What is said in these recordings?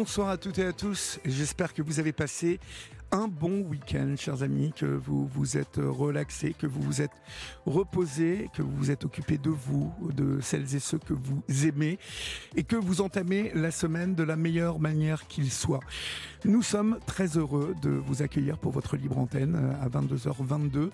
Bonsoir à toutes et à tous. J'espère que vous avez passé un bon week-end, chers amis, que vous vous êtes relaxés, que vous vous êtes reposés, que vous vous êtes occupés de vous, de celles et ceux que vous aimez, et que vous entamez la semaine de la meilleure manière qu'il soit. Nous sommes très heureux de vous accueillir pour votre libre antenne euh, à 22h22.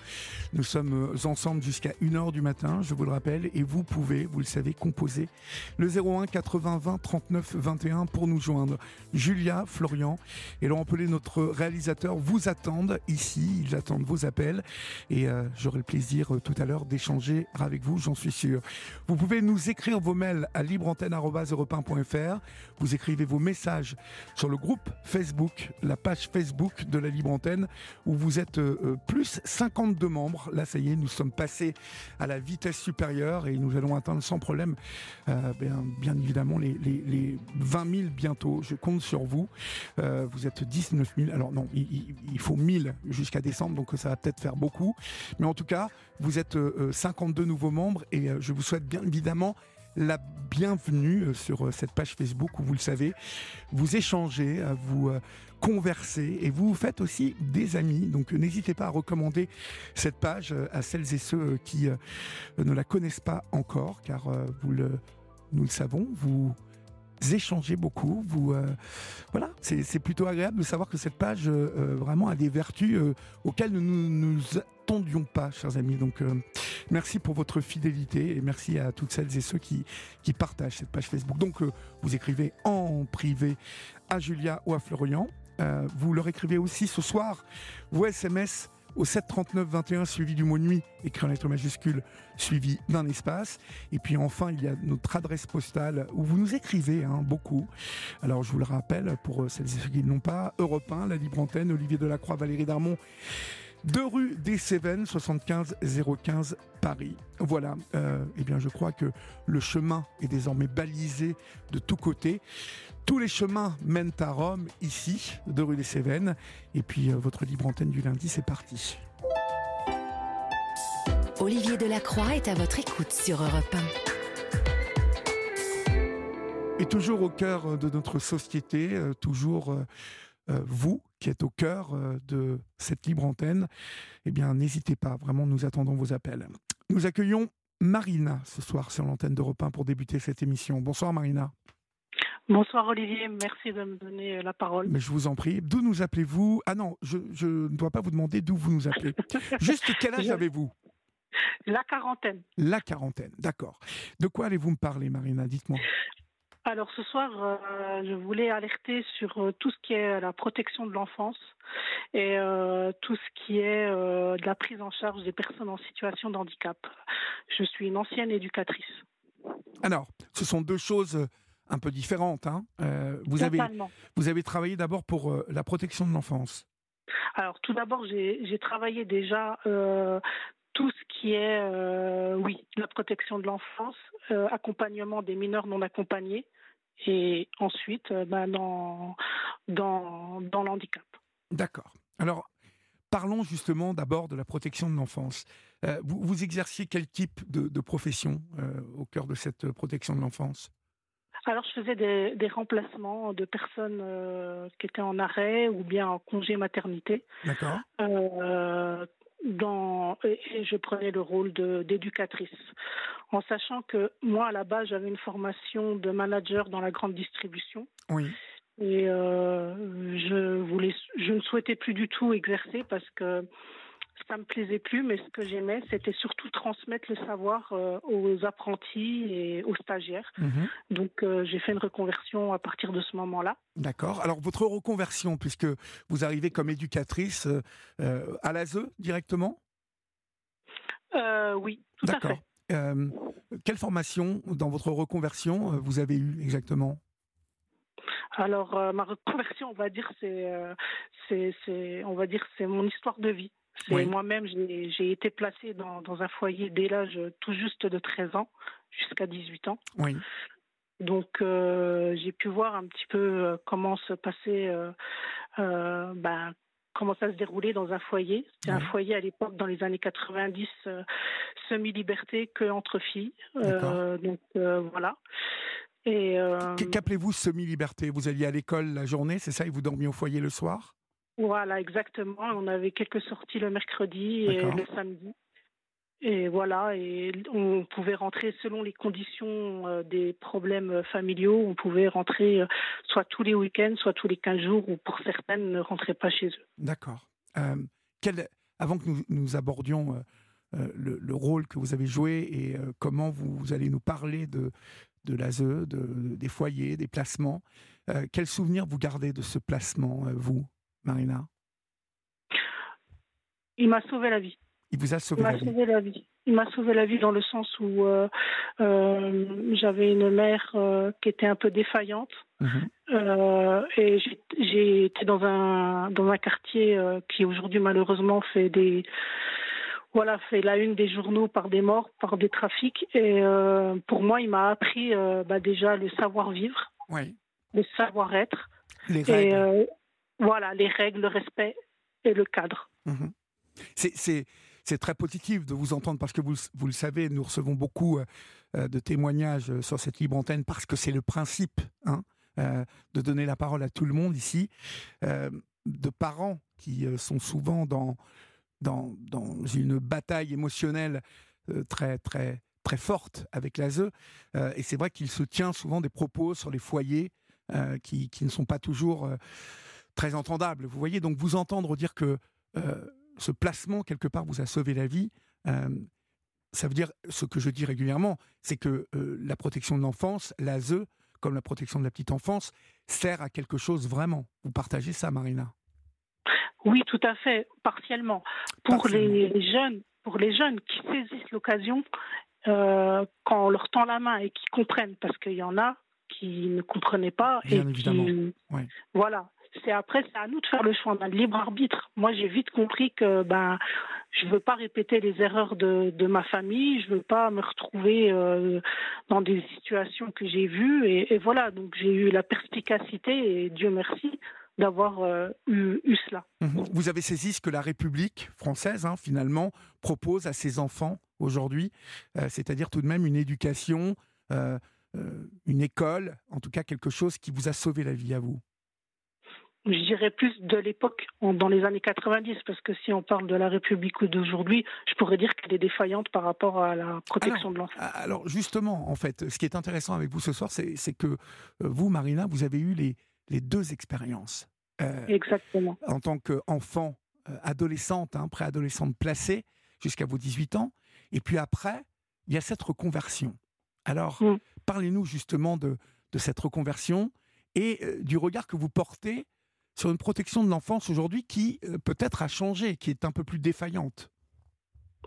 Nous sommes ensemble jusqu'à 1h du matin, je vous le rappelle, et vous pouvez, vous le savez, composer le 01 80 20 39 21 pour nous joindre. Julia, Florian et Laurent Pelé, notre réalisateur, vous attendent ici. Ils attendent vos appels et euh, j'aurai le plaisir tout à l'heure d'échanger avec vous, j'en suis sûr. Vous pouvez nous écrire vos mails à libreantenne.fr. Vous écrivez vos messages sur le groupe Facebook la page Facebook de la Libre Antenne, où vous êtes euh, euh, plus 52 membres. Là, ça y est, nous sommes passés à la vitesse supérieure et nous allons atteindre sans problème, euh, bien, bien, évidemment, les, les, 20 000 bientôt. Je compte sur vous. vous êtes 19 000. Alors non, il, il faut 1000 jusqu'à décembre, donc ça va peut-être faire beaucoup. Mais en tout cas, vous êtes 52 nouveaux membres et je vous souhaite bien évidemment la bienvenue euh, sur euh, cette page Facebook où vous le savez, vous échangez, euh, vous conversez et vous faites aussi des amis. Donc n'hésitez pas à recommander cette page à celles et ceux qui ne la connaissent pas encore, car nous le savons, vous échangez beaucoup. Vous, voilà, c'est plutôt agréable de savoir que cette page vraiment a des vertus auxquelles nous ne nous attendions pas, chers amis. Donc Merci pour votre fidélité et merci à toutes celles et ceux qui, qui partagent cette page Facebook. Donc, euh, vous écrivez en privé à Julia ou à Florian. Euh, vous leur écrivez aussi ce soir vos SMS au 739 21 suivi du mot nuit écrit en lettres majuscules suivi d'un espace et puis enfin il y a notre adresse postale où vous nous écrivez hein, beaucoup alors je vous le rappelle pour euh, celles et ceux qui n'ont pas Europe 1 la libre antenne Olivier Delacroix Valérie Darmon 2 rue des Cévennes, 75 015 Paris. Voilà, euh, eh bien je crois que le chemin est désormais balisé de tous côtés. Tous les chemins mènent à Rome, ici, de rue des Cévennes. Et puis euh, votre libre antenne du lundi, c'est parti. Olivier Delacroix est à votre écoute sur Europe 1. Et toujours au cœur de notre société, euh, toujours euh, vous qui êtes au cœur euh, de cette libre antenne, eh bien, n'hésitez pas. Vraiment, nous attendons vos appels. Nous accueillons Marina ce soir sur l'antenne d'Europe 1 pour débuter cette émission. Bonsoir Marina. Bonsoir Olivier, merci de me donner euh, la parole. Mais je vous en prie. D'où nous appelez-vous? Ah non, je, ne dois pas vous demander d'où vous nous appelez. Juste quel âge avez-vous? La quarantaine. La quarantaine, d'accord. De quoi allez-vous me parler Marina? Dites-moi. Alors ce soir, euh, je voulais alerter sur euh, tout ce qui est la protection de l'enfance et euh, tout ce qui est de la prise en charge des personnes en situation de handicap. Je suis une ancienne éducatrice. Alors, ce sont deux choses un peu différentes. Hein. vous, avez, vous avez travaillé d'abord pour la protection de l'enfance. Alors tout d'abord, j'ai travaillé déjà tout ce qui est, oui, la protection de l'enfance, accompagnement des mineurs non accompagnés, et ensuite euh, bah, dans, dans, dans l'handicap. D'accord. Alors, parlons justement d'abord de la protection de l'enfance. Euh, vous, vous, exerciez quel type de, de profession euh, au cœur de cette protection de l'enfance? Alors, je faisais des, des remplacements de personnes qui étaient en arrêt ou bien en congé maternité. D'accord dans, et je prenais le rôle d'éducatrice, en sachant que moi, à la base, j'avais une formation de manager dans la grande distribution. Oui. Et euh, je, voulais, je ne souhaitais plus du tout exercer parce que ça me plaisait plus, mais ce que j'aimais, c'était surtout transmettre le savoir euh, aux apprentis et aux stagiaires. Mhm. Donc, euh, j'ai fait une reconversion à partir de ce moment-là. D'accord. Alors, votre reconversion, puisque vous arrivez comme éducatrice euh, à l'ASE directement? Oui, tout à fait. quelle formation dans votre reconversion vous avez eu exactement? Alors ma reconversion, on va dire, c'est, c'est, on va dire, c'est mon histoire de vie. Moi-même, j'ai été placée dans, dans, un foyer dès l'âge tout juste de 13 ans jusqu'à 18 ans. Oui. Donc, euh, j'ai pu voir un petit peu euh, comment se passait, euh, ben, comment ça se déroulait dans un foyer. C'était un foyer à l'époque, dans les années 90, semi-liberté que entre filles. donc, voilà. Et Qu'appelez-vous semi-liberté? Vous alliez à l'école la journée, c'est ça, et vous dormiez au foyer le soir? Voilà, exactement. On avait quelques sorties le mercredi et le samedi. Et voilà, et on pouvait rentrer selon les conditions des problèmes familiaux. On pouvait rentrer soit tous les week-ends, soit tous les 15 jours, ou pour certaines ne rentraient pas chez eux. D'accord. avant que nous, nous abordions le, le, rôle que vous avez joué et comment vous, allez nous parler de, de l'ASE, de, des foyers, des placements, quel souvenir vous gardez de ce placement, vous, Marina? Il m'a sauvé la vie. Il vous a sauvé, la, vie. Il m'a sauvé la vie dans le sens où euh, euh, j'avais une mère euh, qui était un peu défaillante mhm. et j'ai été dans un dans un quartier qui aujourd'hui malheureusement fait des voilà fait la une des journaux par des morts, par des trafics et pour moi il m'a appris bah, déjà le savoir vivre, le savoir être, les. Voilà les règles, le respect et le cadre. Mhm. C'est très positif de vous entendre parce que vous, le savez, nous recevons beaucoup euh, euh, de témoignages euh, sur cette libre antenne parce que c'est le principe hein, de donner la parole à tout le monde ici, de parents qui sont souvent dans, une bataille émotionnelle très, très, très forte avec l'ASE. et c'est vrai qu'il se tient souvent des propos sur les foyers qui, ne sont pas toujours très entendables. Vous voyez, donc vous entendre dire que ce placement, quelque part, vous a sauvé la vie. Euh, ça veut dire, ce que je dis régulièrement, c'est que euh, la protection de l'enfance, l'ASE, comme la protection de la petite enfance, sert à quelque chose vraiment. Vous partagez ça, Marina? Oui, tout à fait, partiellement. Pour Les, jeunes, pour les jeunes qui saisissent l'occasion, euh, quand on leur tend la main et qui comprennent, parce qu'il y en a qui ne comprenaient pas Bien évidemment. voilà c'est après, c'est à nous de faire le choix. On a le libre arbitre. Moi, j'ai vite compris que ben, je veux pas répéter les erreurs de, ma famille. Je veux pas me retrouver euh, dans des situations que j'ai vues. Et, voilà, donc j'ai eu la perspicacité et Dieu merci d'avoir euh, eu, cela. Mhm. Vous avez saisi ce que la République française, hein, finalement, propose à ses enfants aujourd'hui, euh, c'est-à-dire tout de même une éducation, une école, en tout cas quelque chose qui vous a sauvé la vie à vous je dirais plus de l'époque, dans les années 90, parce que si on parle de la République ou d'aujourd'hui, je pourrais dire qu'elle est défaillante par rapport à la protection de l'enfant. Alors justement, en fait, ce qui est intéressant avec vous ce soir, c'est que euh, vous, Marina, vous avez eu les, les deux expériences. Euh, Exactement. En tant qu'enfant, euh, adolescente, hein, préadolescente placée, jusqu'à vos 18 ans, et puis après, il y a cette reconversion. Alors, mm. parlez-nous justement de, de cette reconversion et du regard que vous portez sur une protection de l'enfance aujourd'hui qui euh, peut-être a changé, qui est un peu plus défaillante.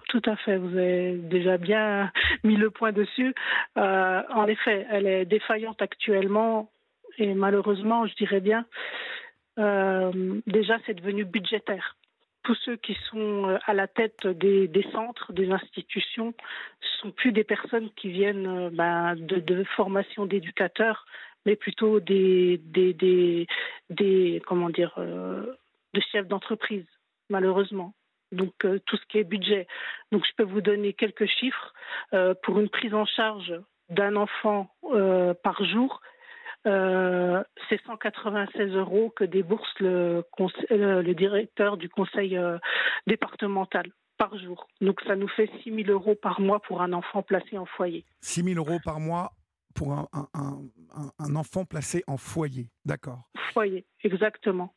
Tout à fait, vous avez déjà bien mis le point dessus. Euh, en effet, elle est défaillante actuellement et malheureusement, je dirais bien, euh, déjà c'est devenu budgétaire. Tous ceux qui sont à la tête des, centres, des institutions, ne sont plus des personnes qui viennent ben, de, de formation d'éducateurs, mais plutôt des, comment dire, euh, de chefs d'entreprise, malheureusement. Donc euh, tout ce qui est budget. Donc je peux vous donner quelques chiffres euh, pour une prise en charge d'un enfant par jour. c'est 196 euros que débourse le directeur du conseil départemental par jour. Donc ça nous fait 6 000 euros par mois pour un enfant placé en foyer. 6 000 euros par mois pour un, enfant placé en foyer, d'accord? Foyer, exactement.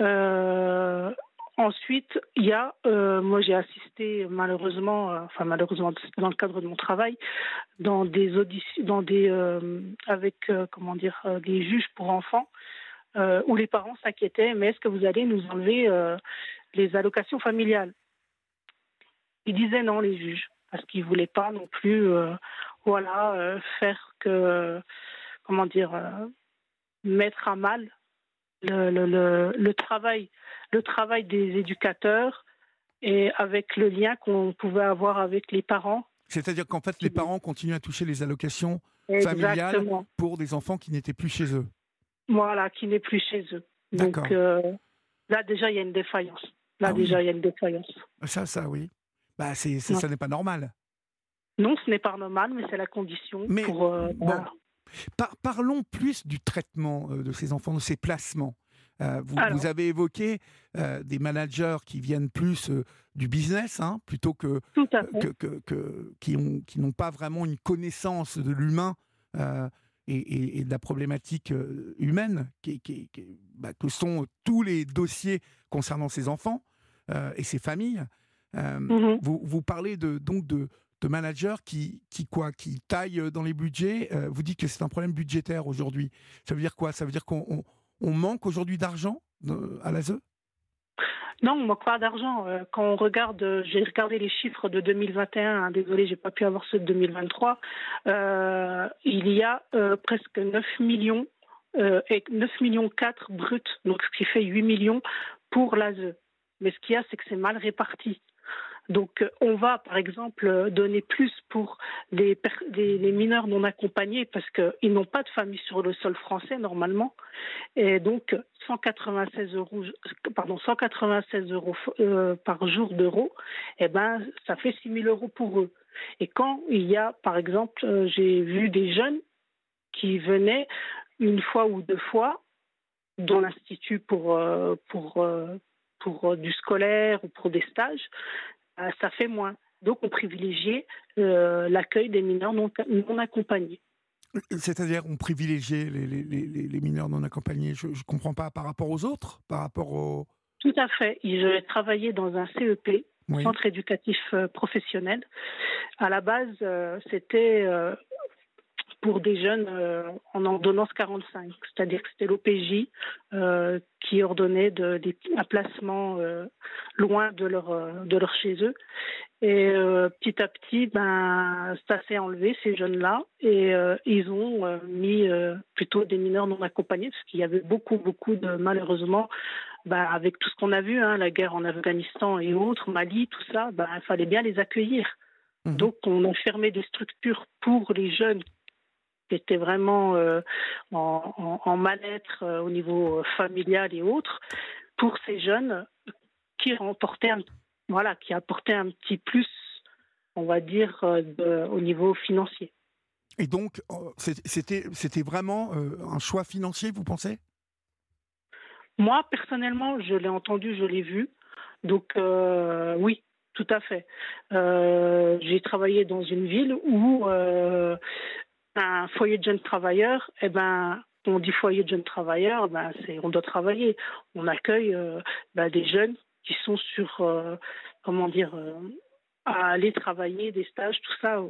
Euh, ensuite, il y a, euh, moi j'ai assisté malheureusement, euh, enfin malheureusement dans le cadre de mon travail, dans des auditions, dans des, avec comment dire, des juges pour enfants, où les parents s'inquiétaient, mais est-ce que vous allez nous enlever les allocations familiales? Ils disaient non, les juges, parce qu'ils voulaient pas non plus, voilà, faire que, comment dire, euh, mettre à mal le, le, le, travail, le travail des éducateurs et avec le lien qu'on pouvait avoir avec les parents. C'est-à-dire qu'en fait, les parents continuent à toucher les allocations familiales pour des enfants qui n'étaient plus chez eux. Voilà, qui n'est plus chez eux. Donc euh, là, déjà, il y a une défaillance. Là, ah déjà, il y a une défaillance. Ça, ça, oui. Bah, c'est, ça n'est pas normal. Non, ce n'est pas normal, mais c'est la condition. Mais pour, euh, bon, parlons plus du traitement de ces enfants, de ces placements. vous, avez évoqué des managers qui viennent plus du business, hein, plutôt que, que, qui n'ont qui pas vraiment une connaissance de l'humain et, de la problématique humaine qui, bah, que sont tous les dossiers concernant ces enfants et ces familles. Mmh vous, vous, parlez de, donc de, de managers qui, qui, quoi, qui taillent dans les budgets. vous dites que c'est un problème budgétaire aujourd'hui. Ça veut dire quoi? Ça veut dire qu'on on, manque aujourd'hui d'argent à l'ASE? Non, on manque pas d'argent. Quand on regarde, j'ai regardé les chiffres de 2021. Hein, désolé, j'ai pas pu avoir ceux de 2023. Euh, il y a presque 9 millions et 9 millions 4 bruts, donc ce qui fait 8 millions pour l'ASE. Mais ce qu'il y a, c'est que c'est mal réparti. Donc, euh, on va, par exemple, donner plus pour des, mineurs non accompagnés parce qu'ils n'ont pas de famille sur le sol français normalement. Et donc, 196 euros, pardon, 196 euros euh, par jour d'euros, eh ben, ça fait 6 000 euros pour eux. Et quand il y a, par exemple, euh, j'ai vu des jeunes qui venaient une fois ou deux fois dans l'institut pour, pour, du scolaire ou pour des stages, euh, ça fait moins. Donc on privilégiait euh, l'accueil des mineurs non, accompagnés. C'est-à-dire on privilégiait les, les, mineurs non accompagnés, je ne comprends pas, par rapport aux autres Par rapport aux... Tout à fait. Ils travaillaient dans un CEP, Centre éducatif euh, professionnel. À la base, c'était pour des jeunes euh, en ordonnance 45, c'est-à-dire que c'était l'OPJ euh, qui ordonnait de, des, un placement euh, loin de leur, de leur chez eux. Et petit à petit, ben, ça s'est enlevé, ces jeunes-là, et ils ont mis plutôt des mineurs non accompagnés, parce qu'il y avait beaucoup, beaucoup de, malheureusement, ben, avec tout ce qu'on a vu, hein, la guerre en Afghanistan et autres, Mali, tout ça, ben, il fallait bien les accueillir. Mmh. Donc, on a fermé des structures pour les jeunes qui étaient vraiment euh, en, mal-être euh, au niveau familial et autres, pour ces jeunes qui remportaient voilà, qui apportaient un petit plus, on va dire, euh, au niveau financier. Et donc, c'était, c'était vraiment un choix financier, vous pensez? Moi, personnellement, je l'ai entendu, je l'ai vu. Donc, oui, tout à fait. j'ai travaillé dans une ville où un foyer de jeunes travailleurs, eh ben, on dit foyer de jeunes travailleurs, ben, c'est, on doit travailler. On accueille euh, ben, des jeunes qui sont sur, euh, comment dire, euh, à aller travailler, des stages, tout ça.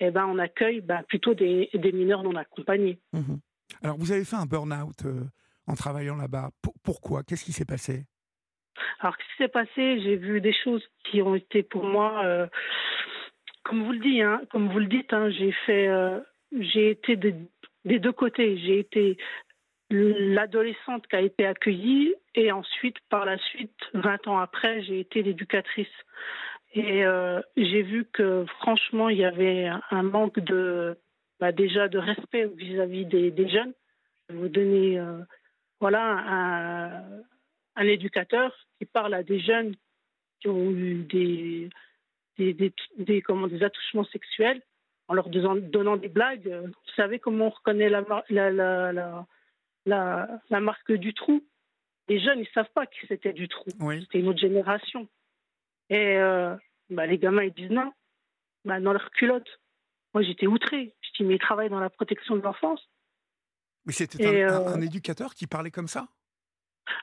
Eh ben, on accueille ben, plutôt des, des, mineurs non accompagnés. Mmh Alors, vous avez fait un burn-out en travaillant là-bas. pourquoi? Qu'est-ce qui s'est passé? Alors, ce qui s'est passé, j'ai vu des choses qui ont été pour moi, comme vous le dites, hein, comme vous le dites, hein, j'ai fait j'ai été des deux côtés. J'ai été l'adolescente qui a été accueillie et ensuite, par la suite, 20 ans après, j'ai été l'éducatrice. Et euh, j'ai vu que franchement, il y avait un manque de, bah, déjà de respect vis-à-vis des, jeunes. Je vais vous donner euh, voilà, un, éducateur qui parle à des jeunes qui ont eu des, des, des, des, comment, des attouchements sexuels en leur donnant des blagues. Vous savez comment on reconnaît la, la, la, marque du trou? Les jeunes, ils savent pas que c'était du trou. C'était une autre génération. Et euh, bah, les gamins, ils disent non. Bah, dans leur culotte. Moi, j'étais outré. Je dis, mais ils travaillent dans la protection de l'enfance. Mais c'était un, euh, éducateur qui parlait comme ça?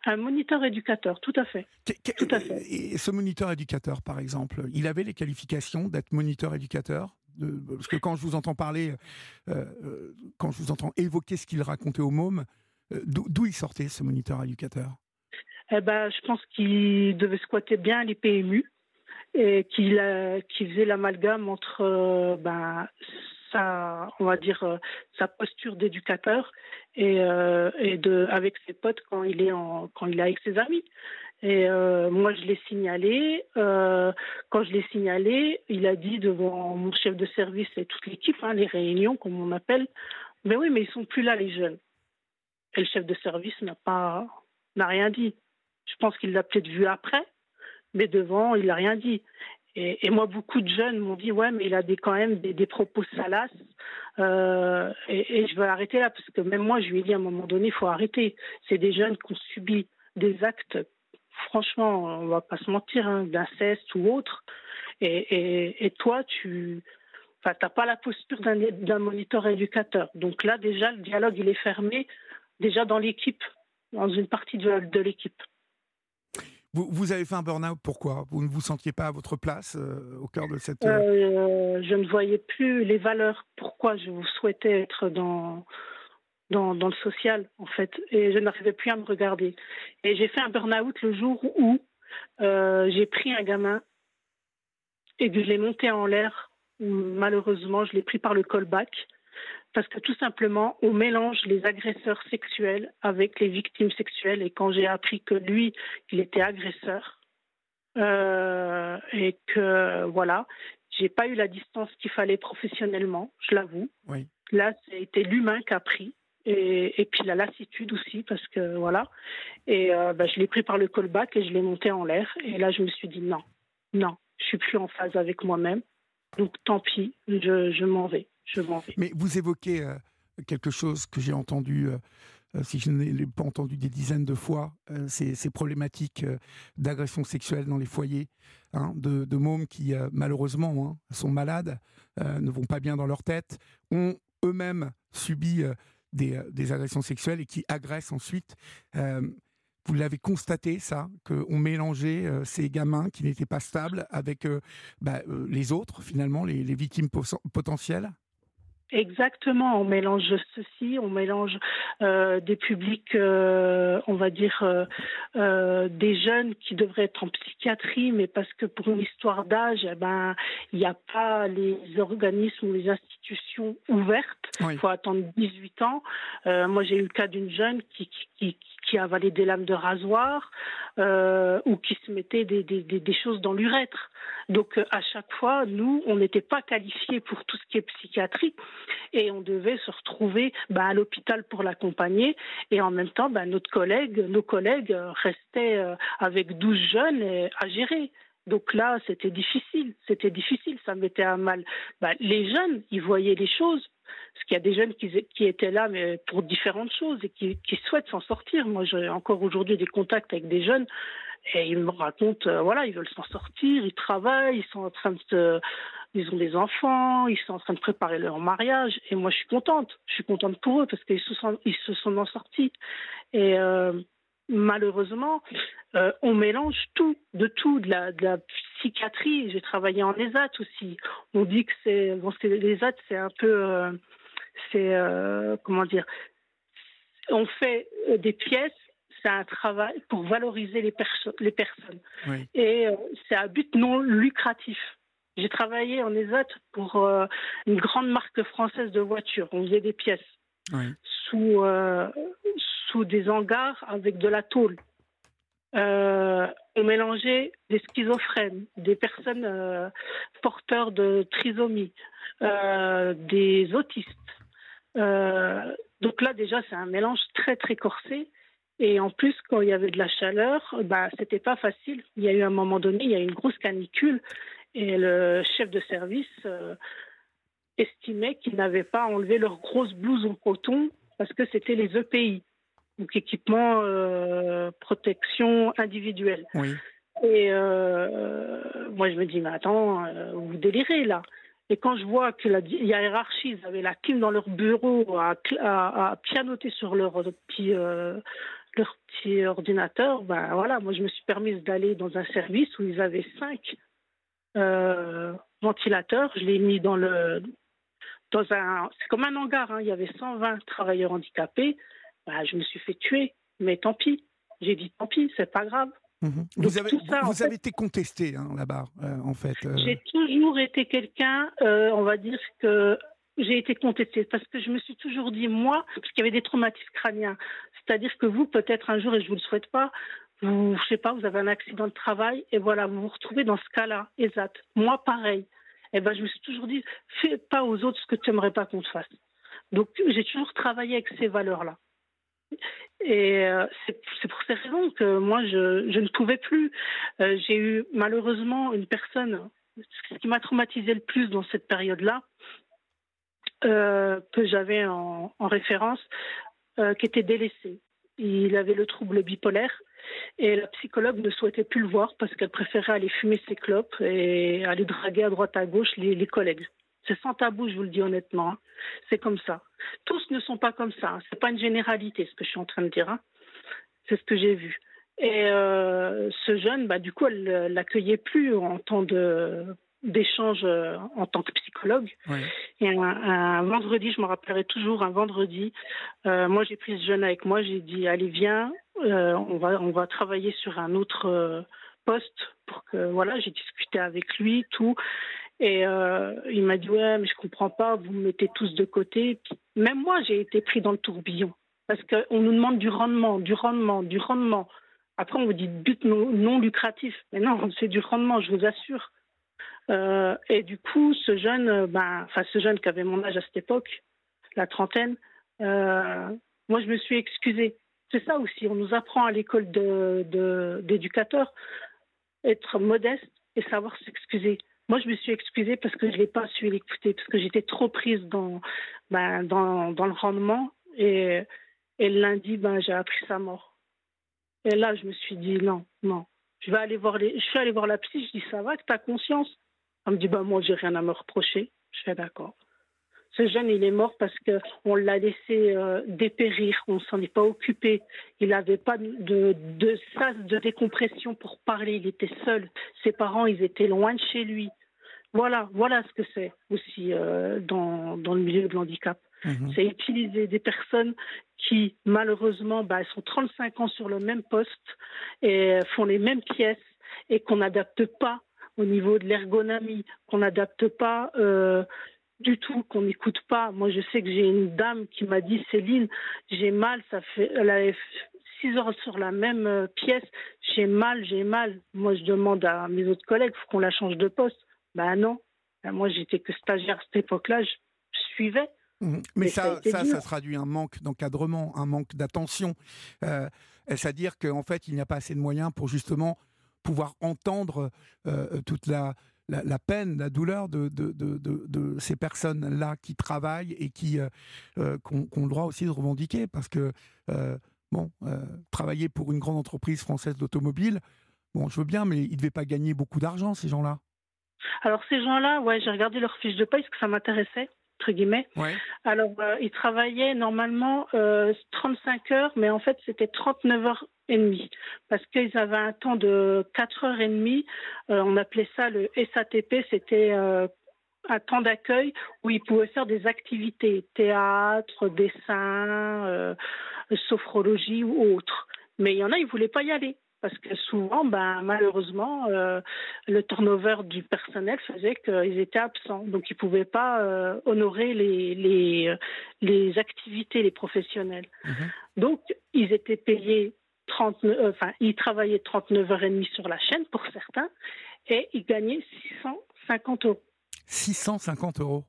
Un moniteur éducateur, tout à fait. tout à fait. Et ce moniteur éducateur, par exemple, il avait les qualifications d'être moniteur éducateur? Parce que quand je vous entends parler, euh, euh, quand je vous entends évoquer ce qu'il racontait au môme, euh, d'où il sortait ce moniteur éducateur? Eh ben, Je pense qu'il devait squatter bien les PMU et qu'il faisait l'amalgame entre ben, sa, on va dire, sa posture d'éducateur et, avec ses potes quand il est avec ses amis. Et euh, moi, je l'ai signalé. Euh, quand je l'ai signalé, il a dit devant mon chef de service et toute l'équipe, hein, les réunions, comme on appelle, mais oui, mais ils sont plus là, les jeunes. Et le chef de service n'a pas, n'a rien dit. Je pense qu'il l'a peut-être vu après, mais devant, il n'a rien dit. Et, moi, beaucoup de jeunes m'ont dit ouais, mais il a quand même des, propos salaces. Euh, et, je veux arrêter là parce que même moi, je lui ai dit à un moment donné, il faut arrêter. C'est des jeunes qui ont subi des actes, franchement, on va pas se mentir, hein, d'inceste ou autre. Et, et, toi, tu Enfin, t'as pas la posture d'un moniteur éducateur. Donc là, déjà, le dialogue, il est fermé, déjà dans l'équipe, dans une partie de, de l'équipe. Vous, vous, avez fait un burn-out, pourquoi? Vous ne vous sentiez pas à votre place euh, au cœur de cette... Euh, euh, je ne voyais plus les valeurs. Pourquoi je souhaitais être dans, dans, dans, le social, en fait. Et je n'arrivais plus à me regarder. Et j'ai fait un burn-out le jour où j'ai pris un gamin et que je l'ai monté en l'air. Malheureusement, je l'ai pris par le callback parce que tout simplement, on mélange les agresseurs sexuels avec les victimes sexuelles. Et quand j'ai appris que lui, il était agresseur, euh, et que voilà, j'ai pas eu la distance qu'il fallait professionnellement, je l'avoue. Oui. Là, c'était l'humain qui a pris. Et, puis la lassitude aussi, parce que voilà. Et euh, bah, je l'ai pris par le callback et je l'ai monté en l'air. Et là, je me suis dit non, non, je suis plus en phase avec moi-même. Donc tant pis, je, je m'en vais. Mais vous évoquez euh, quelque chose que j'ai entendu, euh, euh, si je ne l'ai pas entendu des dizaines de fois, ces, problématiques d'agression sexuelle dans les foyers, hein, de, de, mômes qui, malheureusement, hein, sont malades, ne vont pas bien dans leur tête, ont eux-mêmes subi des, des, agressions sexuelles et qui agressent ensuite. Vous l'avez constaté, ça, qu'on mélangeait ces gamins qui n'étaient pas stables avec bah, les autres, finalement, les victimes potentielles? Exactement, on mélange ceci, on mélange euh, des publics, euh, on va dire, euh, des jeunes qui devraient être en psychiatrie, mais parce que pour une histoire d'âge, eh ben, il n'y a pas les organismes ou les institutions ouvertes. Il faut attendre 18 ans. moi, j'ai eu le cas d'une jeune qui, qui, qui avalait des lames de rasoir ou qui se mettait des, des, des choses dans l'urètre. Donc à chaque fois, nous, on n'était pas qualifiés pour tout ce qui est psychiatrie et on devait se retrouver bah, à l'hôpital pour l'accompagner et en même temps, bah, notre collègue, nos collègues restaient euh, avec 12 jeunes à gérer. Donc là, c'était difficile, c'était difficile, ça mettait à mal. Bah, les jeunes, ils voyaient les choses, parce qu'il y a des jeunes qui, étaient là mais pour différentes choses et qui souhaitent s'en sortir. Moi, j'ai encore aujourd'hui des contacts avec des jeunes et ils me racontent, euh, voilà, ils veulent s'en sortir, ils travaillent, ils sont en train de se, ils ont des enfants, ils sont en train de préparer leur mariage. Et moi, je suis contente. Je suis contente pour eux parce qu'ils se sont, ils se sont en sortis. Et euh, malheureusement, euh, on mélange tout, de tout, de la, de la psychiatrie. J'ai travaillé en ESAT aussi. On dit que c'est, bon, l'ESAT, c'est un peu, c'est, comment dire, on fait des pièces c'est un travail pour valoriser les, les personnes. Et euh, c'est un but non lucratif. J'ai travaillé en ESAT pour euh, une grande marque française de voitures. On faisait des pièces sous, euh, sous des hangars avec de la tôle. on mélangeait des schizophrènes, des personnes porteurs de trisomie, des autistes. donc là, déjà, c'est un mélange très, très corsé. Et en plus, quand il y avait de la chaleur, bah, c'était pas facile. Il y a eu un moment donné, il y a eu une grosse canicule et le chef de service euh, estimait qu'ils n'avaient pas enlevé leurs grosses blouses en coton parce que c'était les EPI, donc équipement euh, protection individuelle. Et euh, moi, je me dis, mais attends, vous délirez là. Et quand je vois que la hiérarchie, ils avaient la clim dans leur bureau à, à, pianoter sur leur petit leur petit ordinateur, ben voilà, moi je me suis permise d'aller dans un service où ils avaient cinq euh, ventilateurs. Je l'ai mis dans le dans un c'est comme un hangar, hein. il y avait 120 travailleurs handicapés. Ben, je me suis fait tuer, mais tant pis. J'ai dit tant pis, c'est pas grave. Mhm. Vous, avez, vous avez, été contesté hein, là-bas, euh, en fait. Euh. J'ai toujours été quelqu'un, on va dire que j'ai été contestée parce que je me suis toujours dit, moi, parce qu'il y avait des traumatismes crâniens. C'est-à-dire que vous, peut-être un jour, et je ne vous le souhaite pas, vous, je sais pas, vous avez un accident de travail et voilà, vous vous retrouvez dans ce cas-là, exact. Moi, pareil. Eh ben, je me suis toujours dit, fais pas aux autres ce que tu n'aimerais pas qu'on te fasse. Donc, j'ai toujours travaillé avec ces valeurs-là. Et euh, c'est pour ces raisons que moi, je, ne pouvais plus. Euh, j'ai eu malheureusement une personne ce qui m'a traumatisé le plus dans cette période-là, que j'avais en, référence, euh, qui était délaissé. Il avait le trouble bipolaire et la psychologue ne souhaitait plus le voir parce qu'elle préférait aller fumer ses clopes et aller draguer à droite à gauche les, collègues. C'est sans tabou, je vous le dis honnêtement. Hein. C'est comme ça. Tous ne sont pas comme ça. Hein. C'est pas une généralité ce que je suis en train de dire. Hein. C'est ce que j'ai vu. Et euh, ce jeune, bah, du coup, elle l'accueillait plus en temps de d'échange euh, en tant que psychologue. Et un, vendredi, je me rappellerai toujours, un vendredi, euh, moi j'ai pris ce jeune avec moi, j'ai dit allez viens, euh, on va on va travailler sur un autre poste pour que voilà, j'ai discuté avec lui tout. Et il m'a dit ouais mais je comprends pas, vous me mettez tous de côté. même moi j'ai été pris dans le tourbillon parce qu'on nous demande du rendement, du rendement, du rendement. Après on vous dit but non lucratif, mais non c'est du rendement, je vous assure. Euh, et du coup, ce jeune, euh, ben, enfin ce jeune qui avait mon âge à cette époque, la trentaine, euh, moi je me suis excusée. C'est ça aussi, on nous apprend à l'école d'éducateurs de, être modeste et savoir s'excuser. Moi, je me suis excusée parce que je n'ai pas su l'écouter, parce que j'étais trop prise dans, dans, le rendement. Et, lundi, ben, j'ai appris sa mort. Et là, je me suis dit non, non. Je vais aller voir suis allée voir la psy. Je dis ça va, que as conscience? Elle me dit bah, Moi, j'ai rien à me reprocher. Je fais D'accord. Ce jeune, il est mort parce qu'on l'a laissé euh, dépérir, on ne s'en est pas occupé. Il n'avait pas de, de sas de décompression pour parler, il était seul. Ses parents, ils étaient loin de chez lui. Voilà, voilà ce que c'est aussi euh, dans, dans, le milieu de l'handicap. Mhm. C'est utiliser des personnes qui, malheureusement, bah, sont 35 ans sur le même poste et font les mêmes pièces et qu'on n'adapte pas au niveau de l'ergonomie, qu'on n'adapte pas euh, du tout, qu'on n'écoute pas. Moi, je sais que j'ai une dame qui m'a dit Céline, j'ai mal, ça fait, elle avait six heures sur la même euh, pièce, j'ai mal, j'ai mal. Moi, je demande à mes autres collègues, faut qu'on la change de poste. Ben non, ben, moi, j'étais que stagiaire à cette époque-là, je, suivais. Mmh. Mais, ça, ça, ça, traduit un manque d'encadrement, un manque d'attention. Euh, C'est-à-dire qu'en fait, il n'y a pas assez de moyens pour justement pouvoir entendre euh, toute la, la, peine, la douleur de, de, de, de ces personnes-là qui travaillent et qui, euh, euh, ont, le droit aussi de revendiquer. Parce que, bon, travailler pour une grande entreprise française d'automobile, bon, je veux bien, mais ils ne devaient pas gagner beaucoup d'argent, ces gens-là. Alors, ces gens-là, ouais, j'ai regardé leur fiche de paie parce que ça m'intéressait entre guillemets. Alors, ils travaillaient normalement 35 heures, mais en fait, c'était 39 heures parce qu'ils avaient un temps de 4 heures et demie. Euh, on appelait ça le SATP, c'était euh, un temps d'accueil où ils pouvaient faire des activités, théâtre, dessin, euh, sophrologie ou autre. Mais il y en a, ils voulaient pas y aller parce que souvent, ben, malheureusement, le turnover du personnel faisait qu'ils étaient absents. Donc, ils ne pouvaient pas honorer les, les, les, activités, les professionnels. Mhm. Donc, ils étaient payés 39, euh, enfin, il travaillait 39 heures et demie sur la chaîne pour certains et il gagnait 650 euros. 650 euros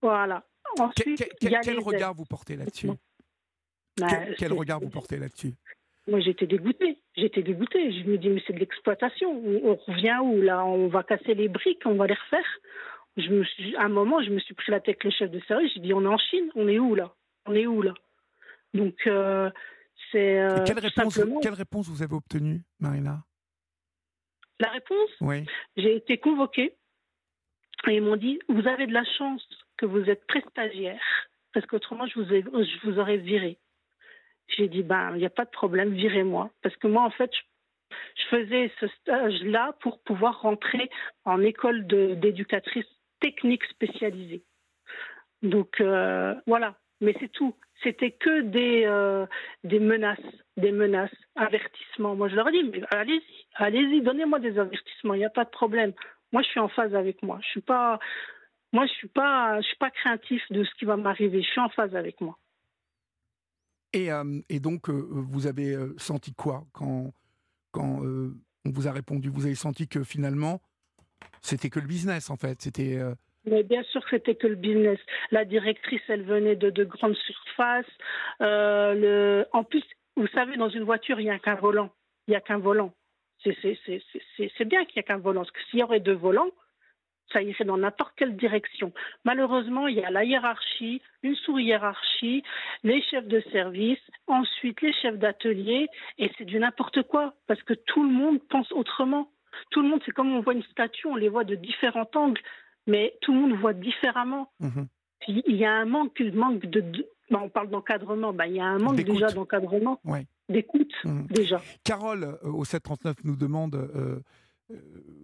Voilà. Ensuite, quel regard vous portez là-dessus? Bah, Quel, regard vous portez là-dessus? Moi, j'étais dégoûtée. J'étais dégoûtée. Je me dis, mais c'est de l'exploitation. On, revient où Là, on va casser les briques, on va les refaire. Je me suis, à un moment, je me suis pris la tête avec le chef de service. J'ai dit, on est en Chine. On est où là? On est où là? Donc, euh, euh, quelle, réponse, quelle réponse vous avez obtenue, Marina? La réponse? Oui. J'ai été convoquée et ils m'ont dit Vous avez de la chance que vous êtes prestagiaire, parce qu'autrement, je vous, je vous aurais viré. J'ai dit Ben, il n'y a pas de problème, virez-moi. Parce que moi, en fait, je, faisais ce stage-là pour pouvoir rentrer en école d'éducatrice technique spécialisée. Donc, euh, voilà. Mais c'est tout c'était que des, euh, des menaces, des menaces, avertissements. Moi, je leur ai dit, mais allez-y, allez-y, donnez-moi des avertissements, il n'y a pas de problème. Moi, je suis en phase avec moi. Je suis pas, moi, je suis pas, je suis pas craintif de ce qui va m'arriver. Je suis en phase avec moi. Et, euh, et donc, euh, vous avez senti quoi quand, quand on vous a répondu? Vous avez senti que finalement, c'était que le business, en fait? C'était mais bien sûr c'était que le business. La directrice, elle venait de de grandes surfaces. Euh. En plus, vous savez, dans une voiture, il n'y a qu'un volant. Il n'y a qu'un volant. C'est bien qu'il n'y a qu'un volant. Parce que s'il y aurait deux volants, ça irait dans n'importe quelle direction. Malheureusement, il y a la hiérarchie, une sous-hiérarchie, les chefs de service, ensuite les chefs d'atelier, et c'est du n'importe quoi, parce que tout le monde pense autrement. Tout le monde, c'est comme on voit une statue, on les voit de différents angles, mais tout le monde voit différemment. Mhm. Il y a un manque, manque de, ben, on parle d'encadrement, ben, il y a un manque déjà d'encadrement, Ouais. d'écoute Mhm. déjà. Carole, euh, au 739, nous demande, euh,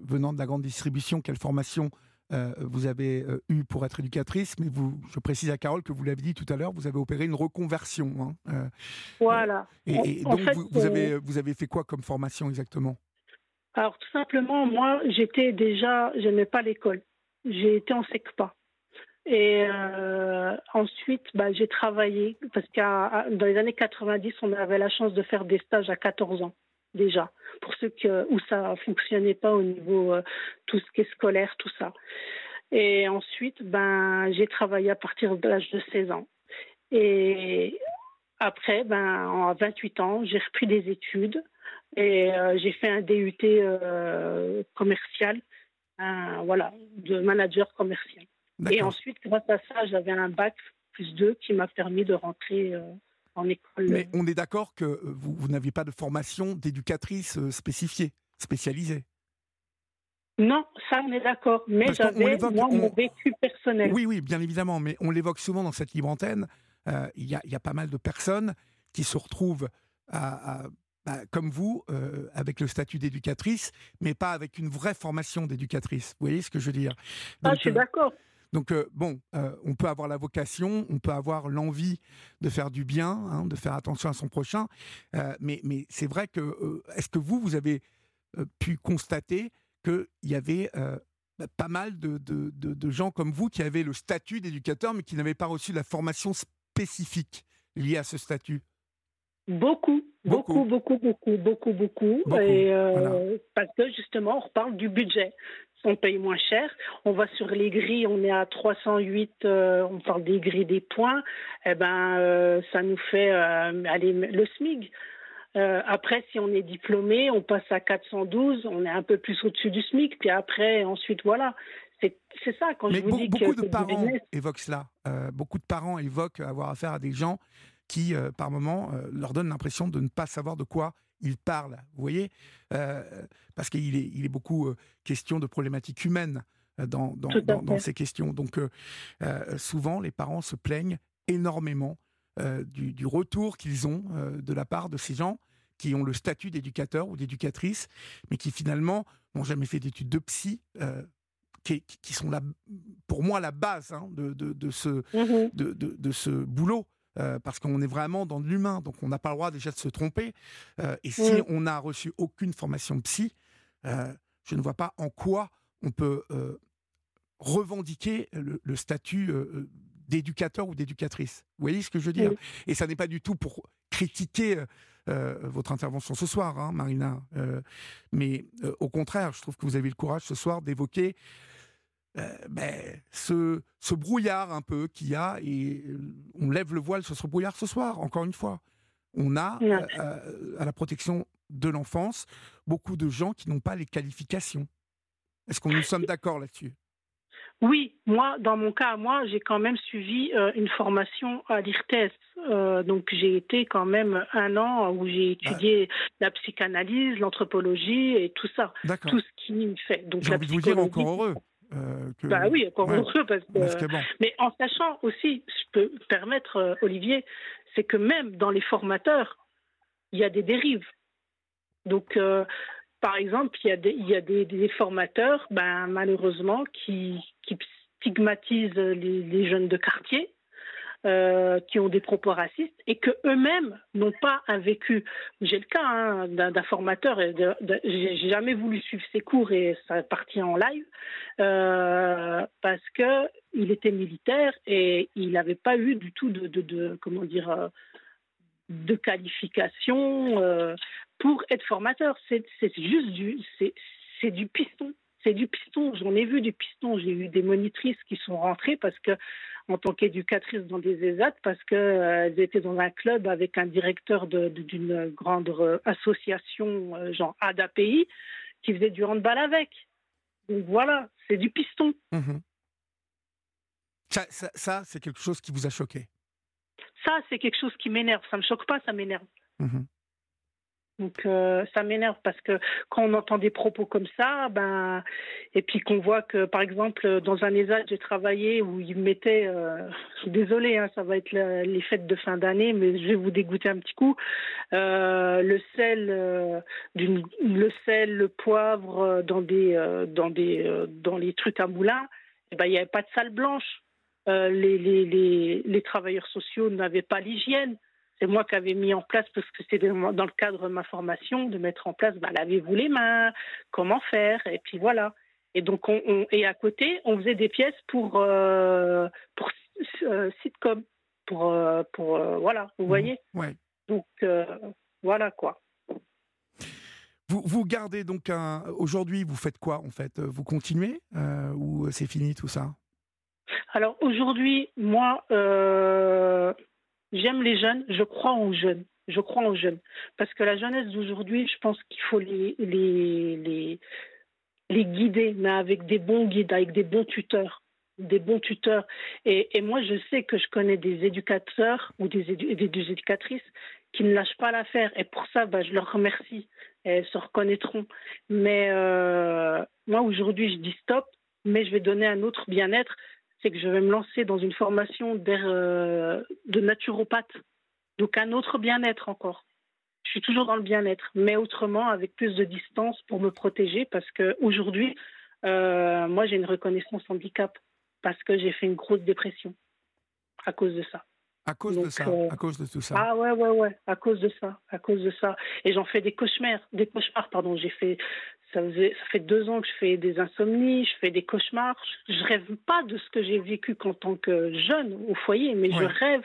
venant de la grande distribution, quelle formation euh, vous avez euh, eue pour être éducatrice. Mais vous, je précise à Carole que vous l'avez dit tout à l'heure, vous avez opéré une reconversion. hein, euh, Voilà. et, donc, fait, vous, vous euh, avez, vous avez fait quoi comme formation exactement? Alors tout simplement, moi, j'étais déjà, j'aimais pas l'école. J'ai été en SECPA. Et euh, ensuite, bah, j'ai travaillé parce que dans les années 90, on avait la chance de faire des stages à 14 ans déjà, pour ceux que, où ça fonctionnait pas au niveau euh, tout ce qui est scolaire, tout ça. Et ensuite, ben, j'ai travaillé à partir de l'âge de 16 ans. Et après, ben, à 28 ans, j'ai repris des études et euh, j'ai fait un DUT euh, commercial, un, voilà, de manager commercial. Et ensuite, grâce à ça, j'avais un bac plus 2 qui m'a permis de rentrer en école. Mais on est d'accord que euh, vous, vous n'aviez pas de formation d'éducatrice euh, spécifiée, spécialisée. Non, ça, on est d'accord. Mais j'avais, moi, on- mon vécu personnel. Oui, oui, bien évidemment, mais on l'évoque souvent dans cette libre antenne. euh, Il y, a, il y a pas mal de personnes qui se retrouvent à- à- bah, comme vous, euh, avec le statut d'éducatrice, mais pas avec une vraie formation d'éducatrice. Vous voyez ce que je veux dire? Ah, je suis euh, d'accord. Donc euh, bon, euh, on peut avoir la vocation, on peut avoir l'envie de faire du bien, hein, de faire attention à son prochain, euh, mais, mais c'est vrai que est-ce que vous, vous avez pu constater qu'il y avait bah, pas mal de, de- de- de gens comme vous qui avaient le statut d'éducateur, mais qui n'avaient pas reçu la formation spécifique liée à ce statut? Beaucoup, Beaucoup. beaucoup, beaucoup, beaucoup, beaucoup, beaucoup. Beaucoup, Et, euh, voilà. Parce que justement, on reparle du budget. On paye moins cher. On va sur les grilles, on est à 308, euh, on parle des grilles des points. Eh ben, euh, ça nous fait euh, allez, le SMIG. Euh, après, si on est diplômé, on passe à 412, on est un peu plus au-dessus du SMIC. Puis après, ensuite, voilà. C'est ça quand Mais je vous dis beaucoup que de parents business. évoquent cela. Beaucoup de parents évoquent avoir affaire à des gens qui, par moment, euh, leur donnent l'impression de ne pas savoir de quoi ils parlent. Vous voyez Euh, Parce qu'il est, il est beaucoup euh, question de problématiques humaines euh, dans, ces questions. Donc, euh, souvent, les parents se plaignent énormément euh, du, du retour qu'ils ont de la part de ces gens qui ont le statut d'éducateur ou d'éducatrice, mais qui finalement n'ont jamais fait d'études de psy, qui, qui sont la, pour moi la base hein, de, de, de ce, de, de- de ce boulot. Euh, parce qu'on est vraiment dans de l'humain, donc on n'a pas le droit déjà de se tromper. Euh, et si Mm. on n'a reçu aucune formation psy, euh, je ne vois pas en quoi on peut revendiquer le, le statut d'éducateur ou d'éducatrice. Vous voyez ce que je veux dire? Oui. Et ça n'est pas du tout pour critiquer euh, votre intervention ce soir, hein, Marina. Euh, mais euh, au contraire, je trouve que vous avez le courage ce soir d'évoquer ben, ce, ce brouillard un peu qu'il y a, et euh, on lève le voile sur ce brouillard ce soir, encore une fois. On a, euh, euh, à la protection de l'enfance, beaucoup de gens qui n'ont pas les qualifications. Est-ce qu'on nous sommes d'accord là-dessus? Oui, moi, dans mon cas, moi, j'ai quand même suivi euh, une formation à l'IRTES. Euh, donc, j'ai été quand même un an où j'ai étudié la psychanalyse, l'anthropologie et tout ça, D'accord. tout ce qui me fait. Donc, J'ai envie de vous dire encore heureux. Euh, que- Bah oui, encore Ouais. heureux parce que. Parce que bon, Mais en sachant aussi, je peux me permettre, euh, Olivier, c'est que même dans les formateurs, il y a des dérives. Donc, euh, par exemple, il y a des, il y a des, des formateurs, ben, malheureusement, qui, qui stigmatisent les, les jeunes de quartier, euh, qui ont des propos racistes et que eux-mêmes n'ont pas un vécu. J'ai le cas hein, d'un formateur, et j'ai jamais voulu suivre ses cours et ça est parti en live euh, parce que il était militaire et il n'avait pas eu du tout de, comment dire euh, de qualification pour être formateur. C'est juste du c'est du piston. C'est du piston. J'en ai vu du piston. J'ai eu des monitrices qui sont rentrées parce que en tant qu'éducatrice dans des ESAT parce qu'elles étaient dans un club avec un directeur d'une grande euh, association, euh, genre ADAPI, qui faisait du handball avec. Donc voilà, c'est du piston. Mhm. Ça, ça- ça, c'est quelque chose qui vous a choqué? Ça, c'est quelque chose qui m'énerve. Ça me choque pas, ça m'énerve. Mhm. Donc euh, ça m'énerve parce que quand on entend des propos comme ça, ben et puis qu'on voit que par exemple dans un ESAT j'ai travaillé où ils mettaient, je suis désolée, hein, ça va être la- les fêtes de fin d'année, mais je vais vous dégoûter un petit coup. Euh, le sel, euh, d'une- le sel, le poivre dans des dans des dans les trucs à moulin, eh ben il n'y avait pas de salle blanche. Les travailleurs sociaux n'avaient pas l'hygiène. C'est moi qui avais mis en place, parce que c'était dans le cadre de ma formation, de mettre en place, bah, lavez-vous les mains, comment faire, et puis voilà. Et donc, on, on- et à côté, on faisait des pièces pour, euh, pour euh, sitcom, pour, euh, pour euh, voilà, vous Mhm. voyez. Ouais. Donc, euh, voilà quoi. Vous, vous gardez donc un. Aujourd'hui, vous faites quoi en fait? Vous continuez ou c'est fini tout ça? Alors aujourd'hui, moi, euh, j'aime les jeunes, je crois aux jeunes. Je crois aux jeunes. Parce que la jeunesse d'aujourd'hui, je pense qu'il faut les, guider, mais avec des bons guides, avec des bons tuteurs. Des bons tuteurs. Et, moi, je sais que je connais des éducateurs ou des, édu- des éducatrices qui ne lâchent pas l'affaire. Et pour ça, bah, je leur remercie. Elles se reconnaîtront. Mais euh, moi, aujourd'hui, je dis stop, mais je vais donner un autre bien-être c'est que je vais me lancer dans une formation euh, de naturopathe. Donc un autre bien-être encore. Je suis toujours dans le bien-être, mais autrement avec plus de distance pour me protéger parce que aujourd'hui, euh, moi j'ai une reconnaissance handicap parce que j'ai fait une grosse dépression à cause de ça. À cause de ça, euh, à cause de tout ça. Ah ouais ouais ouais, à cause de ça, à cause de ça. Et j'en fais des cauchemars, des cauchemars pardon. J'ai fait ça, faisait, ça fait deux ans que je fais des insomnies, je fais des cauchemars. Je rêve pas de ce que j'ai vécu qu'en tant que jeune au foyer, mais je rêve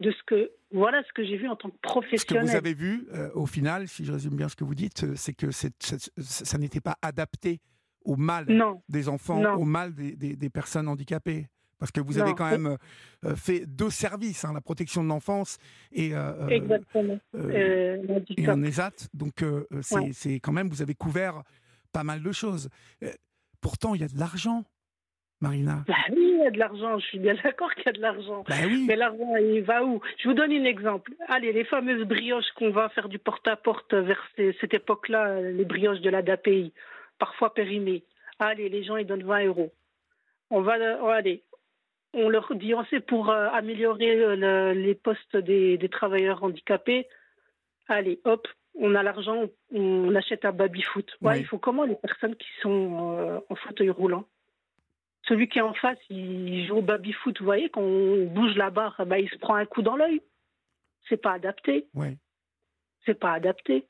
de ce que voilà ce que j'ai vu en tant que Ce que professionnel. vous avez vu, euh, au final, si je résume bien ce que vous dites, euh, c'est que ça n'était pas adapté au mal Non, des enfants, Non. au mal des, des- des personnes handicapées. Parce que vous avez quand même euh, fait deux services, hein, la protection de l'enfance et, euh, euh, exactement. euh, et un ESAT. Donc c'est Ouais. quand même, vous avez couvert pas mal de choses. Pourtant, il y a de l'argent, Marina. Bah oui, il y a de l'argent. Je suis bien d'accord qu'il y a de l'argent. Ben oui. Mais l'argent, il va où? Je vous donne un exemple. Allez, les fameuses brioches qu'on va faire du porte-à-porte vers ces- cette époque-là, les brioches de la DAPI, parfois périmées. Allez, les gens, ils donnent 20 euros. On va, on va aller. On leur dit, on sait pour euh, améliorer euh, le- les postes des, des travailleurs handicapés. Allez, hop, on a l'argent, on achète un baby-foot. Ouais, Oui. Il faut comment les personnes qui sont euh, en fauteuil roulant? Celui qui est en face, il joue au baby-foot, vous voyez, quand on bouge la barre, bah, il se prend un coup dans l'œil. C'est pas adapté, Ouais. c'est pas adapté.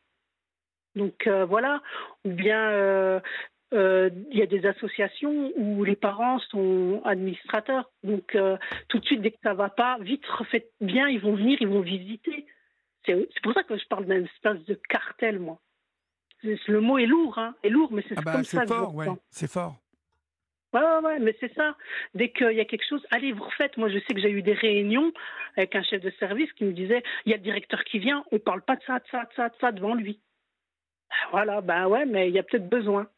Donc euh, voilà, ou bien euh, il y a des associations où les parents sont administrateurs. Donc euh, tout de suite, dès que ça va pas, vite refaites bien, ils vont venir, ils vont visiter. C'est pour ça que je parle d'un espèce de cartel, moi. Le mot est lourd, hein, est lourd, mais c'est Ah bah, comme ça c'est fort, ouais. C'est fort. Ouais, ouais, ouais, mais c'est ça. Dès qu'il y a quelque chose, allez, vous refaites. Moi, je sais que j'ai eu des réunions avec un chef de service qui me disait il y a le directeur qui vient, on parle pas de ça, de ça, de ça, de ça devant lui. Ah, Voilà, ben ouais, mais il y a peut-être besoin.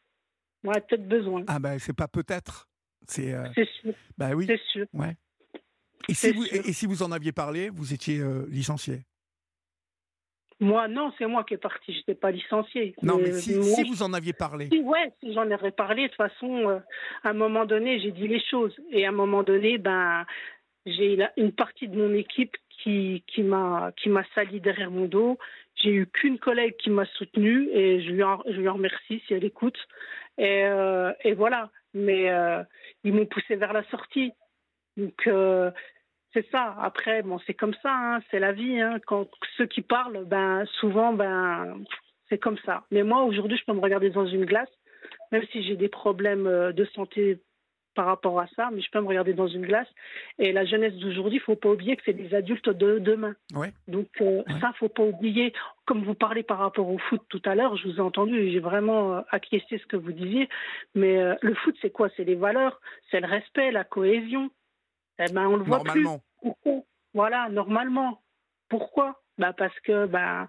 Ouais, peut-être besoin. Ah ben c'est pas peut-être. C'est euh, sûr, bah oui. c'est sûr. Ouais. Et si vous sûr. et, si vous en aviez parlé, vous étiez euh, licencié? Moi, non, c'est moi qui est parti, je n'étais pas licencié. Non, mais si, moi, si vous en aviez parlé. Si, ouais, si j'en aurais parlé, de toute façon, euh, à un moment donné, j'ai dit les choses. Et à un moment donné, ben, j'ai une partie de mon équipe qui, qui m'a sali derrière mon dos. J'ai eu qu'une collègue qui m'a soutenue et je lui en, je lui remercie si elle écoute. Et, euh, et voilà. Mais euh, ils m'ont poussé vers la sortie. Donc euh, c'est ça. Après, bon, c'est comme ça. hein, c'est la vie. hein. Quand ceux qui parlent, ben souvent, ben c'est comme ça. Mais moi, aujourd'hui, je peux me regarder dans une glace, même si j'ai des problèmes de santé par rapport à ça, mais je peux me regarder dans une glace. Et la jeunesse d'aujourd'hui, il faut pas oublier que c'est des adultes de demain. Ouais. Donc euh, Ouais. ça, faut pas oublier. Comme vous parlez par rapport au foot tout à l'heure, je vous ai entendu j'ai vraiment euh, acquiescé ce que vous disiez. Mais euh, le foot, c'est quoi? C'est les valeurs, c'est le respect, la cohésion. Eh ben, on le voit plus. Normalement. Pourquoi? Voilà, normalement. Pourquoi? Bah parce que bah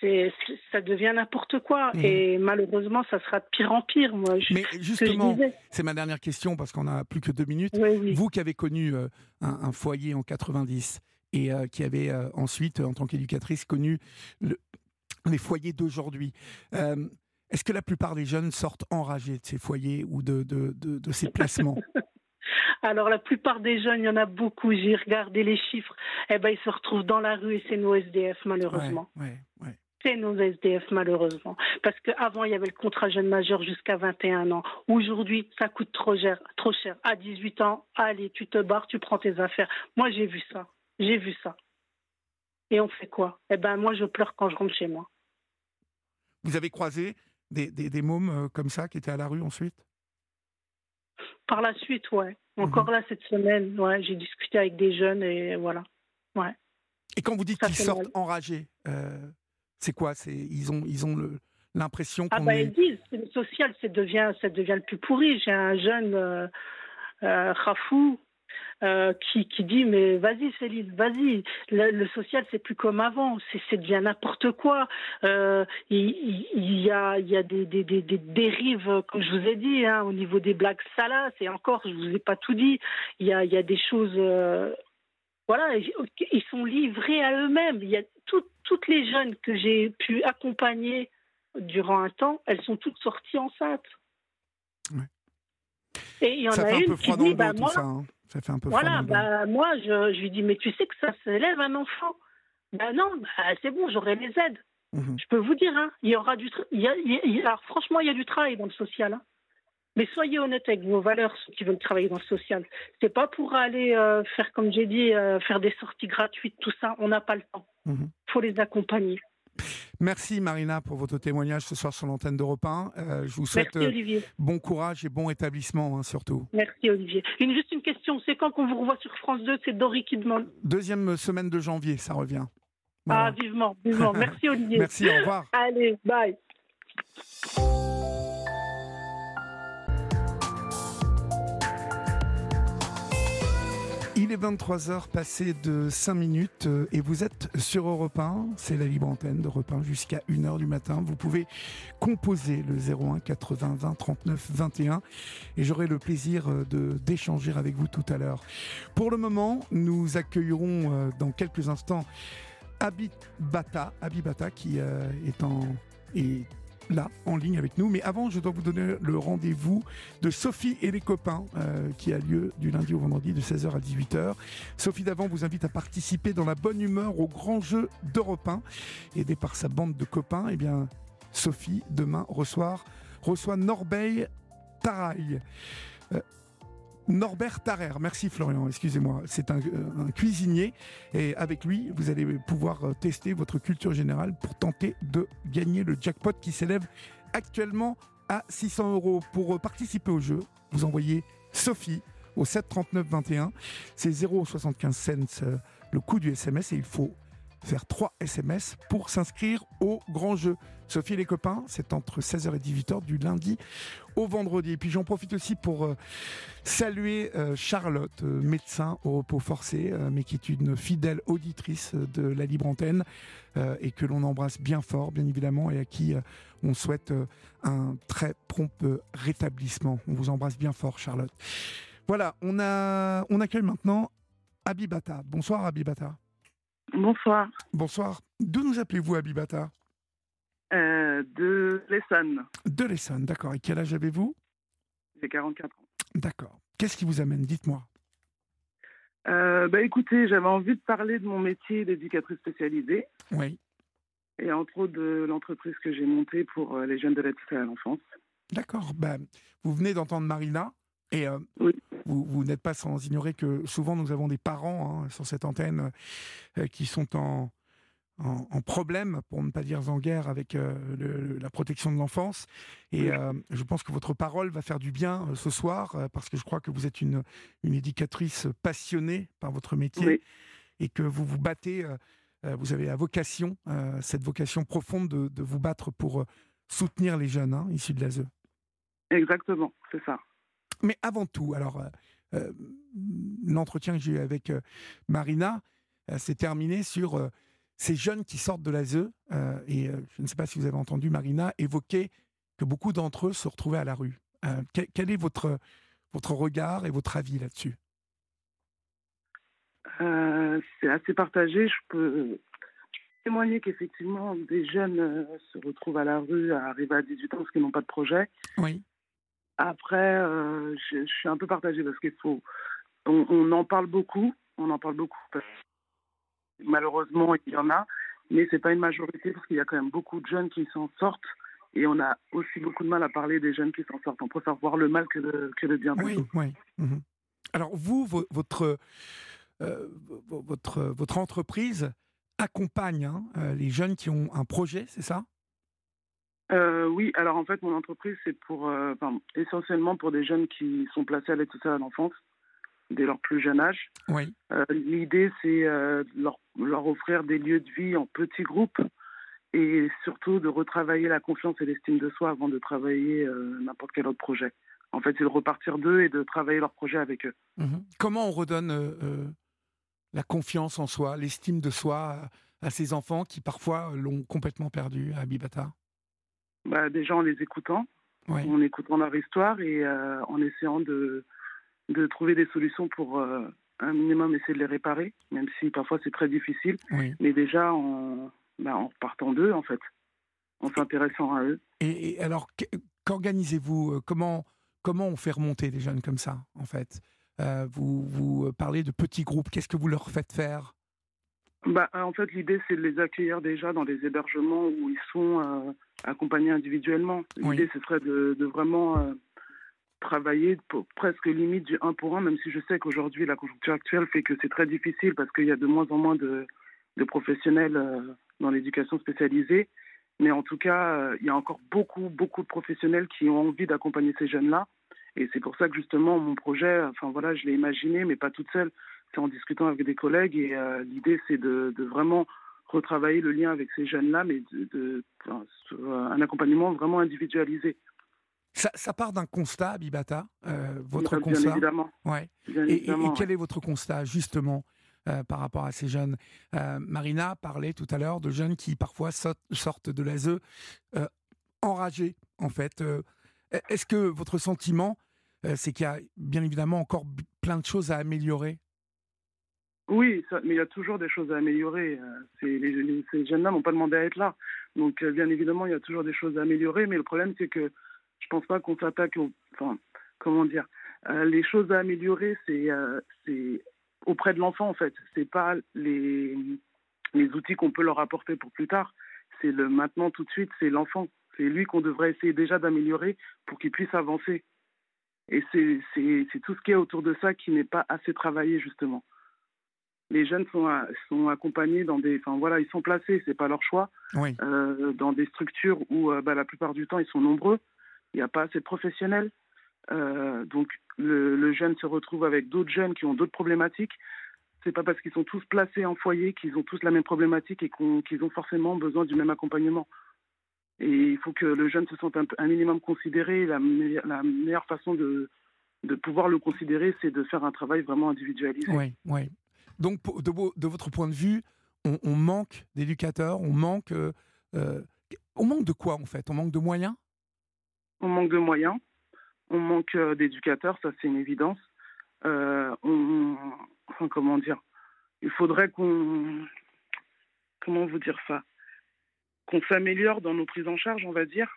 c'est ça devient n'importe quoi Mhm. et malheureusement ça sera de pire en pire moi je- Mais justement, c'est ma dernière question parce qu'on a plus que deux minutes. oui oui Vous qui avez connu euh, un, un foyer en 90 et euh, qui avez euh, ensuite, en tant qu'éducatrice, connu le- les foyers d'aujourd'hui, est-ce que la plupart des jeunes sortent enragés de ces foyers ou de, de, de- de ces placements? alors la plupart des jeunes il y en a beaucoup. J'ai regardé les chiffres. Eh ben ils se retrouvent dans la rue et c'est nos SDF malheureusement. Ouais, ouais, ouais. c'est nos SDF malheureusement. Parce qu'avant il y avait le contrat jeune majeur jusqu'à 21 ans. Aujourd'hui ça coûte trop cher trop cher. À 18 ans allez tu te barres tu prends tes affaires. Moi j'ai vu ça. J'ai vu ça. Et on fait quoi? Eh ben moi je pleure quand je rentre chez moi. Vous avez croisé des, des, des mômes euh, comme ça qui étaient à la rue ensuite? Par la suite ouais. Encore là cette semaine ouais j'ai discuté avec des jeunes et voilà. Et quand vous dites qu'ils sortent mal. enragés, euh, c'est quoi? C'est ils ont ils ont le- l'impression Ah qu'on bah est ils disent, c'est le social, ça devient, ça devient le plus pourri. J'ai un jeune euh, euh, Rafou euh, qui, qui dit mais vas-y Céline, vas-y, le, le social c'est plus comme avant, c'est devient n'importe quoi. Euh, il, il- il y a, y a des, des, des, des dérives, comme je vous ai dit, hein, au niveau des blagues salaces, et encore, je vous ai pas tout dit, il y a, y a des choses... euh, voilà, ils sont livrés à eux-mêmes. Il y a tout- toutes les jeunes que j'ai pu accompagner durant un temps, elles sont toutes sorties enceintes. Ouais. Et il y en ça a une qui dit, bah, moi, ça. hein. Ça fait un peu froid voilà, bah, moi, je, je lui dis, mais tu sais que ça s'élève un enfant. Ben non, bah, c'est bon, j'aurai les aides. Mhm. Je peux vous dire, hein, il y aura du, il y a- il y a- il y a- alors franchement, il y a du travail dans le social. hein. Mais soyez honnêtes avec vos valeurs, ceux qui veulent travailler dans le social. C'est pas pour aller euh, faire, comme j'ai dit, euh, faire des sorties gratuites, tout ça. On n'a pas le temps. Mhm. faut les accompagner. Merci Marina pour votre témoignage ce soir sur l'antenne d'Europe 1. Euh, je vous souhaite Merci euh, bon courage et bon établissement hein, surtout. Merci Olivier. Une, juste une question, c'est quand qu'on vous revoit sur France 2 C'est Dory qui demande. Deuxième semaine de janvier, ça revient. Ah, vivement, vivement. Merci Olivier. Merci, au revoir. Allez, bye. Il est 23h passé de 5 minutes euh, et vous êtes sur Europe 1, c'est la libre antenne d'Europe 1 jusqu'à 1h du matin. Vous pouvez composer le 01 80 20 39 21 et j'aurai le plaisir euh, de d'échanger avec vous tout à l'heure. Pour le moment, nous accueillerons euh, dans quelques instants Abibata, Abibata qui est en là en ligne avec nous. Mais avant, je dois vous donner le rendez-vous de Sophie et les copains euh, qui a lieu du lundi au vendredi de 16h à 18h. Sophie Davant vous invite à participer dans la bonne humeur au grand jeu d'Europe 1. Aidée par sa bande de copains, eh bien, Sophie, demain, reçoit, reçoit Norbeil Tarail. Euh, Norbert Tarrer, merci Florian, excusez-moi, c'est un, euh, un cuisinier et avec lui, vous allez pouvoir euh, tester votre culture générale pour tenter de gagner le jackpot qui s'élève actuellement à 600 euros. Pour euh, participer au jeu, vous envoyez Sophie au 739 21. C'est 0,75 cents le coût du SMS et il faut faire 3 SMS pour s'inscrire au grand jeu. Sophie et les copains, c'est entre 16h et 18h du lundi au vendredi. Et puis j'en profite aussi pour euh, saluer euh, Charlotte, euh, médecin au repos forcé, mais qui est une fidèle auditrice de la Libre Antenne et que l'on embrasse bien fort, bien évidemment, et à qui on souhaite un très prompt rétablissement. On vous embrasse bien fort, Charlotte. Voilà, on, a, on accueille maintenant Abibata. Bonsoir Abibata. Bonsoir. Bonsoir. D'où nous appelez-vous Abibata Euh, de l'Essonne. De l'Essonne, d'accord. Et quel âge avez-vous J'ai 44 ans. D'accord. Qu'est-ce qui vous amène? Dites-moi. Euh, bah, écoutez, j'avais envie de parler de mon métier d'éducatrice spécialisée Oui, et entre autres de l'entreprise que j'ai montée pour euh, les jeunes de l'aide à l'enfance. d'accord. Ben, vous venez d'entendre Marina et euh, Oui. vous, vous n'êtes pas sans ignorer que souvent nous avons des parents hein, sur cette antenne euh, qui sont en, en, en problème, pour ne pas dire en guerre, avec euh, le- la protection de l'enfance. Et je pense que votre parole va faire du bien ce soir parce que je crois que vous êtes une, une éducatrice passionnée par votre métier Oui. et que vous vous battez. vous avez la vocation, cette vocation profonde de, de vous battre pour soutenir les jeunes hein, issus de l'ASE. Exactement, c'est ça. Mais avant tout, alors, euh, euh, l'entretien que j'ai eu avec euh, Marina s'est terminé sur ces jeunes qui sortent de l'ASE, et je ne sais pas si vous avez entendu Marina évoquer que beaucoup d'entre eux se retrouvaient à la rue. quel, est votre, votre regard et votre avis là-dessus? C'est assez partagé. Je peux témoigner qu'effectivement, des jeunes se retrouvent à la rue, à arriver à 18 ans parce qu'ils n'ont pas de projet. Oui. Après, je, suis un peu partagée parce qu'il faut. On, en parle beaucoup, on en parle beaucoup. malheureusement, il y en a, mais c'est pas une majorité parce qu'il y a quand même beaucoup de jeunes qui s'en sortent. Et on a aussi beaucoup de mal à parler des jeunes qui s'en sortent. On préfère voir le mal que le, que le bien. Oui, oui. Mhm. Alors vous, votre, euh, votre, votre entreprise accompagne hein, euh, les jeunes qui ont un projet, c'est ça? Euh, oui, alors en fait, mon entreprise, c'est pour essentiellement pour des jeunes qui sont placés à l'aide sociale à l'enfance dès leur plus jeune âge. Oui. L'idée, c'est leur, leur, offrir des lieux de vie en petits groupes et surtout de retravailler la confiance et l'estime de soi avant de travailler euh, n'importe quel autre projet. En fait, c'est de repartir d'eux et de travailler leur projet avec eux. Mhm. Comment on redonne euh, euh, la confiance en soi, l'estime de soi à, ces enfants qui parfois l'ont complètement perdu à Bibata bah, Déjà en les écoutant, en écoutant leur histoire et en essayant de, de trouver des solutions pour un minimum essayer de les réparer, même si parfois c'est très difficile. Mais déjà en bah, en partant d'eux, en fait, en s'intéressant à eux. Et, alors, qu'organisez-vous euh, comment, comment on fait remonter des jeunes comme ça, en fait? Euh, vous, vous parlez de petits groupes, qu'est-ce que vous leur faites faire? Bah, En fait, l'idée, c'est de les accueillir déjà dans des hébergements où ils sont euh, accompagnés individuellement. L'idée, ce serait de, de vraiment travailler pour, presque limite du 1 pour 1, même si je sais qu'aujourd'hui, la conjoncture actuelle fait que c'est très difficile parce qu'il y a de moins en moins de, de professionnels dans l'éducation spécialisée. Mais en tout cas, euh, il y a encore beaucoup, beaucoup de professionnels qui ont envie d'accompagner ces jeunes-là. Et c'est pour ça que justement, mon projet, enfin voilà, je l'ai imaginé, mais pas toute seule. C'est en discutant avec des collègues. Et euh, l'idée, c'est de, vraiment retravailler le lien avec ces jeunes-là, mais de, un accompagnement vraiment individualisé. Ça, part d'un constat, Bibata, euh, votre bien constat. Évidemment. Ouais. et, quel est votre constat, justement euh, par rapport à ces jeunes. Euh, Marina parlait tout à l'heure de jeunes qui parfois sortent de l'ASE euh, enragés, en fait. Est-ce que votre sentiment, c'est qu'il y a bien évidemment encore plein de choses à améliorer oui, mais il y a toujours des choses à améliorer. Les, ces jeunes-là n'ont pas demandé à être là. Donc, bien évidemment, il y a toujours des choses à améliorer. Mais le problème, c'est que je pense pas qu'on s'attaque au. Enfin, comment dire Les choses à améliorer, c'est auprès de l'enfant en fait. C'est pas les les outils qu'on peut leur apporter pour plus tard. C'est le maintenant tout de suite. C'est l'enfant. C'est lui qu'on devrait essayer déjà d'améliorer pour qu'il puisse avancer. Et c'est tout ce qui est autour de ça qui n'est pas assez travaillé justement. Les jeunes sont, sont accompagnés dans des, enfin voilà, ils sont placés, c'est pas leur choix, euh, dans des structures où euh, bah, la plupart du temps ils sont nombreux. Il n'y a pas assez de professionnels. Euh, donc le, jeune se retrouve avec d'autres jeunes qui ont d'autres problématiques. C'est pas parce qu'ils sont tous placés en foyer qu'ils ont tous la même problématique et qu'ils ont forcément besoin du même accompagnement. Et il faut que le jeune se sente un, minimum considéré. La, la meilleure façon de, de pouvoir le considérer, c'est de faire un travail vraiment individualisé. Oui, oui. Donc, de, votre point de vue, on, manque d'éducateurs, on manque, euh, euh, on manque de quoi en fait? On manque de moyens? On manque de moyens. On manque d'éducateurs, ça c'est une évidence. Euh, comment dire? Il faudrait qu'on. Comment vous dire ça? Qu'on s'améliore dans nos prises en charge, on va dire,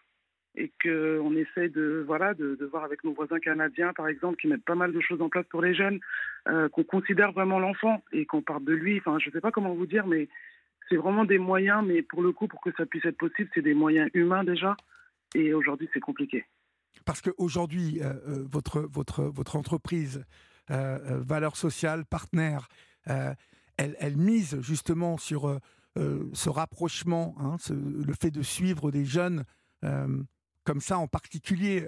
et qu'on essaie de, voilà, de, voir avec nos voisins canadiens, par exemple, qui mettent pas mal de choses en place pour les jeunes, euh, qu'on considère vraiment l'enfant et qu'on parle de lui. Enfin, je ne sais pas comment vous dire, mais c'est vraiment des moyens, mais pour le coup, pour que ça puisse être possible, c'est des moyens humains déjà. Et aujourd'hui, c'est compliqué. Parce qu'aujourd'hui, euh, euh, votre, votre, votre entreprise, euh, Valeurs Sociales, partenaire, elle, elle, mise justement sur ce rapprochement, hein, le fait de suivre des jeunes comme ça en particulier,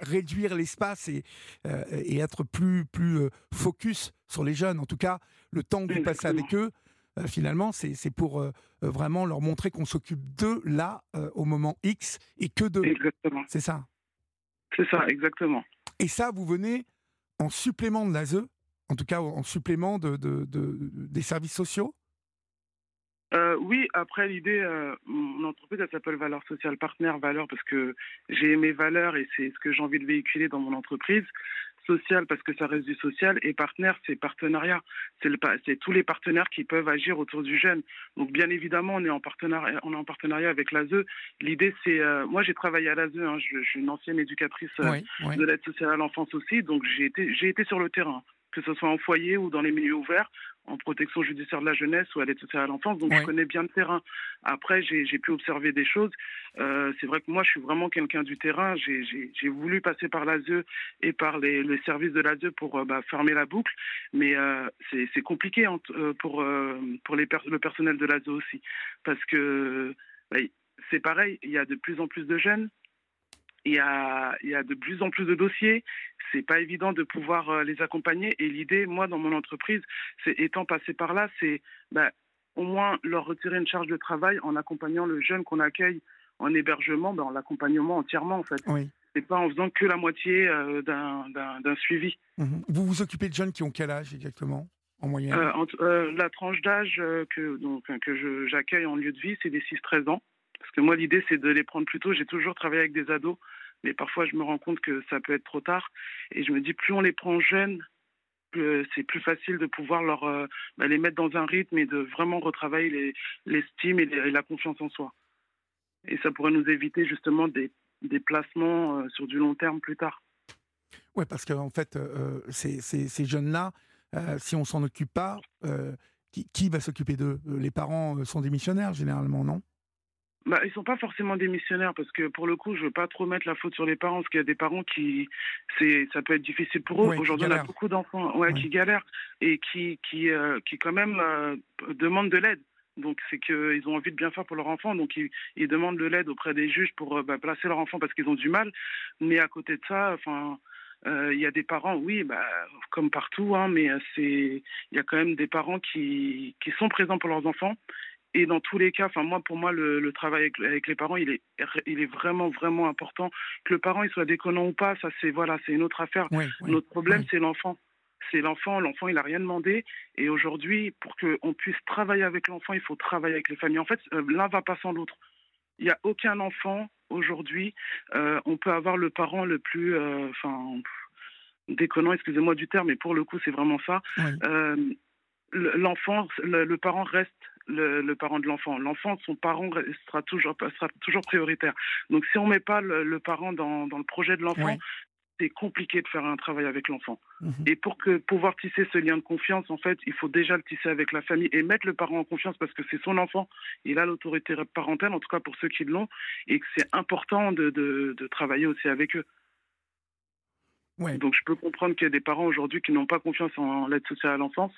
réduire l'espace et, et, être plus, plus focus sur les jeunes. En tout cas, le temps que vous passez avec eux, finalement, c'est pour vraiment leur montrer qu'on s'occupe d'eux là, au moment X, et que d'eux. C'est ça. C'est ça, exactement. Et ça, vous venez en supplément de l'ASE, en tout cas en supplément de, de, des services sociaux? Euh, oui, après l'idée, euh, mon entreprise, elle s'appelle Valeur Sociale Partenaire Valeur parce que j'ai mes valeurs et c'est ce que j'ai envie de véhiculer dans mon entreprise. Social parce que ça reste du social et partenaire, c'est partenariat. C'est tous les partenaires qui peuvent agir autour du jeune. Donc bien évidemment, on est en partenariat, on est en partenariat avec l'ASE. L'idée, c'est, euh, moi j'ai travaillé à l'ASE, hein, je, suis une ancienne éducatrice de l'aide sociale à l'enfance aussi, donc j'ai été, j'ai été sur le terrain que ce soit en foyer ou dans les milieux ouverts, en protection judiciaire de la jeunesse ou à l'aide sociale à l'enfance. Donc je connais bien le terrain. Après, j'ai pu observer des choses. Euh, c'est vrai que moi, je suis vraiment quelqu'un du terrain. J'ai voulu passer par l'ASE et par les, services de l'ASE pour euh, bah, fermer la boucle. Mais euh, c'est compliqué pour, pour les le personnel de l'ASE aussi. Parce que bah, c'est pareil, il y a de plus en plus de jeunes il y, a, il y a de plus en plus de dossiers. C'est pas évident de pouvoir euh, les accompagner. Et l'idée, moi, dans mon entreprise, c'est étant passé par là, c'est bah, au moins leur retirer une charge de travail en accompagnant le jeune qu'on accueille en hébergement, bah, en l'accompagnement entièrement, en fait. Oui. C'est pas en faisant que la moitié euh, d'un suivi. Mhm. Vous vous occupez de jeunes qui ont quel âge exactement en moyenne? Euh, La tranche d'âge que, donc, que j'accueille en lieu de vie, c'est des 6-13 ans. Parce que moi, l'idée, c'est de les prendre plus tôt. J'ai toujours travaillé avec des ados, mais parfois, je me rends compte que ça peut être trop tard. Et je me dis, plus on les prend jeunes, c'est plus facile de pouvoir leur, euh, bah, les mettre dans un rythme et de vraiment retravailler l'estime et, la confiance en soi. Et ça pourrait nous éviter justement des, des placements euh, sur du long terme plus tard. Oui, parce qu'en en fait, euh, ces, ces jeunes-là, si on s'en occupe pas, qui, qui, va s'occuper d'eux? Les parents sont des missionnaires généralement, non? Bah, ils sont pas forcément démissionnaires parce que pour le coup, je veux pas trop mettre la faute sur les parents parce qu'il y a des parents qui, c'est, ça peut être difficile pour eux. Aujourd'hui, on a beaucoup d'enfants, ouais, qui galèrent et qui, qui, euh, qui quand même euh, demandent de l'aide. Donc c'est qu'ils ont envie de bien faire pour leur enfant, donc ils, ils demandent de l'aide auprès des juges pour euh, bah, placer leur enfant parce qu'ils ont du mal. Mais à côté de ça, enfin. Il y a des parents, oui, bah, comme partout, hein, mais c'est il y a quand même des parents qui, qui sont présents pour leurs enfants et dans tous les cas, enfin moi pour moi le, travail avec, les parents il est il est vraiment vraiment important que le parent il soit déconnant ou pas ça c'est voilà c'est une autre affaire. Notre problème c'est l'enfant. C'est l'enfant, l'enfant il a rien demandé et aujourd'hui pour qu'on puisse travailler avec l'enfant il faut travailler avec les familles. En fait euh, l'un va pas sans l'autre. Il n'y a aucun enfant aujourd'hui. Euh, on peut avoir le parent le plus euh, enfin déconnant excusez-moi du terme mais pour le coup c'est vraiment ça. l'enfant, le, parent reste le, parent de l'enfant. L'enfant, son parent sera toujours, sera toujours prioritaire. Donc si on ne met pas le, parent dans, dans, le projet de l'enfant, c'est compliqué de faire un travail avec l'enfant. Mhm. Et pour que pouvoir tisser ce lien de confiance, en fait, il faut déjà le tisser avec la famille et mettre le parent en confiance parce que c'est son enfant. Il a l'autorité parentale, en tout cas pour ceux qui l'ont, et que c'est important de, de, de, travailler aussi avec eux. Donc je peux comprendre qu'il y a des parents aujourd'hui qui n'ont pas confiance en l'aide sociale à l'enfance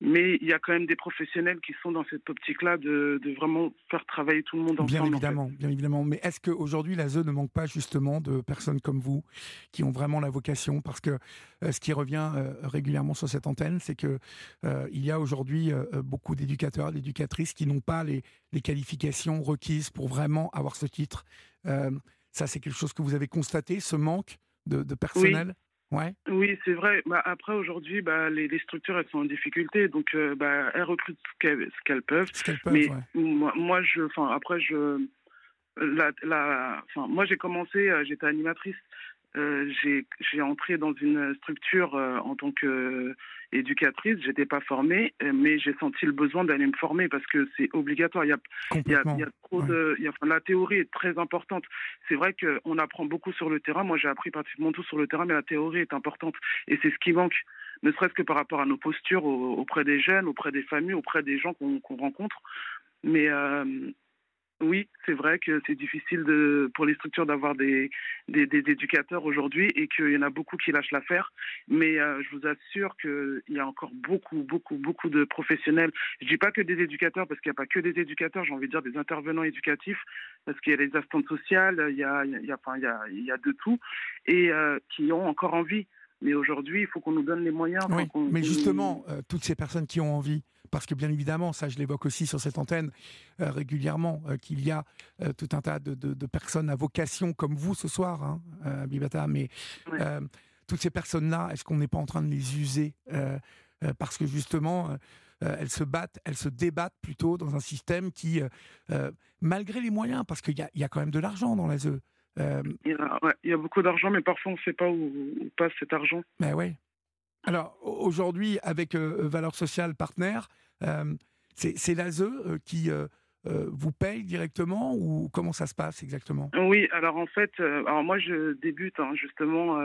mais il y a quand même des professionnels qui sont dans cette optique-là de, de, vraiment faire travailler tout le monde ensemble. Bien évidemment, bien évidemment. Mais est-ce qu'aujourd'hui, la zone ne manque pas justement de personnes comme vous qui ont vraiment la vocation? Parce que euh, ce qui revient euh, régulièrement sur cette antenne, c'est que euh, il y a aujourd'hui beaucoup d'éducateurs, d'éducatrices qui n'ont pas les, les, qualifications requises pour vraiment avoir ce titre. ça, c'est quelque chose que vous avez constaté, ce manque de, de personnel? oui, c'est vrai. Bah, après, aujourd'hui, bah, les, structures, elles sont en difficulté. Donc, euh, bah, elles recrutent ce qu'elles peuvent. Mais moi, je, après, je, la, la, moi, j'ai commencé, euh, j'étais animatrice euh, j'ai entré dans une structure euh, en tant qu'éducatrice. Je J'étais pas formée, euh, mais j'ai senti le besoin d'aller me former parce que c'est obligatoire. Il y a, il y a, il y a trop de, la théorie est très importante. C'est vrai qu'on apprend beaucoup sur le terrain. Moi, j'ai appris pratiquement tout sur le terrain, mais la théorie est importante et c'est ce qui manque. Ne serait-ce que par rapport à nos postures auprès des jeunes, auprès des familles, auprès des gens qu'on rencontre. Mais oui, c'est vrai que c'est difficile de, pour les structures d'avoir des, des, éducateurs aujourd'hui et qu'il y en a beaucoup qui lâchent l'affaire. Mais euh, je vous assure qu'il y a encore beaucoup, beaucoup, beaucoup de professionnels. Je dis pas que des éducateurs parce qu'il n'y a pas que des éducateurs, j'ai envie de dire des intervenants éducatifs parce qu'il y a les assistantes sociales, il y a, il y a, enfin, il y a, il y a de tout et euh, qui ont encore envie. Mais aujourd'hui, il faut qu'on nous donne les moyens. Oui, mais justement, euh, toutes ces personnes qui ont envie, parce que bien évidemment, ça je l'évoque aussi sur cette antenne euh, régulièrement, euh, qu'il y a euh, tout un tas de, personnes à vocation comme vous ce soir, hein, Bibata, mais toutes ces personnes-là, est-ce qu'on n'est pas en train de les user Parce que justement, elles se battent, elles se débattent plutôt dans un système qui, malgré les moyens, parce qu'il y a, quand même de l'argent dans l'ASE. Il, y a beaucoup d'argent, mais parfois on ne sait pas où, passe cet argent. Mais oui. Alors aujourd'hui, avec Valeurs Sociales Partenaires, c'est l'ASE qui vous paye directement ou comment ça se passe exactement? Oui, alors en fait, alors moi je débute hein, justement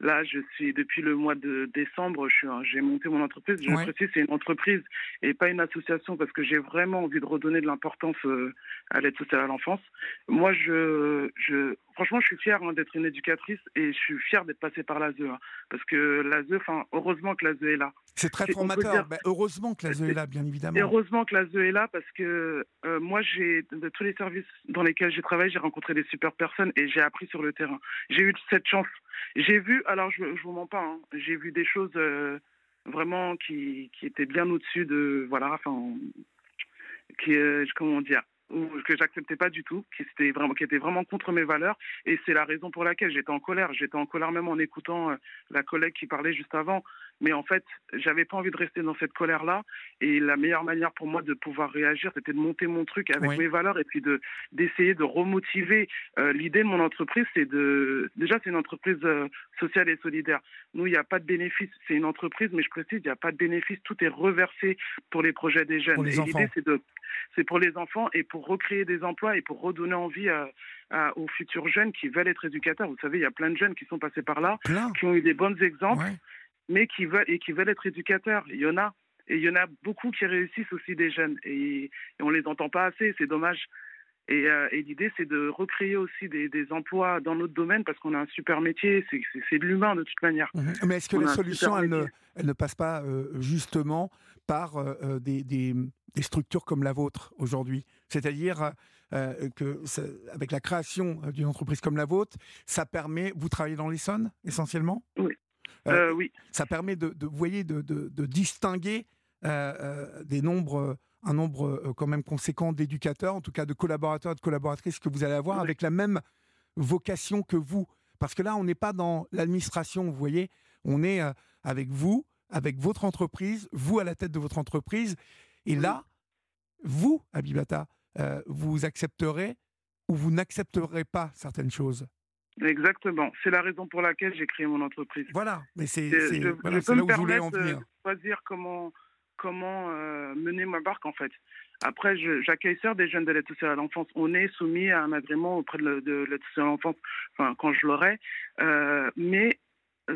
Là, je suis depuis le mois de décembre, j'ai monté mon entreprise. Je précise, c'est une entreprise et pas une association parce que j'ai vraiment envie de redonner de l'importance euh, à l'aide sociale à l'enfance. Moi, je, je, franchement, je suis fière hein, d'être une éducatrice et je suis fière d'être passée par l'ASE hein, parce que l'ASE, enfin, heureusement que l'ASE est là. C'est très formateur. Ben, heureusement que l'ASE est là, bien évidemment. heureusement que l'ASE est là parce que euh, moi, j'ai de tous les services dans lesquels j'ai travaillé, j'ai rencontré des super personnes et j'ai appris sur le terrain. J'ai eu cette chance j'ai vu, alors je ne vous mens pas, hein, j'ai vu des choses euh, vraiment qui, qui étaient bien au-dessus de, voilà, enfin, qui, euh, comment dire, que j'acceptais pas du tout, qui était vraiment, qui était vraiment contre mes valeurs, et c'est la raison pour laquelle j'étais en colère. J'étais en colère même en écoutant euh, la collègue qui parlait juste avant. Mais en fait, j'avais pas envie de rester dans cette colère-là, et la meilleure manière pour moi de pouvoir réagir, c'était de monter mon truc avec mes valeurs, et puis de d'essayer de remotiver. Euh, l'idée de mon entreprise, c'est de, déjà, c'est une entreprise euh, sociale et solidaire. Nous, il n'y a pas de bénéfice. C'est une entreprise, mais je précise, il n'y a pas de bénéfice. Tout est reversé pour les projets des jeunes. et l'idée, c'est de c'est pour les enfants et pour recréer des emplois et pour redonner envie aux futurs jeunes qui veulent être éducateurs. Vous savez, il y a plein de jeunes qui sont passés par là, qui ont eu des bons exemples, mais qui veulent et qui veulent être éducateurs. Il y en a. Et il y en a beaucoup qui réussissent aussi des jeunes. Et, on ne les entend pas assez, c'est dommage. Et, euh, l'idée, c'est de recréer aussi des, emplois dans notre domaine parce qu'on a un super métier, c'est de l'humain de toute manière. Mhm. Mais est-ce que la solution, elle ne, elle ne, passe pas euh, justement par euh, des, des, des structures comme la vôtre aujourd'hui? C'est-à-dire que avec la création d'une entreprise comme la vôtre, ça permet. Vous travaillez dans l'Essonne essentiellement? Oui. Euh, oui. Ça permet de, vous voyez, de, de, distinguer des nombres, un nombre quand même conséquent d'éducateurs, en tout cas de collaborateurs et de collaboratrices que vous allez avoir avec la même vocation que vous. Parce que là, on n'est pas dans l'administration, vous voyez, on est avec vous, avec votre entreprise, vous à la tête de votre entreprise, et là, vous, Abibata, euh, vous accepterez ou vous n'accepterez pas certaines choses. Exactement. C'est la raison pour laquelle j'ai créé mon entreprise. Voilà, mais c'est là où je voulais en venir. De choisir comment, comment euh, mener ma barque, en fait. Après, j'accueille certes des jeunes de l'aide sociale à l'enfance. On est soumis à un agrément auprès de l'aide sociale à l'enfance, enfin, quand je l'aurai. Euh, mais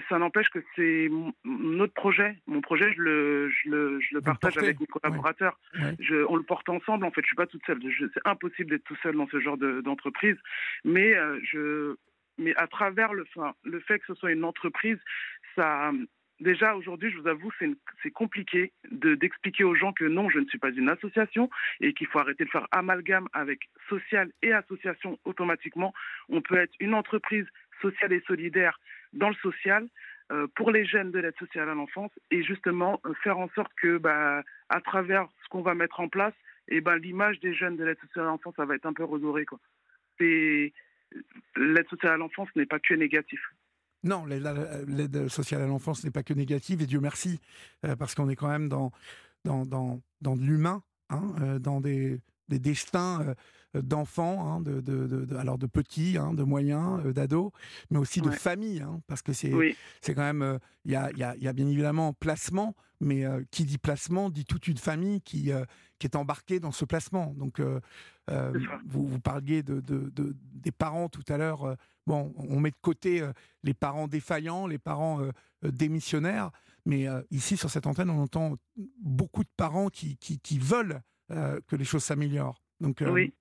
ça n'empêche que c'est notre projet. Mon projet, je le, je le, je le partage avec mes collaborateurs. Je, on le porte ensemble. En fait, je suis pas toute seule. C'est impossible d'être tout seul dans ce genre d'entreprise. mais euh, je, mais à travers le, fait que ce soit une entreprise, ça, déjà aujourd'hui, je vous avoue, c'est compliqué d'expliquer aux gens que non, je ne suis pas une association et qu'il faut arrêter de faire amalgame avec social et association automatiquement. On peut être une entreprise sociale et solidaire dans le social euh, pour les jeunes de l'aide sociale à l'enfance et justement euh, faire en sorte que bah, à travers ce qu'on va mettre en place, et eh ben, l'image des jeunes de l'aide sociale à l'enfance, ça va être un peu redoré. L'aide sociale à l'enfance n'est pas que négatif. Non, l'aide sociale à l'enfance n'est pas que négative, et Dieu merci, euh, parce qu'on est quand même dans, dans, dans, dans de l'humain, hein, dans des, des destins euh, d'enfants, hein, de, de, alors de petits, hein, de moyens, euh, d'ados, mais aussi de familles, hein, parce que c'est c'est quand même, euh, il y, a, y, a, y, a, bien évidemment placement, mais qui dit placement dit toute une famille qui, qui est embarquée dans ce placement. Donc, vous, vous parliez de, des parents tout à l'heure. bon, on met de côté les parents défaillants, les parents démissionnaires, mais ici, sur cette antenne, on entend beaucoup de parents qui, qui, qui veulent que les choses s'améliorent. Donc, oui.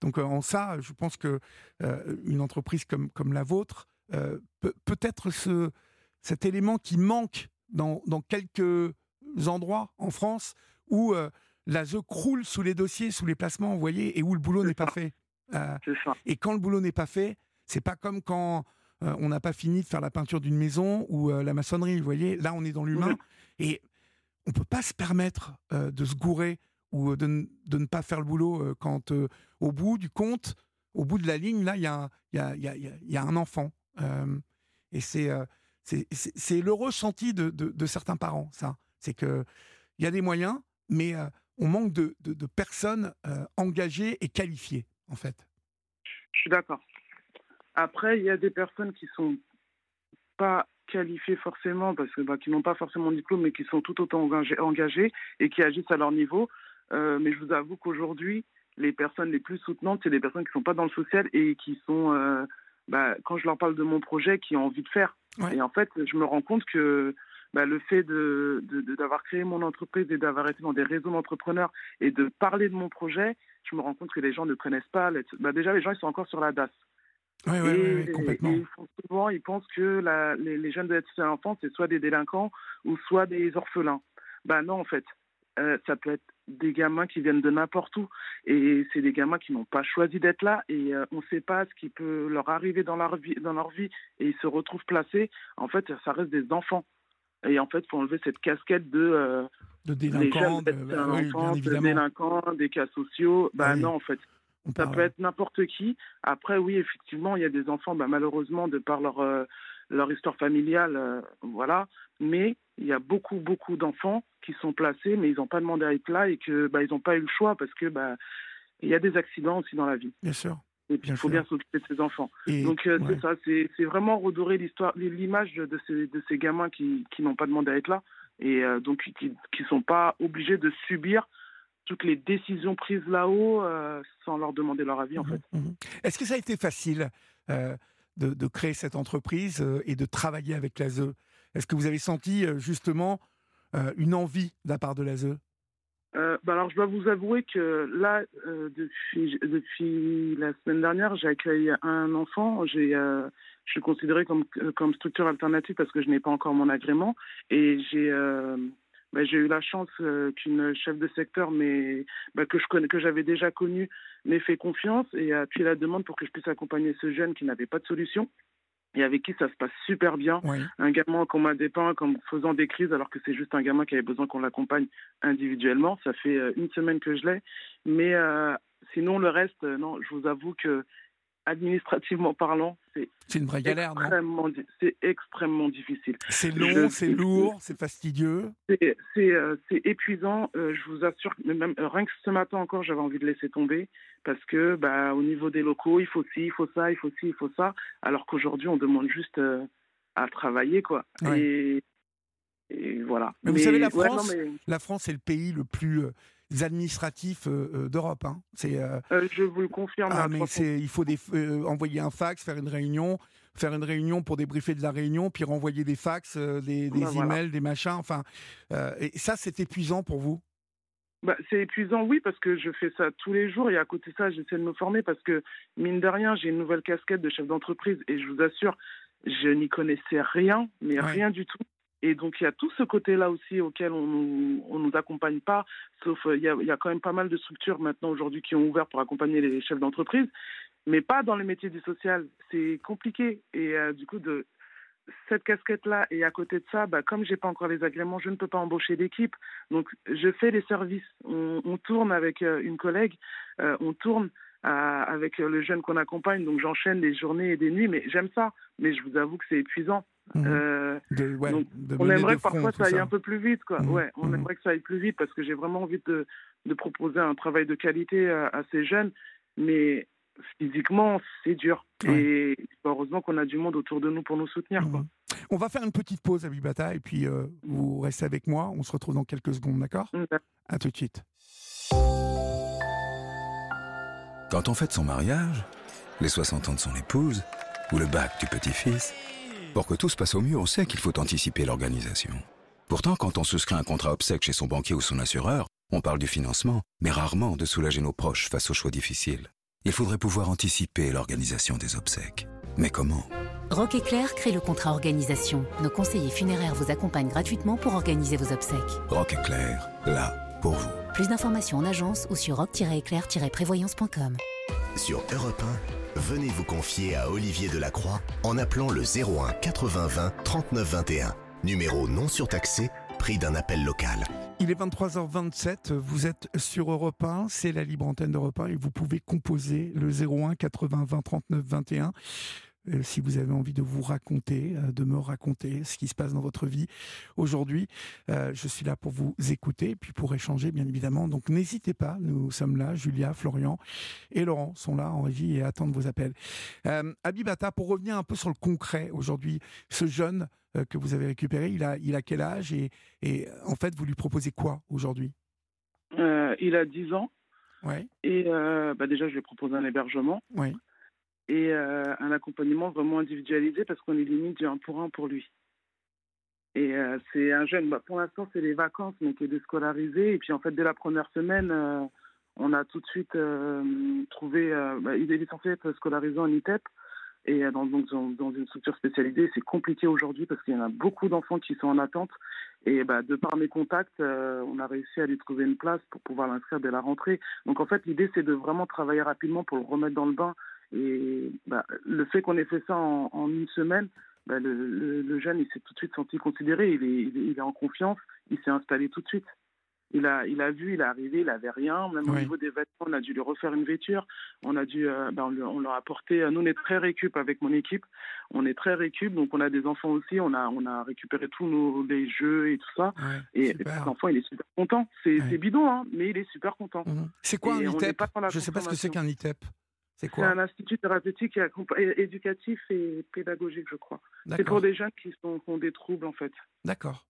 Donc euh, en ça, je pense que euh, une entreprise comme, comme la vôtre euh, peut, peut être ce, cet élément qui manque dans, dans quelques endroits en France où l'ASE croule sous les dossiers, sous les placements, vous voyez, et où le boulot n'est pas fait. Et quand le boulot n'est pas fait, c'est pas comme quand on n'a pas fini de faire la peinture d'une maison ou la maçonnerie, vous voyez. Là, on est dans l'humain et on peut pas se permettre de se gourer ou de, ne pas faire le boulot quand au bout du compte, au bout de la ligne, là, il y, a, y, a, un enfant. et c'est c'est le ressenti de, certains parents, ça. C'est que il y a des moyens, mais on manque de, personnes engagées et qualifiées, en fait. Je suis d'accord. Après, il y a des personnes qui sont pas qualifiées forcément, parce que bah, qui n'ont pas forcément de diplôme, mais qui sont tout autant engagées, et qui agissent à leur niveau. Euh, mais je vous avoue qu'aujourd'hui, les personnes les plus soutenantes, c'est des personnes qui ne sont pas dans le social et qui sont, euh, bah, quand je leur parle de mon projet, qui ont envie de faire. Et en fait, je me rends compte que bah, le fait d'avoir de, créé mon entreprise et d'avoir été dans des réseaux d'entrepreneurs et de parler de mon projet, je me rends compte que les gens ne connaissent pas. Bah, déjà, les gens, ils sont encore sur la DAS. Oui, oui, complètement. ils souvent, ils pensent que la, les, jeunes de l'aide l'enfance, c'est soit des délinquants ou soit des orphelins. Ben non, en fait. Euh, ça peut être des gamins qui viennent de n'importe où. Et c'est des gamins qui n'ont pas choisi d'être là. Et euh, on ne sait pas ce qui peut leur arriver dans leur, vie, dans leur vie. Et ils se retrouvent placés. En fait, ça reste des enfants. Et en fait, il faut enlever cette casquette de, euh, de délinquants, de, bah, de délinquants, des cas sociaux. Ben non, en fait. Ça peut être n'importe qui. Après, oui, effectivement, il y a des enfants, bah, malheureusement, de par leur, euh, leur histoire familiale, euh, voilà. Mais il y a beaucoup, beaucoup d'enfants qui sont placés, mais ils n'ont pas demandé à être là et que bah, ils n'ont pas eu le choix parce que bah, il y a des accidents aussi dans la vie. Bien sûr. Et puis, il faut bien s'occuper de ces enfants. Donc, euh, c'est ça, c'est vraiment redorer l'histoire, l'image de ces, de ces gamins qui, qui n'ont pas demandé à être là et donc qui ne sont pas obligés de subir toutes les décisions prises là-haut euh, sans leur demander leur avis, en mhm, fait. Mhm. Est-ce que ça a été facile euh, de, créer cette entreprise euh, et de travailler avec l'ASE? Est-ce que vous avez senti justement une envie de la part de l'ASE bah alors, je dois vous avouer que là, depuis, la semaine dernière, j'ai accueilli un enfant. Je suis considérée comme, comme structure alternative parce que je n'ai pas encore mon agrément. Et j'ai bah, eu la chance euh, qu'une chef de secteur mais bah, que je que j'avais déjà connue m'ait fait confiance et a appuyé la demande pour que je puisse accompagner ce jeune qui n'avait pas de solution et avec qui ça se passe super bien. Un gamin qu'on m'a dépeint comme faisant des crises alors que c'est juste un gamin qui avait besoin qu'on l'accompagne individuellement. Ça fait euh, une semaine que je l'ai. Mais euh, sinon, le reste, non, je vous avoue que administrativement parlant, c'est une vraie galère, C'est extrêmement difficile. C'est long, c'est lourd, c'est fastidieux. C'est euh, épuisant. Euh, je vous assure, même euh, rien que ce matin encore, j'avais envie de laisser tomber parce que, bah, au niveau des locaux, il faut ci, il faut ça, il faut ci, il faut ça, alors qu'aujourd'hui, on demande juste à travailler, quoi. Et, voilà. Mais, vous savez, la France, la France est le pays le plus administratifs euh, euh, d'Europe. Hein. C'est, euh, je vous le confirme. Ah, mais c'est, il faut des, envoyer un fax, faire une réunion, faire une réunion pour débriefer de la réunion, puis renvoyer des fax, des, des ben emails, des machins. Enfin, et ça, c'est épuisant pour vous? Bah, c'est épuisant, oui, parce que je fais ça tous les jours et à côté de ça, j'essaie de me former parce que, mine de rien, j'ai une nouvelle casquette de chef d'entreprise et je vous assure, je n'y connaissais rien, mais rien du tout. Et donc, il y a tout ce côté-là aussi auquel on nous, nous accompagne pas, sauf euh, il y, a, quand même pas mal de structures maintenant aujourd'hui qui ont ouvert pour accompagner les chefs d'entreprise, mais pas dans les métiers du social. C'est compliqué. Et euh, du coup, de cette casquette-là et à côté de ça, bah, comme j'ai pas encore les agréments, je ne peux pas embaucher d'équipe. Donc, je fais les services. On, on tourne avec euh, une collègue, on tourne avec le jeune qu'on accompagne, donc j'enchaîne des journées et des nuits, mais j'aime ça. Mais je vous avoue que c'est épuisant. Mmh. Euh, on aimerait que parfois ça aille un peu plus vite, quoi. Mmh. Ouais, on mmh. aimerait que ça aille plus vite parce que j'ai vraiment envie de, de, proposer un travail de qualité à, ces jeunes, mais physiquement c'est dur. Et heureusement qu'on a du monde autour de nous pour nous soutenir. Quoi. On va faire une petite pause à Bibata et puis euh, vous restez avec moi. On se retrouve dans quelques secondes, d'accord? À tout de suite. Quand on fête son mariage, les 60 ans de son épouse ou le bac du petit-fils, pour que tout se passe au mieux, on sait qu'il faut anticiper l'organisation. Pourtant, quand on souscrit un contrat obsèque chez son banquier ou son assureur, on parle du financement, mais rarement de soulager nos proches face aux choix difficiles. Il faudrait pouvoir anticiper l'organisation des obsèques. Mais comment? Rock Éclair crée le contrat organisation. Nos conseillers funéraires vous accompagnent gratuitement pour organiser vos obsèques. Rock Éclair, là pour vous. Plus d'informations en agence ou sur rock-éclair-prévoyance.com. Sur Europe 1, venez vous confier à Olivier Delacroix en appelant le 01 80 20 39 21. Numéro non surtaxé, prix d'un appel local. Il est 23h27, vous êtes sur Europe 1, c'est la libre antenne d'Europe 1 et vous pouvez composer le 01 80 20 39 21. Euh, si vous avez envie de vous raconter, euh, de me raconter ce qui se passe dans votre vie aujourd'hui. Euh, je suis là pour vous écouter, puis pour échanger, bien évidemment. Donc n'hésitez pas, nous sommes là, Julia, Florian et Laurent sont là en régie et attendent vos appels. Abibata, pour revenir un peu sur le concret aujourd'hui, ce jeune que vous avez récupéré, il a, il a quel âge et, et en fait, vous lui proposez quoi aujourd'hui? Il a 10 ans. Ouais. Et bah déjà, je lui propose un hébergement. Oui et euh, un accompagnement vraiment individualisé parce qu'on est limite du un pour un pour lui. Et euh, c'est un jeune, bah, pour l'instant c'est les vacances, mais qui est déscolarisé. Et puis en fait, dès la première semaine, euh, on a tout de suite trouvé, bah, il est censé être scolarisé en ITEP. Et dans, donc, dans, une structure spécialisée, c'est compliqué aujourd'hui parce qu'il y en a beaucoup d'enfants qui sont en attente. Et bah, de par mes contacts, on a réussi à lui trouver une place pour pouvoir l'inscrire dès la rentrée. Donc en fait, l'idée, c'est de vraiment travailler rapidement pour le remettre dans le bain et bah, le fait qu'on ait fait ça en, une semaine, bah, le, jeune, il s'est tout de suite senti considéré, il est, il est, en confiance, il s'est installé tout de suite. Il a, il a vu, il est arrivé, il avait rien. Même au niveau des vêtements, on a dû lui refaire une vêture. On a dû, euh, bah, on, leur a apporté. Nous, on est très récup avec mon équipe. On est très récup, donc on a des enfants aussi. On a, on a récupéré tous nos les jeux et tout ça. et l'enfant, il est super content. C'est bidon, hein, mais il est super content. Mhm. C'est quoi un ITEP Je ne sais pas ce que c'est qu'un ITEP. C'est un institut thérapeutique et éducatif et pédagogique, je crois. C'est pour des jeunes qui, sont, ont des troubles, en fait. D'accord.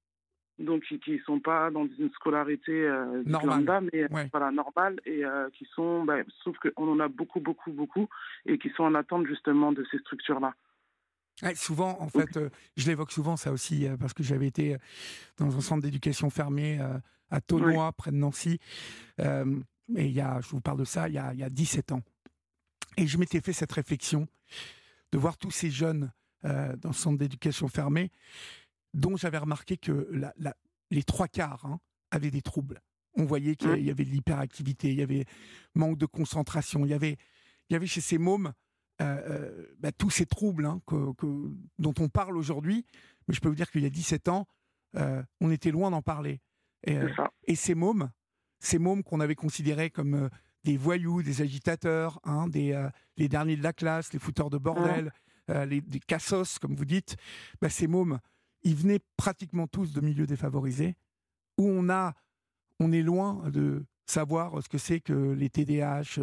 Donc, qui ne sont pas dans une scolarité euh, normale, mais voilà, normale, et euh, qui sont, bah, sauf qu'on en a beaucoup, beaucoup, beaucoup, et qui sont en attente justement de ces structures-là. souvent, en fait, euh, je l'évoque souvent ça aussi, parce que j'avais été dans un centre d'éducation fermé à Tonois, près de Nancy. et il y a, je vous parle de ça, il y a, il y a 17 ans. Et je m'étais fait cette réflexion de voir tous ces jeunes euh, dans le centre d'éducation fermé, dont j'avais remarqué que les trois quarts hein, avaient des troubles. On voyait qu'il y avait de l'hyperactivité, il y avait manque de concentration, il y avait, il y avait chez ces mômes euh, euh, bah, tous ces troubles hein, dont on parle aujourd'hui. Mais je peux vous dire qu'il y a 17 ans, on était loin d'en parler. Et, et, ces mômes, ces mômes qu'on avait considérés comme des voyous, des agitateurs, hein, des, euh, les derniers de la classe, les fouteurs de bordel, euh, les, des cassos, comme vous dites, bah, ces mômes, ils venaient pratiquement tous de milieux défavorisés, où on, a, on est loin de savoir ce que c'est que les TDAH,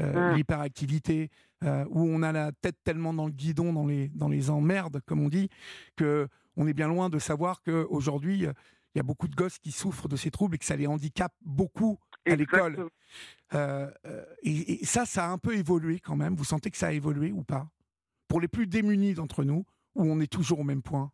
euh, l'hyperactivité, où on a la tête tellement dans le guidon, dans les, dans les emmerdes, comme on dit, que on est bien loin de savoir qu'aujourd'hui, il y a beaucoup de gosses qui souffrent de ces troubles et que ça les handicape beaucoup à l'école. Euh, euh, et, ça, ça a un peu évolué quand même. Vous sentez que ça a évolué ou pas? Pour les plus démunis d'entre nous, où on est toujours au même point?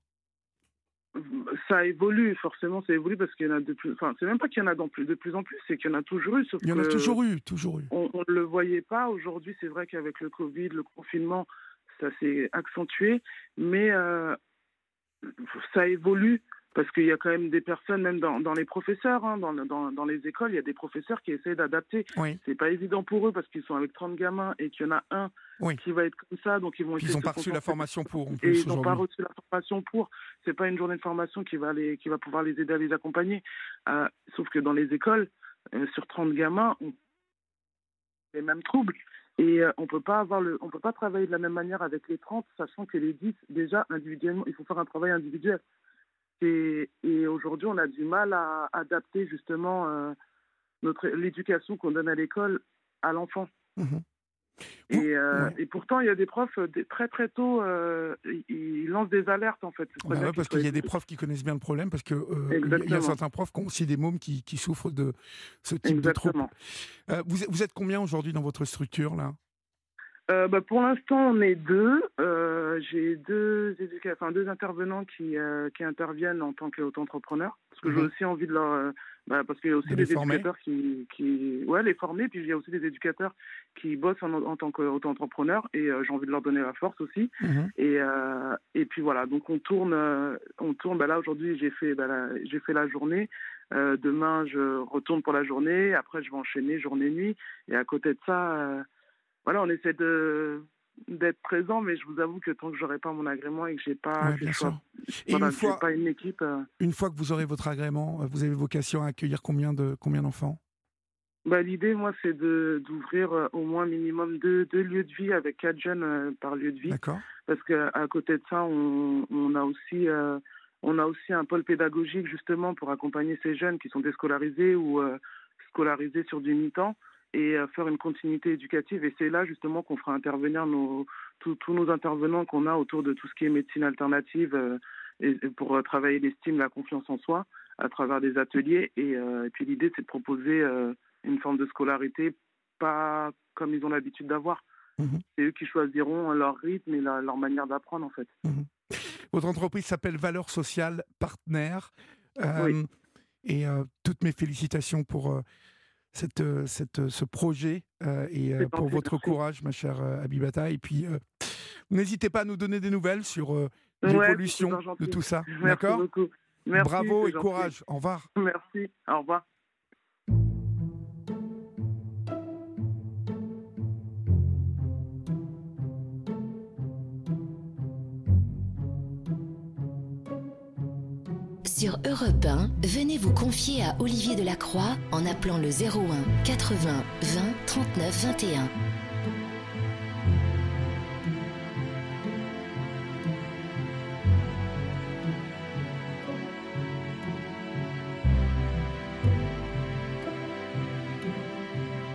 Ça évolue, forcément, ça évolue parce qu'il y en a de plus. Enfin, c'est même pas qu'il y en a de plus en plus, c'est qu'il y en a toujours eu. Il y en a toujours eu, toujours eu. On ne le voyait pas. Aujourd'hui, c'est vrai qu'avec le Covid, le confinement, ça s'est accentué, mais euh, ça évolue. Parce qu'il y a quand même des personnes, même dans, dans les professeurs, hein, dans, dans, dans, les écoles, il y a des professeurs qui essaient d'adapter. Oui. C'est pas évident pour eux parce qu'ils sont avec 30 gamins et qu'il y en a un qui va être comme ça, donc ils vont. Ils n'ont pas reçu la formation pour. et ils n'ont pas reçu la formation pour. C'est pas une journée de formation qui va les, qui va pouvoir les aider à les accompagner. Euh, sauf que dans les écoles, euh, sur 30 gamins, on les mêmes troubles. Et euh, on peut pas avoir le, on peut pas travailler de la même manière avec les 30, sachant que les 10, déjà individuellement, il faut faire un travail individuel. Et, aujourd'hui, on a du mal à adapter justement euh, notre l'éducation qu'on donne à l'école à l'enfant. Et, euh, et, pourtant, il y a des profs euh, très très tôt, ils lancent des alertes en fait. Bah parce qu'il y a des profs qui connaissent bien le problème, parce que il y a certains profs qui ont aussi des mômes qui, qui souffrent de ce type de trouble. vous, vous êtes combien aujourd'hui dans votre structure là? Euh, bah, pour l'instant, on est deux. Euh, j'ai deux, enfin, deux intervenants qui, euh, qui interviennent en tant qu'auto-entrepreneurs. Parce que j'ai mhm. aussi envie de leur. Bah, parce qu'il y a aussi des éducateurs qui, qui. Ouais, les former. Puis il y a aussi des éducateurs qui bossent en, en tant qu'auto-entrepreneurs. Et j'ai envie de leur donner la force aussi. Mhm. Et, et puis voilà. Donc on tourne. on tourne. Bah, là, aujourd'hui, j'ai fait, j'ai fait la journée. demain, je retourne pour la journée. Après, je vais enchaîner journée-nuit. Et à côté de ça voilà, on essaie de d'être présent, mais je vous avoue que tant que j'aurai pas mon agrément et que j'ai pas. Et une fois, pas une équipe. Euh, une fois que vous aurez votre agrément, euh, vous avez vocation à accueillir combien de combien d'enfants? Bah, L'idée, moi, c'est d'ouvrir euh, au moins minimum deux, deux, lieux de vie avec quatre jeunes euh, par lieu de vie. D'accord. Parce qu'à côté de ça, on, on a aussi... On a aussi un pôle pédagogique justement pour accompagner ces jeunes qui sont déscolarisés ou scolarisés sur du mi-temps et faire une continuité éducative. Et c'est là justement qu'on fera intervenir nos, tous nos intervenants qu'on a autour de tout ce qui est médecine alternative et, pour travailler l'estime, la confiance en soi à travers des ateliers. Et, et puis l'idée, c'est de proposer une forme de scolarité pas comme ils ont l'habitude d'avoir. Mhm. C'est eux qui choisiront leur rythme et leur manière d'apprendre en fait. Mhm. Votre entreprise s'appelle Valeurs Sociales Partenaires. Euh, et euh, toutes mes félicitations pour euh, cette, cette, ce projet et pour votre courage, ma chère Abibata. Et puis, n'hésitez pas à nous donner des nouvelles sur l'évolution de tout ça. D'accord? Bravo et courage. Au revoir. Merci. Au revoir. Sur Europe 1, venez vous confier à Olivier Delacroix en appelant le 01 80 20 39 21.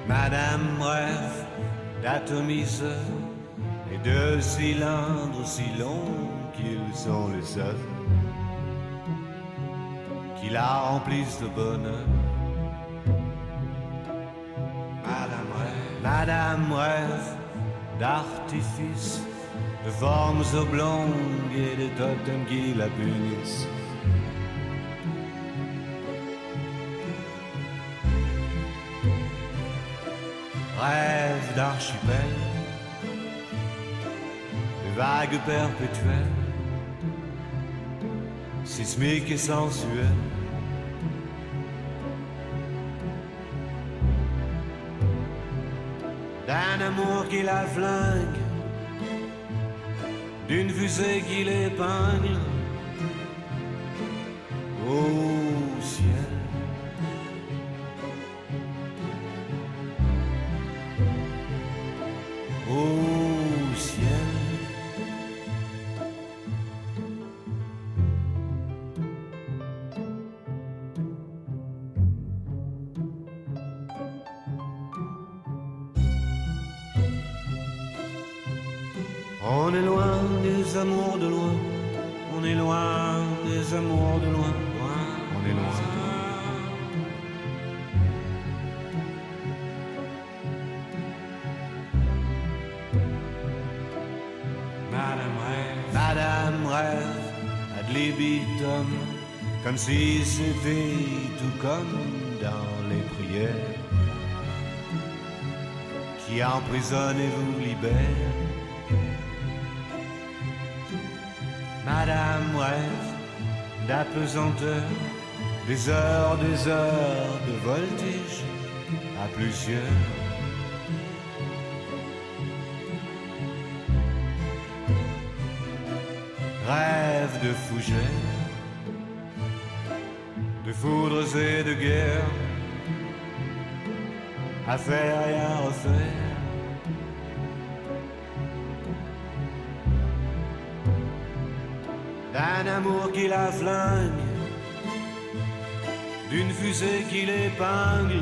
Madame rêve d'atomiseurs et de cylindres si longs qu'ils sont les seuls qui la remplissent de bonheur. Madame rêve, Madame rêve d'artifices, de formes oblongues et de totems qui la punissent. Rêve d'archipel, de vagues perpétuelles, sismiques et sensuelles. d'un amour qui la flingue, d'une fusée qui l'épingle comme dans les prières, qui emprisonne et vous libère. Madame rêve d'apesanteur, des heures, des heures de voltige à plusieurs. Rêve de fougères, de foudres et de guerre, à faire et à refaire. d'un amour qui la flingue, d'une fusée qui l'épingle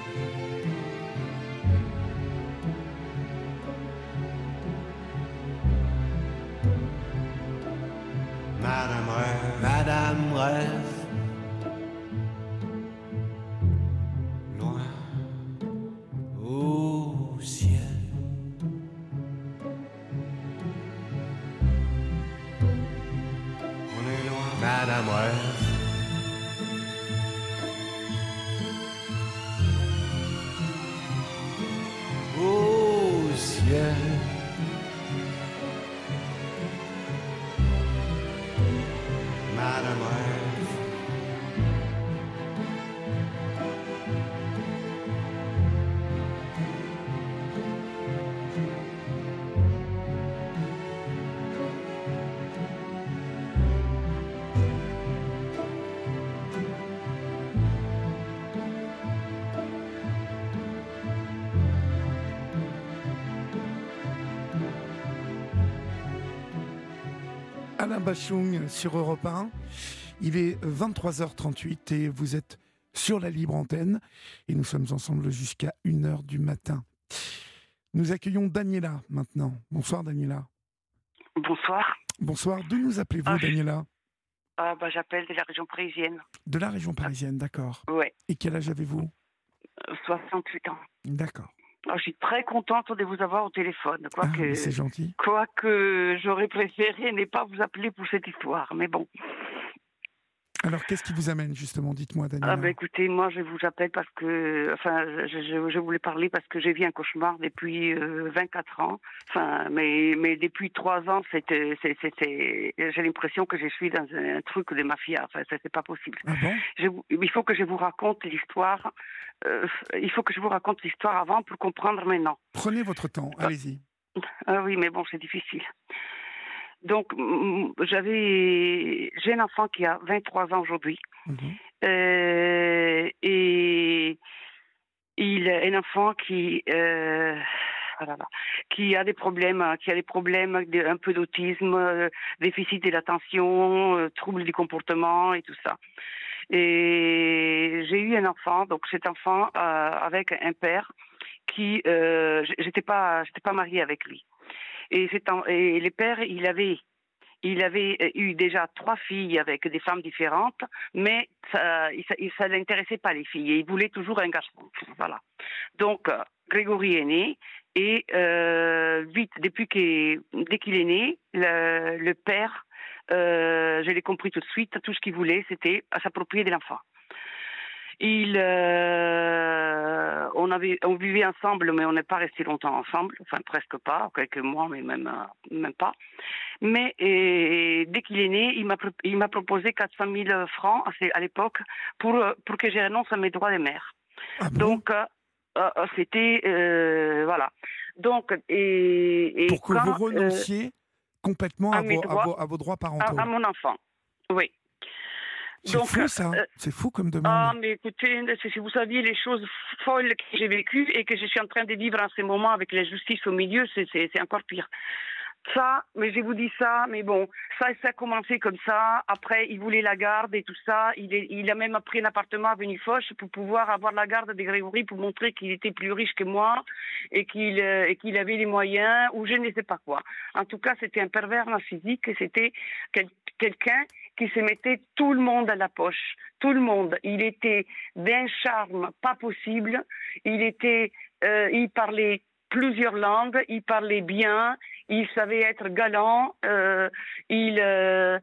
Bachung sur Europe 1. Il est 23h38 et vous êtes sur la libre antenne et nous sommes ensemble jusqu'à 1h du matin. Nous accueillons Daniela maintenant. Bonsoir Daniela. Bonsoir. Bonsoir. D'où nous appelez-vous Ah, Daniela? Ah, bah, J'appelle de la région parisienne. De la région parisienne, d'accord. Ouais, Et quel âge avez-vous? Euh, 68 ans. D'accord. Ah, je suis très contente de vous avoir au téléphone. Ah, Quoique, mais c'est gentil. quoique j'aurais préféré ne pas vous appeler pour cette histoire. Mais bon. Alors qu'est-ce qui vous amène justement Dites-moi Daniela. Ah, bah, écoutez, moi, je vous appelle parce que. Enfin, je, voulais parler parce que j'ai vu un cauchemar depuis euh, 24 ans. Enfin, mais, mais depuis 3 ans, c'était, c'est- j'ai l'impression que je suis dans un, truc de mafia. Enfin, ça, c'est pas possible. Ah bon? Je il faut que je vous raconte l'histoire. euh, il faut que je vous raconte l'histoire avant pour comprendre maintenant. Prenez votre temps, allez-y. Ah oui, mais bon, c'est difficile. Donc, j'avais, j'ai un enfant qui a 23 ans aujourd'hui, Mhm. euh, et il a un enfant qui, euh, ah là là, qui a des problèmes, qui a des problèmes, de- un peu d'autisme, euh, déficit de l'attention, euh, troubles du comportement et tout ça. Et j'ai eu un enfant, donc cet enfant euh, avec un père qui, euh, j'étais pas, j'étais pas mariée avec lui. Et, et le père, il avait, il avait euh, eu déjà trois filles avec des femmes différentes, mais ça, ça l'intéressait pas les filles. Il voulait toujours un garçon. Voilà. Donc euh, Grégory est né et euh, vite, dès qu'il est né, le, père, je l'ai compris tout de suite, tout ce qu'il voulait, c'était s'approprier de l'enfant. Il, euh, on avait, on vivait ensemble, mais on n'est pas resté longtemps ensemble, enfin presque pas, quelques mois, mais même, euh, même pas. Mais et, dès qu'il est né, il m'a, il m'a proposé 400 000 francs à, à l'époque pour, euh, pour que je renonce à mes droits de mère. Ah bon? Donc, euh, c'était, euh, voilà. Donc, et, et Pour que quand, vous renonciez complètement à à vos, à droits- vos- à vos droits à, parentaux. à mon enfant, oui. C'est fou ça, euh, c'est fou comme demande. Ah, mais écoutez, si vous saviez les choses folles que j'ai vécues et que je suis en train de vivre en ce moment avec la justice au milieu, c'est- encore pire. Ça, mais je vous dis ça, mais bon, ça, ça a commencé comme ça. Après, il voulait la garde et tout ça. Il, est, il a même pris un appartement à Venifoche pour pouvoir avoir la garde de Grégory pour montrer qu'il était plus riche que moi et qu'il euh, et qu'il avait les moyens ou je ne sais pas quoi. En tout cas, c'était un pervers narcissique et c'était quelqu'un qui se mettait tout le monde à la poche. Tout le monde. Il était d'un charme pas possible. Il était, euh, il parlait plusieurs langues. Il parlait bien. Il savait être galant. euh, il, euh,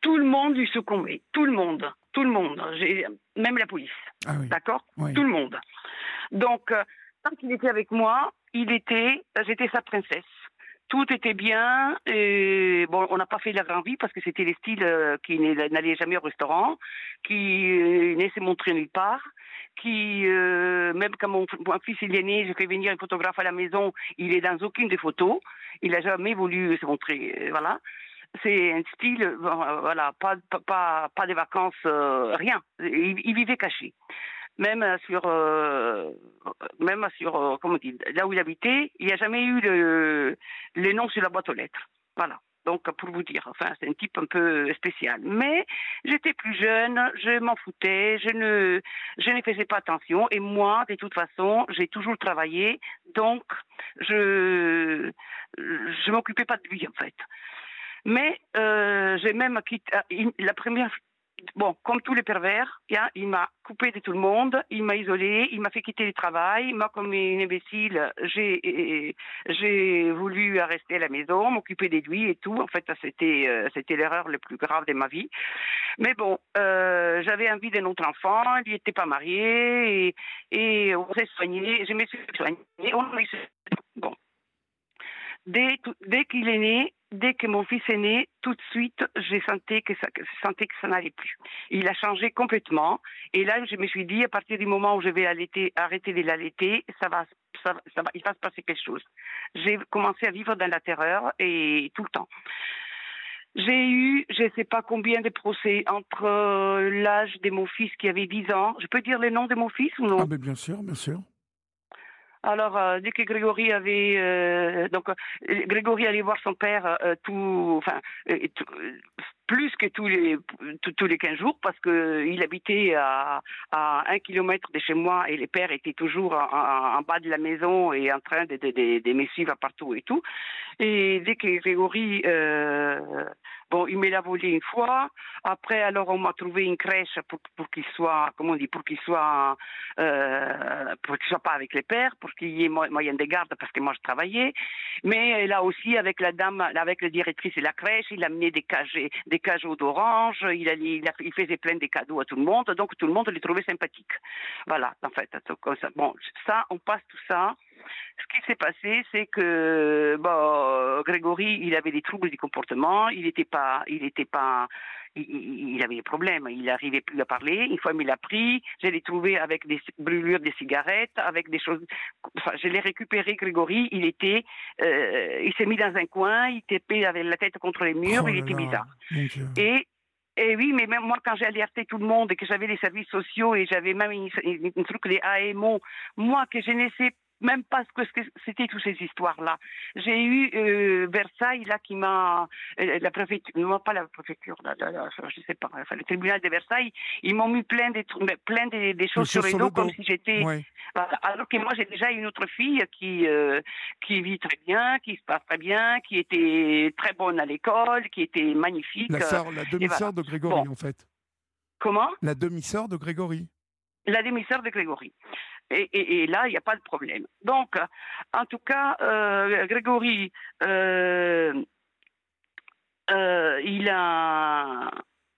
tout le monde lui succombait. Tout le monde. Tout le monde. Même la police. Ah oui. D'accord? Oui. Tout le monde. Donc, tant qu'il était avec moi, il était, j'étais sa princesse. Tout était bien. Et bon, on n'a pas fait la grande vie parce que c'était les styles euh, qui n'allaient jamais au restaurant, qui euh, ne se montraient nulle part, qui euh, même quand mon, fils il est né, j'ai fait venir un photographe à la maison, il est dans aucune des photos. Il n'a jamais voulu se montrer. euh, Voilà. C'est un style, euh, voilà, pas, pas, pas, pas de vacances, euh, rien. Il vivait caché même sur, euh, même sur, euh, comment on dit, là où il habitait, il n'y a jamais eu le, le nom sur la boîte aux lettres. Voilà. Donc, pour vous dire, enfin, c'est un type un peu spécial. Mais j'étais plus jeune, je m'en foutais, je ne, je ne faisais pas attention. Et moi, de toute façon, j'ai toujours travaillé, donc je, je m'occupais pas de lui en fait. Mais euh, j'ai même quitté euh, la première bon, comme tous les pervers, hein, il m'a coupé de tout le monde, il m'a isolé, il m'a fait quitter le travail. Moi, comme une imbécile, j'ai j'ai voulu rester à la maison, m'occuper de lui et tout. En fait, c'était euh, c'était l'erreur la plus grave de ma vie. Mais bon, euh, j'avais envie d'un autre enfant, il n'était pas marié et, et on s'est soigné. Je me suis soignée. On bon. Dès, dès qu'il est né, dès que mon fils est né, tout de suite, j'ai senti que ça, que- ça n'allait plus. Il a changé complètement. Et là, je me suis dit, à partir du moment où je vais allaiter, arrêter de l'allaiter, ça va, ça, va- il va se passer quelque chose. J'ai commencé à vivre dans la terreur et tout le temps. J'ai eu, je ne sais pas combien de procès entre euh, l'âge de mon fils qui avait 10 ans. Je peux dire le nom de mon fils ou non? Ah, ben bien sûr, bien sûr. Alors, euh, dès que Grégory avait euh, donc euh, Grégory allait voir son père euh, tout, enfin tout- plus que tous les tous, tous les 15 jours parce que il habitait à, à un kilomètre de chez moi et les pères étaient toujours en, bas de la maison et en train de, de, me suivre partout et tout. Et dès que Grégory Bon, il me l'a volé une fois. Après, alors, on m'a trouvé une crèche pour, qu'il soit, comment on dit, pour qu'il soit, euh, pour qu'il soit pas avec les pères, pour qu'il y ait mo- moyen de garde, parce que moi, je travaillais. Mais là aussi, avec la dame, avec la directrice de la crèche, il amenait des cages, des cajots d'orange, il, a- faisait plein de cadeaux à tout le monde, donc tout le monde le trouvait sympathique. Voilà, en fait. Bon, ça, on passe tout ça. Ce qui s'est passé, c'est que bon, Grégory, il avait des troubles du comportement, il n'était pas, il était pas, il, avait des problèmes, il n'arrivait plus à parler. Une fois, il l'a pris, je l'ai trouvé avec des brûlures de cigarettes, avec des choses. Enfin, je l'ai récupéré, Grégory. Il était, euh, il s'est mis dans un coin, il tapait avec la tête contre les murs, Oh il était bizarre. Et, et oui, mais même moi, quand j'ai alerté tout le monde et que j'avais les services sociaux et j'avais même une truc des AMO, moi, que je ne sais même pas ce que c'était toutes ces histoires-là. J'ai eu euh, Versailles, là, qui m'a... euh, la préfecture, non pas la préfecture, la, la- la- je sais pas, enfin, le tribunal de Versailles, ils m'ont mis plein des, tru- mais plein des, des choses sur les dos, comme si j'étais... Ouais. Voilà. Alors que moi, j'ai déjà une autre fille qui, euh, qui vit très bien, qui se passe très bien, qui était très bonne à l'école, qui était magnifique. La, euh, sœur, la demi-sœur voilà. de Grégory, Bon. en fait. Comment? La demi-sœur de Grégory. La demi-sœur de Grégory. Et, et- et là, il n'y a pas de problème. Donc, en tout cas, euh, Grégory, euh, euh, il a...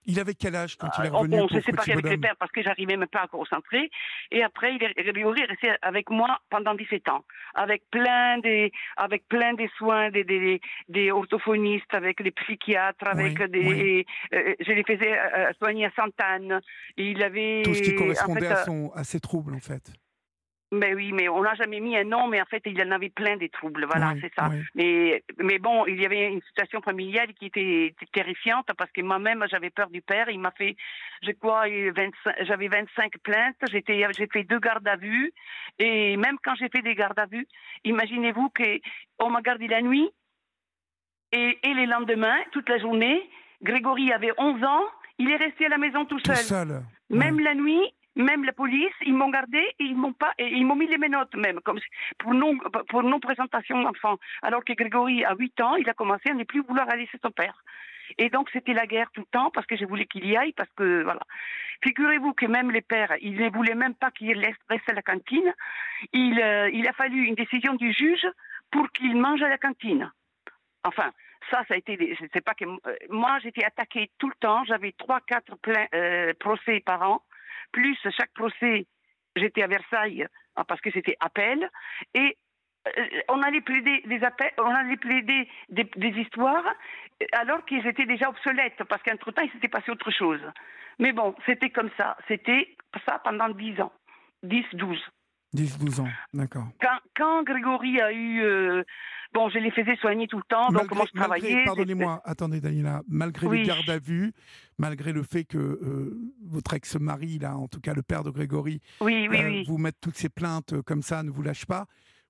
Il avait quel âge quand il est on, revenu on s'est séparé avec les pères parce que j'arrivais même pas à concentrer. Et après, il est, Grégory est resté avec moi pendant 17 ans, avec plein des, avec plein des soins, des, des, des orthophonistes, avec les psychiatres, avec Oui, des, oui. euh, je les faisais euh, soigner à Sainte-Anne. Il avait Tout ce qui en correspondait fait, à, euh, son, à ses troubles, en fait. Mais oui, mais on n'a jamais mis un nom, mais en fait, il en avait plein des troubles. Voilà, Oui, c'est ça. oui. Mais, mais bon, il y avait une situation familiale qui était terrifiante parce que moi-même, j'avais peur du père. Il m'a fait, je crois, 25 j'avais 25 plaintes. J'étais, j'ai fait deux gardes à vue. Et même quand j'ai fait des gardes à vue, imaginez-vous qu'on m'a gardé la nuit et, et les lendemains, toute la journée. Grégory avait 11 ans. Il est resté à la maison tout Tout seul. seul. Même Ouais. la nuit, même la police, ils m'ont gardé et ils m'ont pas, et ils m'ont mis les menottes même, comme pour non, pour non présentation d'enfant. Alors que Grégory, à 8 ans, il a commencé à ne plus vouloir aller chez son père. Et donc c'était la guerre tout le temps parce que je voulais qu'il y aille parce que voilà. Figurez-vous que même les pères, ils ne voulaient même pas qu'il reste à la cantine. Il, euh, il a fallu une décision du juge pour qu'il mange à la cantine. Enfin, ça, ça a été. des- pas que euh, moi, j'étais attaquée tout le temps. J'avais trois, quatre plein, euh, procès par an. Plus chaque procès, j'étais à Versailles ah, parce que c'était appel. Et euh, on allait plaider des appels, on allait plaider des, histoires alors qu'ils étaient déjà obsolètes parce qu'entre temps, il s'était passé autre chose. Mais bon, c'était comme ça. C'était ça pendant 10 ans. 10, 12. 10, 12 ans, d'accord. Quand, quand Grégory a eu. euh, bon, je les faisais soigner tout le temps, donc moi je travaillais. Pardonnez-moi, attendez Daniela, malgré les Oui. gardes à vue, malgré le fait que euh, votre ex-mari, là, en tout cas le père de Grégory, Oui, oui, euh, vous mette toutes ces plaintes comme ça, ne vous lâche pas,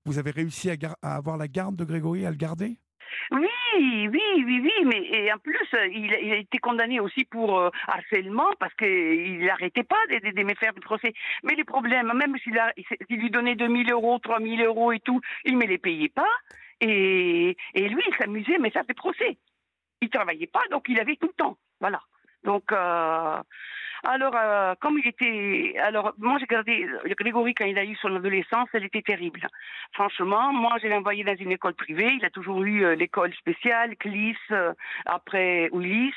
vous avez réussi à, à avoir la garde de Grégory, à le garder? Oui, oui, oui, oui, mais et en plus, il, a été condamné aussi pour euh, harcèlement parce qu'il n'arrêtait pas de, de- de me faire du procès. Mais les problèmes, même s'il lui donnait 2000 euros, 3000 euros et tout, il ne me les payait pas. Et, lui, il s'amusait me faire des procès. Il travaillait pas, donc il avait tout le temps. Voilà. Donc, euh, Alors, euh, comme il était. Alors, moi, j'ai gardé. Grégory, quand il a eu son adolescence, elle était terrible. Franchement, moi, je l'ai envoyé dans une école privée. Il a toujours eu euh, l'école spéciale, CLIS, euh, après Willis.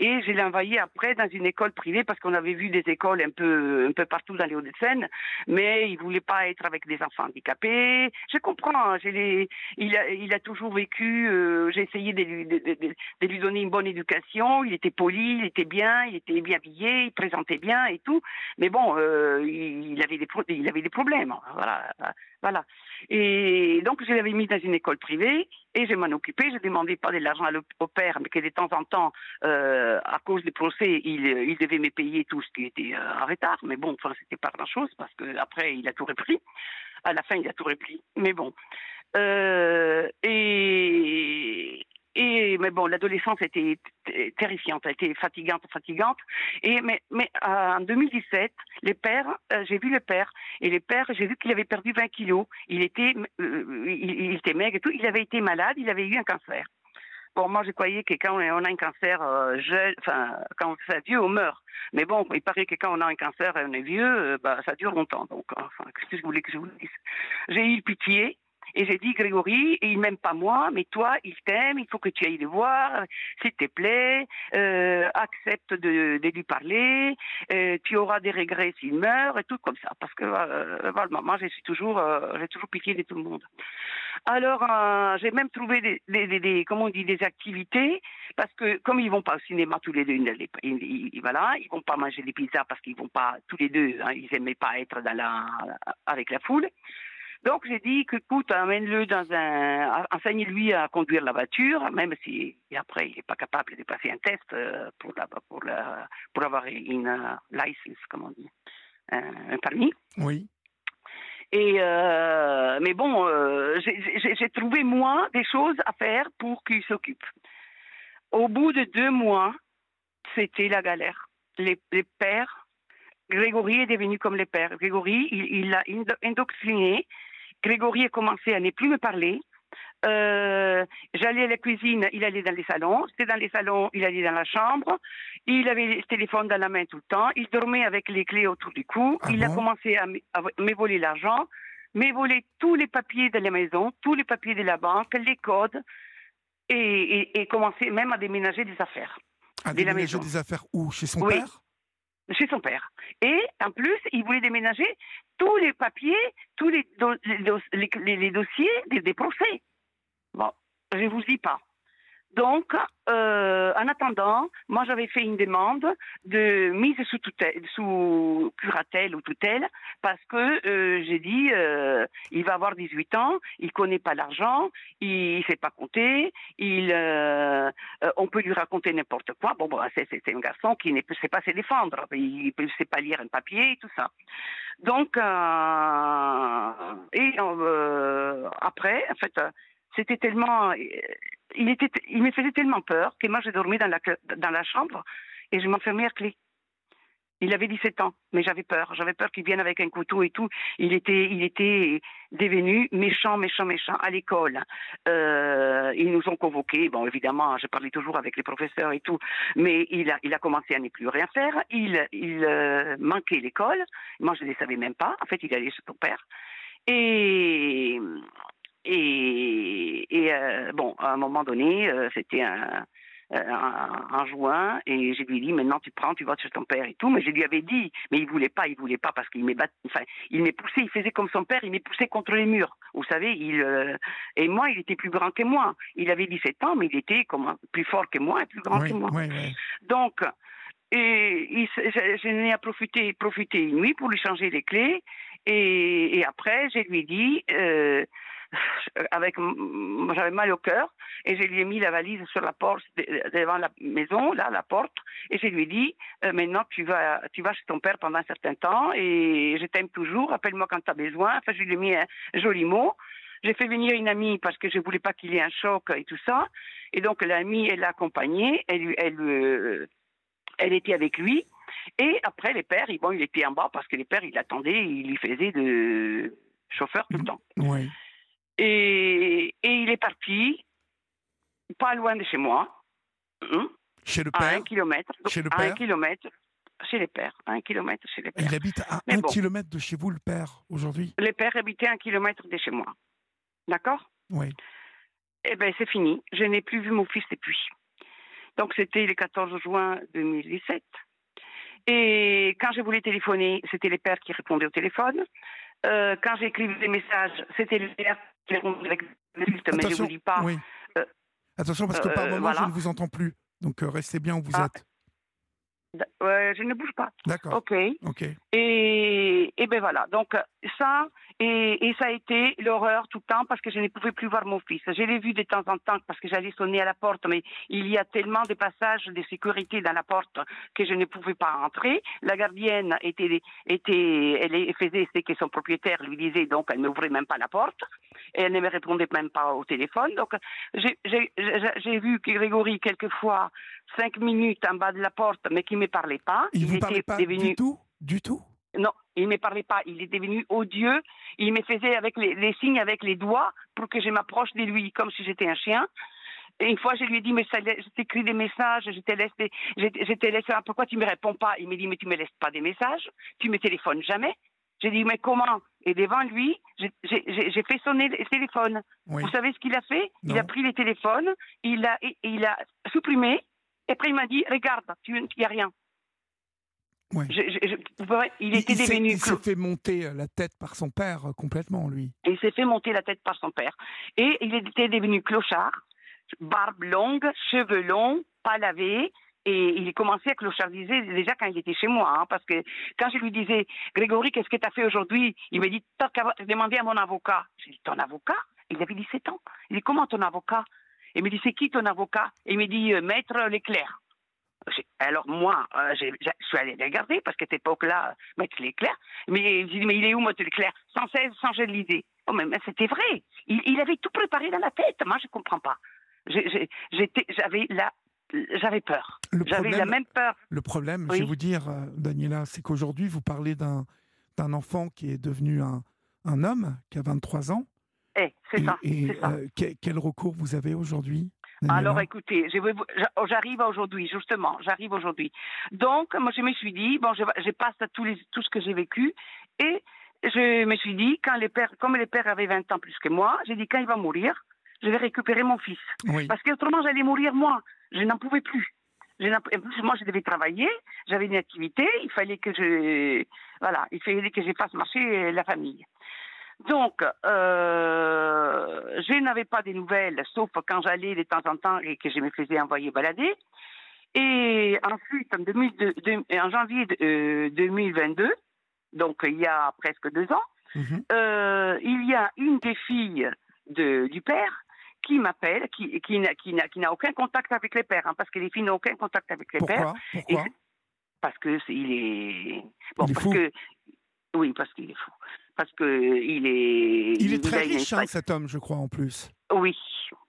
Et je l'ai envoyé après dans une école privée parce qu'on avait vu des écoles un peu, un peu partout dans les Hauts-de-Seine. Mais il voulait pas être avec des enfants handicapés. Je comprends. je il, a, il a toujours vécu. euh, j'ai essayé de lui, de- de- de lui donner une bonne éducation. Il était poli, il était bien, il était bien habillé, présentait bien et tout. Mais bon, euh, il, avait des problèmes. Voilà, voilà. Et donc je l'avais mis dans une école privée et je m'en occupais. Je demandais pas de l'argent au père, mais que de temps en temps, euh, à cause des procès, il, devait me payer tout ce qui était euh, en retard. Mais bon, enfin, c'était pas grand chose parce que après il a tout repris. À la fin, il a tout repris. Mais bon. Et, et mais bon, l'adolescence était terrifiante, elle était fatigante, fatigante. Et mais euh, en 2017, les pères, euh, j'ai vu le père et le père, j'ai vu qu'il avait perdu 20 kilos. Il était euh, il, était maigre et tout. Il avait été malade, il avait eu un cancer. Bon, moi, je croyais que quand on a un cancer jeune, enfin, quand est vieux, on meurt. Mais bon, il paraît que quand on a un cancer et on est vieux, bah, ça dure longtemps. Donc, enfin, qu'est-ce que je voulais que je vous dise? J'ai eu pitié. Et j'ai dit, Grégory, il m'aime pas moi, mais toi, il t'aime, il faut que tu ailles le voir, s'il te plaît, euh, accepte de, de lui parler, euh, tu auras des regrets s'il meurt, et tout comme ça. Parce que, euh, voilà, moi, je toujours, euh, j'ai toujours pitié de tout le monde. Alors, euh, j'ai même trouvé des, des, des, des- comment on dit, des activités, parce que comme ils vont pas au cinéma tous les deux, ils, ils, ils- ils- voilà, ils vont pas manger des pizzas parce qu'ils vont pas tous les deux, hein, ils aimaient pas être dans la, avec la foule. Donc j'ai dit que écoute, amène-le dans un, enseigne-lui à conduire la voiture, même si et après il n'est pas capable de passer un test euh, pour la, pour la, pour avoir une euh, license, comme on dit, un, un permis. Oui. Et euh, mais bon, euh, j'ai- trouvé moi des choses à faire pour qu'il s'occupe. Au bout de deux mois, c'était la galère. Les, les pères, Grégory est devenu comme les pères. Grégory, il, il l'a indo- indoctriné. Grégory a commencé à ne plus me parler. Euh, J'allais à la cuisine, il allait dans les salons. C'était dans les salons, il allait dans la chambre. Il avait le téléphone dans la main tout le temps. Il dormait avec les clés autour du cou. Ah il a commencé à me à me voler l'argent, me voler tous les papiers de la maison, tous les papiers de la banque, les codes, et, et, et commencer même à déménager des affaires À de la déménager maison. des affaires où? Chez son Oui. père? Chez son père. Et en plus, il voulait déménager tous les papiers, tous les, do- les, dos- les- les- les dossiers des, des procès. Bon, je vous dis pas. Donc, euh, en attendant, moi j'avais fait une demande de mise sous tutelle, sous curatelle ou tutelle, parce que euh, j'ai dit, euh, il va avoir 18 ans, il connaît pas l'argent, il, ne sait pas compter, il, euh, euh, on peut lui raconter n'importe quoi. Bon, bon c'est, un garçon qui ne sait pas se défendre, il ne sait pas lire un papier et tout ça. Donc, euh, et après, en fait, c'était tellement, il était, il me faisait tellement peur que moi, j'ai dormi dans la, dans la chambre et je m'enfermais à clé. Il avait 17 ans, mais j'avais peur. J'avais peur qu'il vienne avec un couteau et tout. Il était, il était devenu méchant, méchant, méchant à l'école. Euh, ils nous ont convoqués. Bon, évidemment, je parlais toujours avec les professeurs et tout, mais il a, il a commencé à ne plus rien faire. Il, il euh, manquait l'école. Moi, je ne le savais même pas. En fait, il allait chez son père. Et et, et euh, bon, à un moment donné, euh, c'était un, un, un juin, et je lui ai dit, maintenant tu prends, tu vas chez ton père et tout, mais je lui avais dit, mais il voulait pas, il voulait pas parce qu'il m'est enfin, il m'est poussé, il faisait comme son père, il m'est poussé contre les murs. Vous savez, il, euh, et moi, il était plus grand que moi. Il avait 17 ans, mais il était comme, plus fort que moi et plus grand Oui, que moi. oui, oui. Donc, et il je, je n'ai à profiter, profiter une nuit pour lui changer les clés. Et, et après, je lui ai dit, euh, avec, j'avais mal au cœur, et je lui ai mis la valise sur la porte, de- devant la maison, là, la porte, et je lui ai dit, euh, maintenant tu vas, tu vas chez ton père pendant un certain temps, et je t'aime toujours, appelle-moi quand tu as besoin. Enfin, je lui ai mis un joli mot. J'ai fait venir une amie parce que je voulais pas qu'il y ait un choc et tout ça. Et donc l'amie, elle l'a accompagné, elle, lui- elle, euh, elle était avec lui. Et après, les pères, ils- bon, il était en bas parce que les pères, ils l'attendaient, ils lui faisaient de chauffeur tout le temps. oui. Et, et il est parti, pas loin de chez moi, hein, Chez le à père un kilomètre. Chez le à un père kilomètre. chez les pères, un kilomètre chez les pères. Il habite à Mais un bon. kilomètre de chez vous, le père, aujourd'hui? Les pères habitaient un kilomètre de chez moi. D'accord? Oui. Eh bien, c'est fini. Je n'ai plus vu mon fils depuis. Donc, c'était le 14 juin 2017. Et quand je voulais téléphoner, c'était les pères qui répondaient au téléphone. Euh, quand j'écrivais des messages, c'était pères qui répondaient avec mais je ne vous dis pas. oui. euh, Attention, parce que par euh, moment, je ne vous entends plus. Donc, euh, restez bien où vous Ah. êtes. Ouais, je ne bouge pas. D'accord. OK. Ok. Et, et ben voilà. Donc ça, et, et ça a été l'horreur tout le temps parce que je ne pouvais plus voir mon fils. Je l'ai vu de temps en temps parce que j'allais sonner à la porte, mais il y a tellement de passages de sécurité dans la porte que je ne pouvais pas entrer. La gardienne était, était, elle faisait ce que son propriétaire lui disait, donc elle ne m'ouvrait même pas la porte. Et elle ne me répondait même pas au téléphone. Donc j'ai- j'ai j'ai- j'ai vu que Grégory quelquefois cinq minutes en bas de la porte, mais qui ne me parlait pas. Il vous était parlait pas devenu du tout Du tout? Non, il ne me parlait pas. Il est devenu odieux. Il me faisait avec les, les signes avec les doigts pour que je m'approche de lui comme si j'étais un chien. Et une fois, je lui ai dit, mais ça, je t'écris des messages, je te laisse, des- je, je te laisse, ah, pourquoi tu me réponds pas Il me dit, mais tu me laisses pas des messages, tu me téléphones jamais. J'ai dit, mais comment? Et devant lui, j'ai- fait sonner le téléphone. Oui. Vous savez ce qu'il a fait? Il Non. a pris les téléphones, il a, il a supprimé, et après il m'a dit, regarde, tu- il n'y a rien. Ouais. Je- je- je- vous voyez, il était il devenu il s'est fait monter euh, la tête par son père euh, complètement, lui. il s'est fait monter la tête par son père. Et il était devenu clochard, barbe longue, cheveux longs, pas lavés. Et il commençait à clochardiser déjà quand il était chez moi. hein, parce que quand je lui disais, Grégory, qu'est-ce que tu as fait aujourd'hui? Il me dit, t'as qu'à demander à mon avocat. J'ai dit, ton avocat? Il avait 17 ans. Il dit, comment ton avocat? Il me dit, c'est qui ton avocat? Il me dit, euh, Maître Leclerc. Alors moi, euh, je suis allé regarder parce qu'à cette époque-là, Maître Leclerc, mais j'ai dit, mais il est où Maître Leclerc? Sans cesse, sans je l'idée. Oh, mais, mais c'était vrai. Il, il avait tout préparé dans la tête. Moi, je comprends pas. J'avais la, j'avais peur. J'avais la même peur. le problème je vais vous dire, euh, Daniela, c'est qu'aujourd'hui, vous parlez d'un d'un enfant qui est devenu un, un homme, qui a 23 ans. Eh, c'est Et, ça. et, ça. euh, que- quel recours vous avez aujourd'hui Alors écoutez, j'a- j'arrive aujourd'hui, justement, j'arrive aujourd'hui. Donc, moi, je me suis dit, bon, je, je passe à les, tout ce que j'ai vécu, et je me suis dit, quand les pères, comme les pères avaient 20 ans plus que moi, j'ai dit, quand il va mourir, je vais récupérer mon fils. Oui. Parce qu'autrement, j'allais mourir moi. Je n'en pouvais plus. Je en plus, moi, je devais travailler, j'avais une activité, il fallait que je, voilà, il fallait que je fasse marcher la famille. Donc, euh, je n'avais pas des nouvelles, sauf quand j'allais de temps en temps et que je me faisais envoyer balader. Et ensuite, en, 2002 de- en janvier de- euh, 2022, donc il y a presque deux ans, Mhm. euh, il y a une des filles de, du père qui m'appelle, qui, qui, n'a- qui aucun contact avec les pères, hein, parce que les filles n'ont aucun contact avec les pères. Pourquoi Pourquoi? Et- parce que c'est- il est bon Il est parce fou. que oui parce qu'il est fou parce que il est Il est très une riche, hein, cet homme, je crois, en plus. oui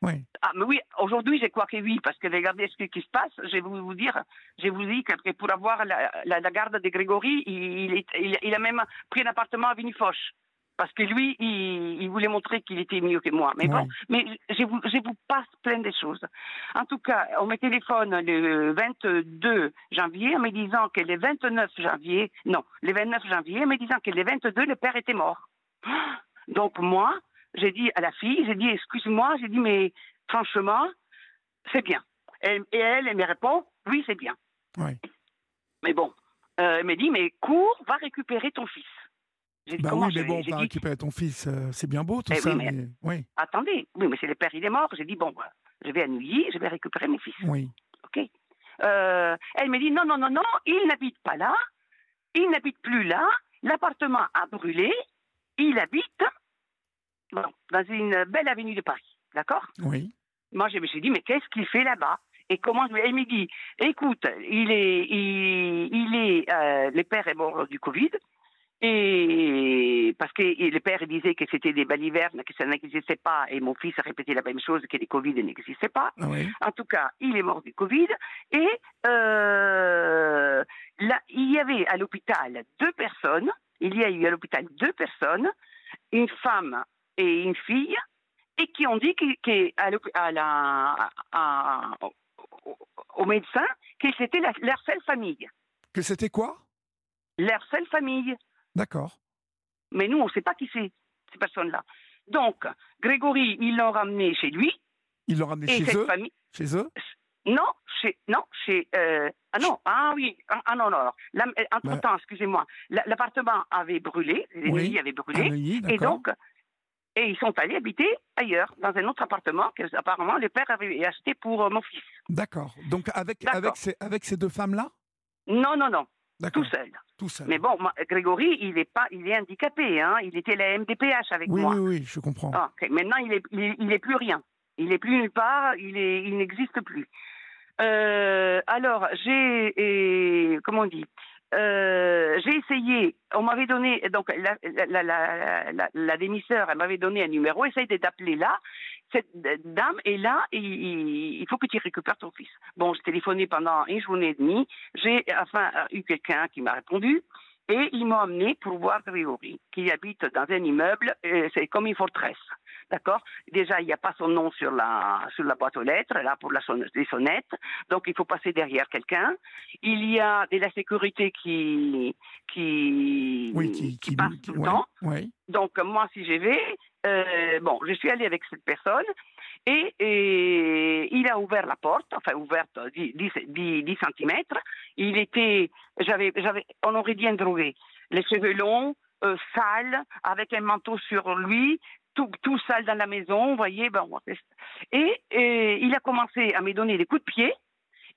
Oui. ah mais oui aujourd'hui je crois que oui parce que regardez ce qui se passe je vais vous dire je vous dis que pour avoir la, la, la garde de Grégory il, il, il, il a même pris un appartement à Vinifoch parce que lui, il, il voulait montrer qu'il était mieux que moi. Mais bon, mais je vous, je vous passe plein de choses. En tout cas, on me téléphone le 22 janvier en me disant que le 29 janvier, non, le 29 janvier, en me disant que le 22, le père était mort. Donc moi, j'ai dit à la fille, j'ai dit, excuse-moi, j'ai dit, mais franchement, c'est bien. Et elle, elle me répond, oui, c'est bien. Oui. Mais bon, euh, elle me dit, mais cours, va récupérer ton fils. J'ai dit, Bah comment oui, mais bon, on va récupérer ton fils, euh, c'est bien beau tout Eh oui, ça, mais- mais... Oui, attendez, oui, mais c'est le père, il est mort. J'ai dit, bon, bah, je vais à Neuilly, je vais récupérer mes fils. oui. OK Euh, Elle me dit, non, non, non, non, il n'habite pas là, il n'habite plus là, l'appartement a brûlé, il habite bon, dans une belle avenue de Paris, d'accord? Oui. Moi, je me suis dit, mais qu'est-ce qu'il fait là-bas? Et comment je... Elle me dit, écoute, il est, il, il est, euh, le père est mort du Covid. Et parce que le père disait que c'était des balivernes, que ça n'existait pas, et mon fils a répété la même chose, que les Covid n'existaient pas. Ah oui. En tout cas, il est mort du Covid. Et euh, là, il y avait à l'hôpital deux personnes. Il y a eu à l'hôpital deux personnes, une femme et une fille, et qui ont dit que à la- au- au médecin que c'était leur seule famille. Que c'était quoi? Leur seule famille. D'accord. Mais nous, on ne sait pas qui c'est, ces personnes-là. Donc, Grégory, ils l'ont ramené chez lui. Ils l'ont ramené chez eux famille. Chez eux Non, chez. Non, chez. euh, ah non, ah oui, ah, ah non, non. là, euh, Entre-temps, excusez-moi, la- l'appartement avait brûlé, les Oui, nuits avaient brûlé. Neuilly, Et donc, et ils sont allés habiter ailleurs, dans un autre appartement que apparemment le père avait acheté pour euh, mon fils. D'accord. Donc avec, avec, ces, avec ces deux femmes-là? Non, non, non, D'accord. Tout seul. Tout seul. Mais bon, moi, Grégory, il est pas, il est handicapé, hein. Il était la MDPH avec oui, moi. oui, oui, je comprends. Ah. Maintenant, il est, il il est plus rien. Il est plus nulle part. Il est, il n'existe plus. Euh, alors, j'ai, comment on dit? Euh, J'ai essayé. On m'avait donné donc la, la, la, elle m'avait donné un numéro. Essaye d'appeler là. Cette dame est là. Il faut que tu récupères ton fils. Bon, j'ai téléphoné pendant une journée et demie. J'ai enfin eu quelqu'un qui m'a répondu. Et ils m'ont amené pour voir Grégory, qui habite dans un immeuble, c'est comme une forteresse. D'accord? Déjà, il n'y a pas son nom sur la, sur la boîte aux lettres, là, pour la sonne- les sonnettes. Donc, il faut passer derrière quelqu'un. Il y a de la sécurité qui, qui, Oui, qui, qui, passe tout le ouais, temps. ouais. Donc, moi, si j'y vais, euh, bon, je suis allée avec cette personne et, et il a ouvert la porte, enfin, ouverte 10, 10, 10, 10 cm. Il était, j'avais, j'avais, on aurait dit un drogué. Les cheveux longs, euh, sales, avec un manteau sur lui, tout, tout sale dans la maison, vous voyez. Ben, et, et il a commencé à me donner des coups de pied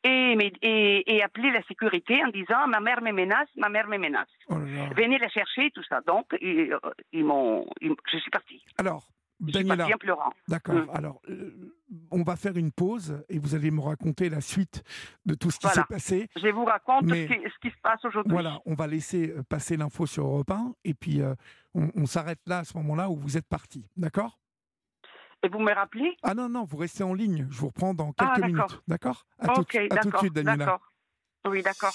et, et, et appeler la sécurité en disant ma mère me menace, ma mère me menace. Oh. Venez la chercher, tout ça. Donc, ils, euh, ils m'ont, je suis partie. Alors, Je suis Daniela, partie en pleurant. d'accord. Mm. Alors, euh, on va faire une pause et vous allez me raconter la suite de tout ce qui Voilà. s'est passé. Je vous raconte Mais- ce, qui, ce qui se passe aujourd'hui. Voilà, on va laisser euh, passer l'info sur Europe 1 et puis euh, on, on s'arrête là à ce moment-là où vous êtes parti. D'accord? Et vous me rappelez? Ah non, non, vous restez en ligne. Je vous reprends dans Ah, quelques minutes. D'accord à, tout, Ok, à tout de suite, Daniela. D'accord. Oui, d'accord.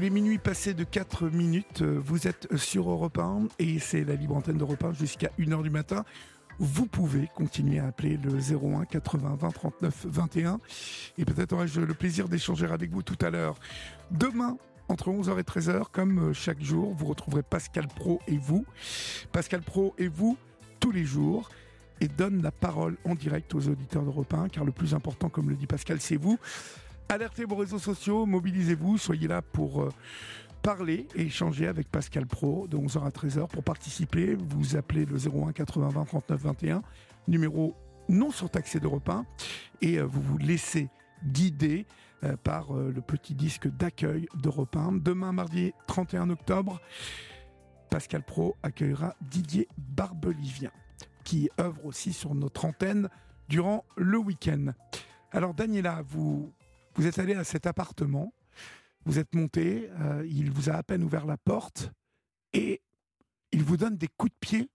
Il est minuit passé de 4 minutes. Vous êtes sur Europe 1 et c'est la libre antenne d'Europe 1 jusqu'à 1h du matin. Vous pouvez continuer à appeler le 01 80 20 39 21 et peut-être aurai-je le plaisir d'échanger avec vous tout à l'heure. Demain, entre 11h et 13h, comme euh, chaque jour, vous retrouverez Pascal Pro et vous. Pascal Pro et vous, tous les jours, et donne la parole en direct aux auditeurs d'Europe 1, car le plus important, comme le dit Pascal, c'est vous. Alertez vos réseaux sociaux, mobilisez-vous, soyez là pour euh, parler et échanger avec Pascal Pro de 11h à 13h. Pour participer, vous appelez le 01 80 20 39 21, numéro non surtaxé d'Europe 1, et euh, vous vous laissez guider euh, par le petit disque d'accueil d'Europe 1. Demain, mardi 31 octobre, Pascal Pro accueillera Didier Barbelivien, qui œuvre aussi sur notre antenne durant le week-end. Alors Daniela, vous, vous êtes allé à cet appartement, vous êtes monté, euh, il vous a à peine ouvert la porte et il vous donne des coups de pied.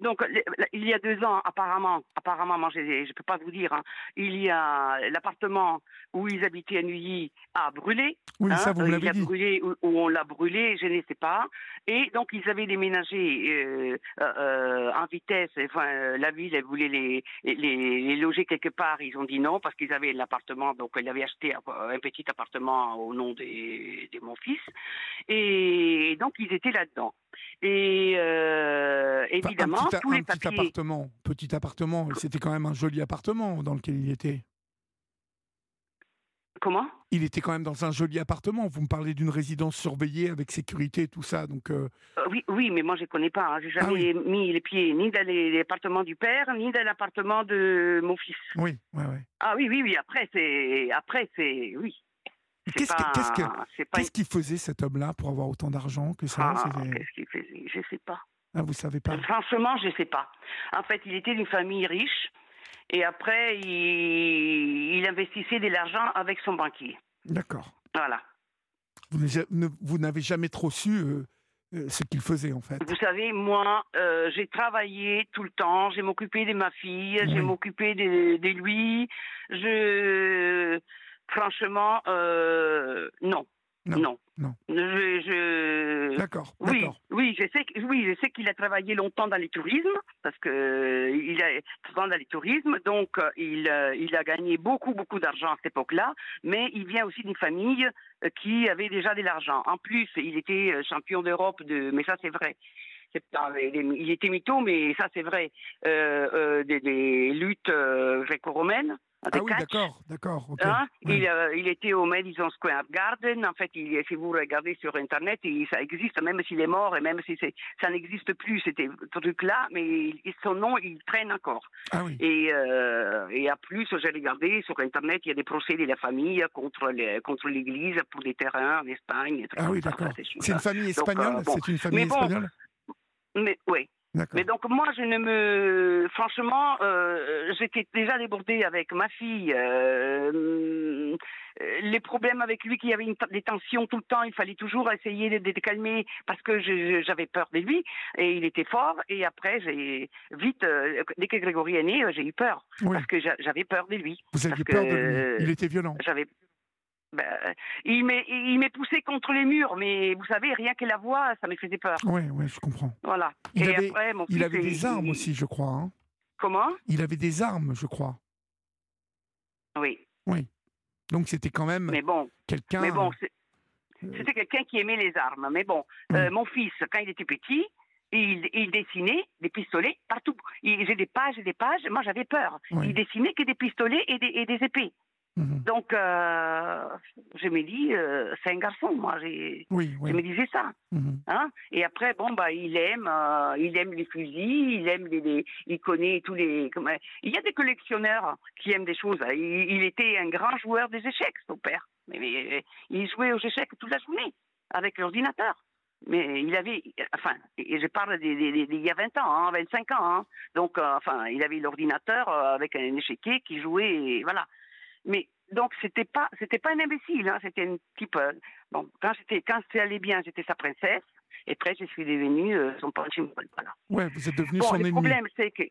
Donc, il y a deux ans, apparemment, apparemment, moi, je ne peux pas vous dire, hein, il y a l'appartement où ils habitaient à Neuilly a brûlé. Oui, hein, ça vous me il l'avez a dit. brûlé ou on l'a brûlé, je ne sais pas. Et donc, ils avaient déménagé euh, euh, euh, en vitesse. Enfin, euh, la ville, elle voulait les, les, les loger quelque part. Ils ont dit non parce qu'ils avaient l'appartement. Donc, ils avaient acheté un, petit appartement au nom des- de mon fils. Et donc, ils étaient là-dedans. Et euh, Enfin, évidemment, un petit, tous les un petit appartement, petit appartement, c'était quand même un joli appartement dans lequel il était. Comment? Il était quand même dans un joli appartement. Vous me parlez d'une résidence surveillée avec sécurité et tout ça. Donc, euh, Euh, oui, oui, mais moi je connais pas. hein. J'ai Ah jamais mis les pieds ni dans l'appartement du père, ni dans l'appartement de mon fils. oui, ouais, ouais. Ah oui, oui, oui. Après, c'est, après, c'est, oui. Qu'est-ce que- pas- que- faisait cet homme-là pour avoir autant d'argent que ça? Ah, qu'est-ce qu'il faisait? Je sais pas. Ah, vous savez pas? Franchement, je sais pas. En fait, il était d'une famille riche et après, il, il investissait de l'argent avec son banquier. D'accord. Voilà. Vous n'avez- ne- jamais trop su euh, euh, ce qu'il faisait en fait. Vous savez, moi, euh, j'ai travaillé tout le temps. J'ai m'occupé de ma fille, j'ai m'occupé de, de lui. Je, franchement, euh, non. Non. Non. Je, je... D'accord. Oui, oui, je sais, que- oui, je sais qu'il a travaillé longtemps dans les tourismes parce que euh, il a souvent dans les tourismes, donc euh, il, il a gagné beaucoup, beaucoup d'argent à cette époque-là. Mais il vient aussi d'une famille qui avait déjà de l'argent. En plus, il était champion d'Europe de, mais ça c'est vrai. Il était mytho, mais ça c'est vrai. Euh, euh, des, des luttes gréco-romaines. Ah oui, d'accord, d'accord. ok. Hein, Ouais. il, euh, il était au Madison Square Garden. En fait, il, si vous regardez sur Internet, il- ça existe, même s'il est mort et même si ça n'existe plus, c'était ce truc-là, mais son nom, il traîne encore. Ah oui. Et, euh, et à plus, j'ai regardé sur Internet, il y a des procès de la famille contre les- contre l'Église pour des terrains en Espagne. et tout Ah oui, d'accord. ces C'est une famille Donc, espagnole? euh, bon. C'est une famille Mais bon, espagnole? Mais oui. Mais donc moi, je ne me, franchement, euh, j'étais déjà débordée avec ma fille. euh, euh, les problèmes avec lui, qu'il y avait une, des tensions tout le temps, il fallait toujours essayer de, de- de calmer parce que j'avais peur de lui et il était fort. Et après, j'ai vite, euh, dès que Grégory est né, j'ai eu peur Oui, parce que j'a- j'avais peur de lui. vous aviez peur de lui. Il était violent. J'avais. Ben, il m'est il m'est poussé contre les murs, mais vous savez, rien que la voix, ça me faisait peur. Oui, oui, je comprends. Voilà. Il et avait- après, mon Il fils, avait des armes il- aussi, je crois. hein. Comment? Il avait des armes, je crois. Oui. Donc c'était quand même Mais bon, quelqu'un. mais bon, euh, c'était quelqu'un qui aimait les armes. Mais bon, euh, mon fils, quand il était petit, il, il dessinait des pistolets partout. Il- J'ai des pages et des pages. Moi, j'avais peur. Oui. Il dessinait que des pistolets et des, et des épées. Mhm. Donc, euh, je me dis, euh, c'est un garçon. Moi, j'ai- Oui, je oui. me disais ça. mhm. Hein et après, bon, bah, il aime, euh, il aime les fusils, il aime les, les- il connaît tous les. comment- il y a des collectionneurs qui aiment des choses. Il, il était un grand joueur des échecs, son père. Mais, mais, il jouait aux échecs toute la journée avec l'ordinateur. Mais il avait, enfin, et je parle d'il y a 20 ans, hein, 25 ans. hein. Donc, enfin, il avait l'ordinateur avec un échiquier qui jouait, et voilà. Mais donc, c'était pas, c'était pas un imbécile, hein, c'était un type. euh, bon, quand c'était, quand ça allait bien, j'étais sa princesse. Et après, je suis devenue euh, son punching ball. Voilà. Ouais, vous êtes devenu Bon, son le ennemi. problème, c'est que.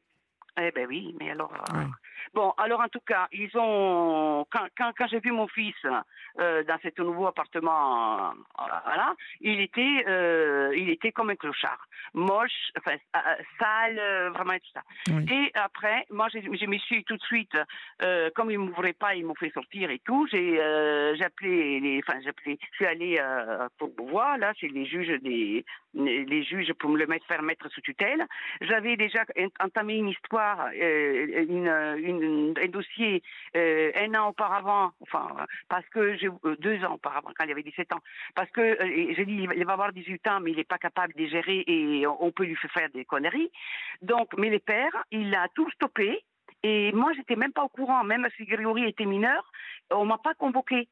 Eh ben oui, mais alors. euh. Bon, alors en tout cas, ils ont. Quand, quand, quand j'ai vu mon fils euh, dans ce nouveau appartement, euh, voilà, il était, il était comme un clochard, moche, enfin sale, vraiment tout ça. Oui. Et après, moi, je, je me suis tout de suite, comme ils m'ouvraient pas, ils m'ont fait sortir et tout. J'ai, j'ai appelé les, enfin, j'ai appelé, je suis allée pour Beauvoir, là, chez les juges des, les juges pour me le mettre, faire mettre sous tutelle. J'avais déjà entamé une histoire, euh, un dossier euh, un an auparavant, enfin, parce que euh, deux ans auparavant, quand il avait 17 ans, parce que j'ai dit il va- avoir 18 ans, mais il n'est pas capable de gérer et on on peut lui faire des conneries. Donc, mais les pères, il a tout stoppé. Et moi, j'étais même pas au courant, même si Grégory était mineur, on m'a pas convoqué.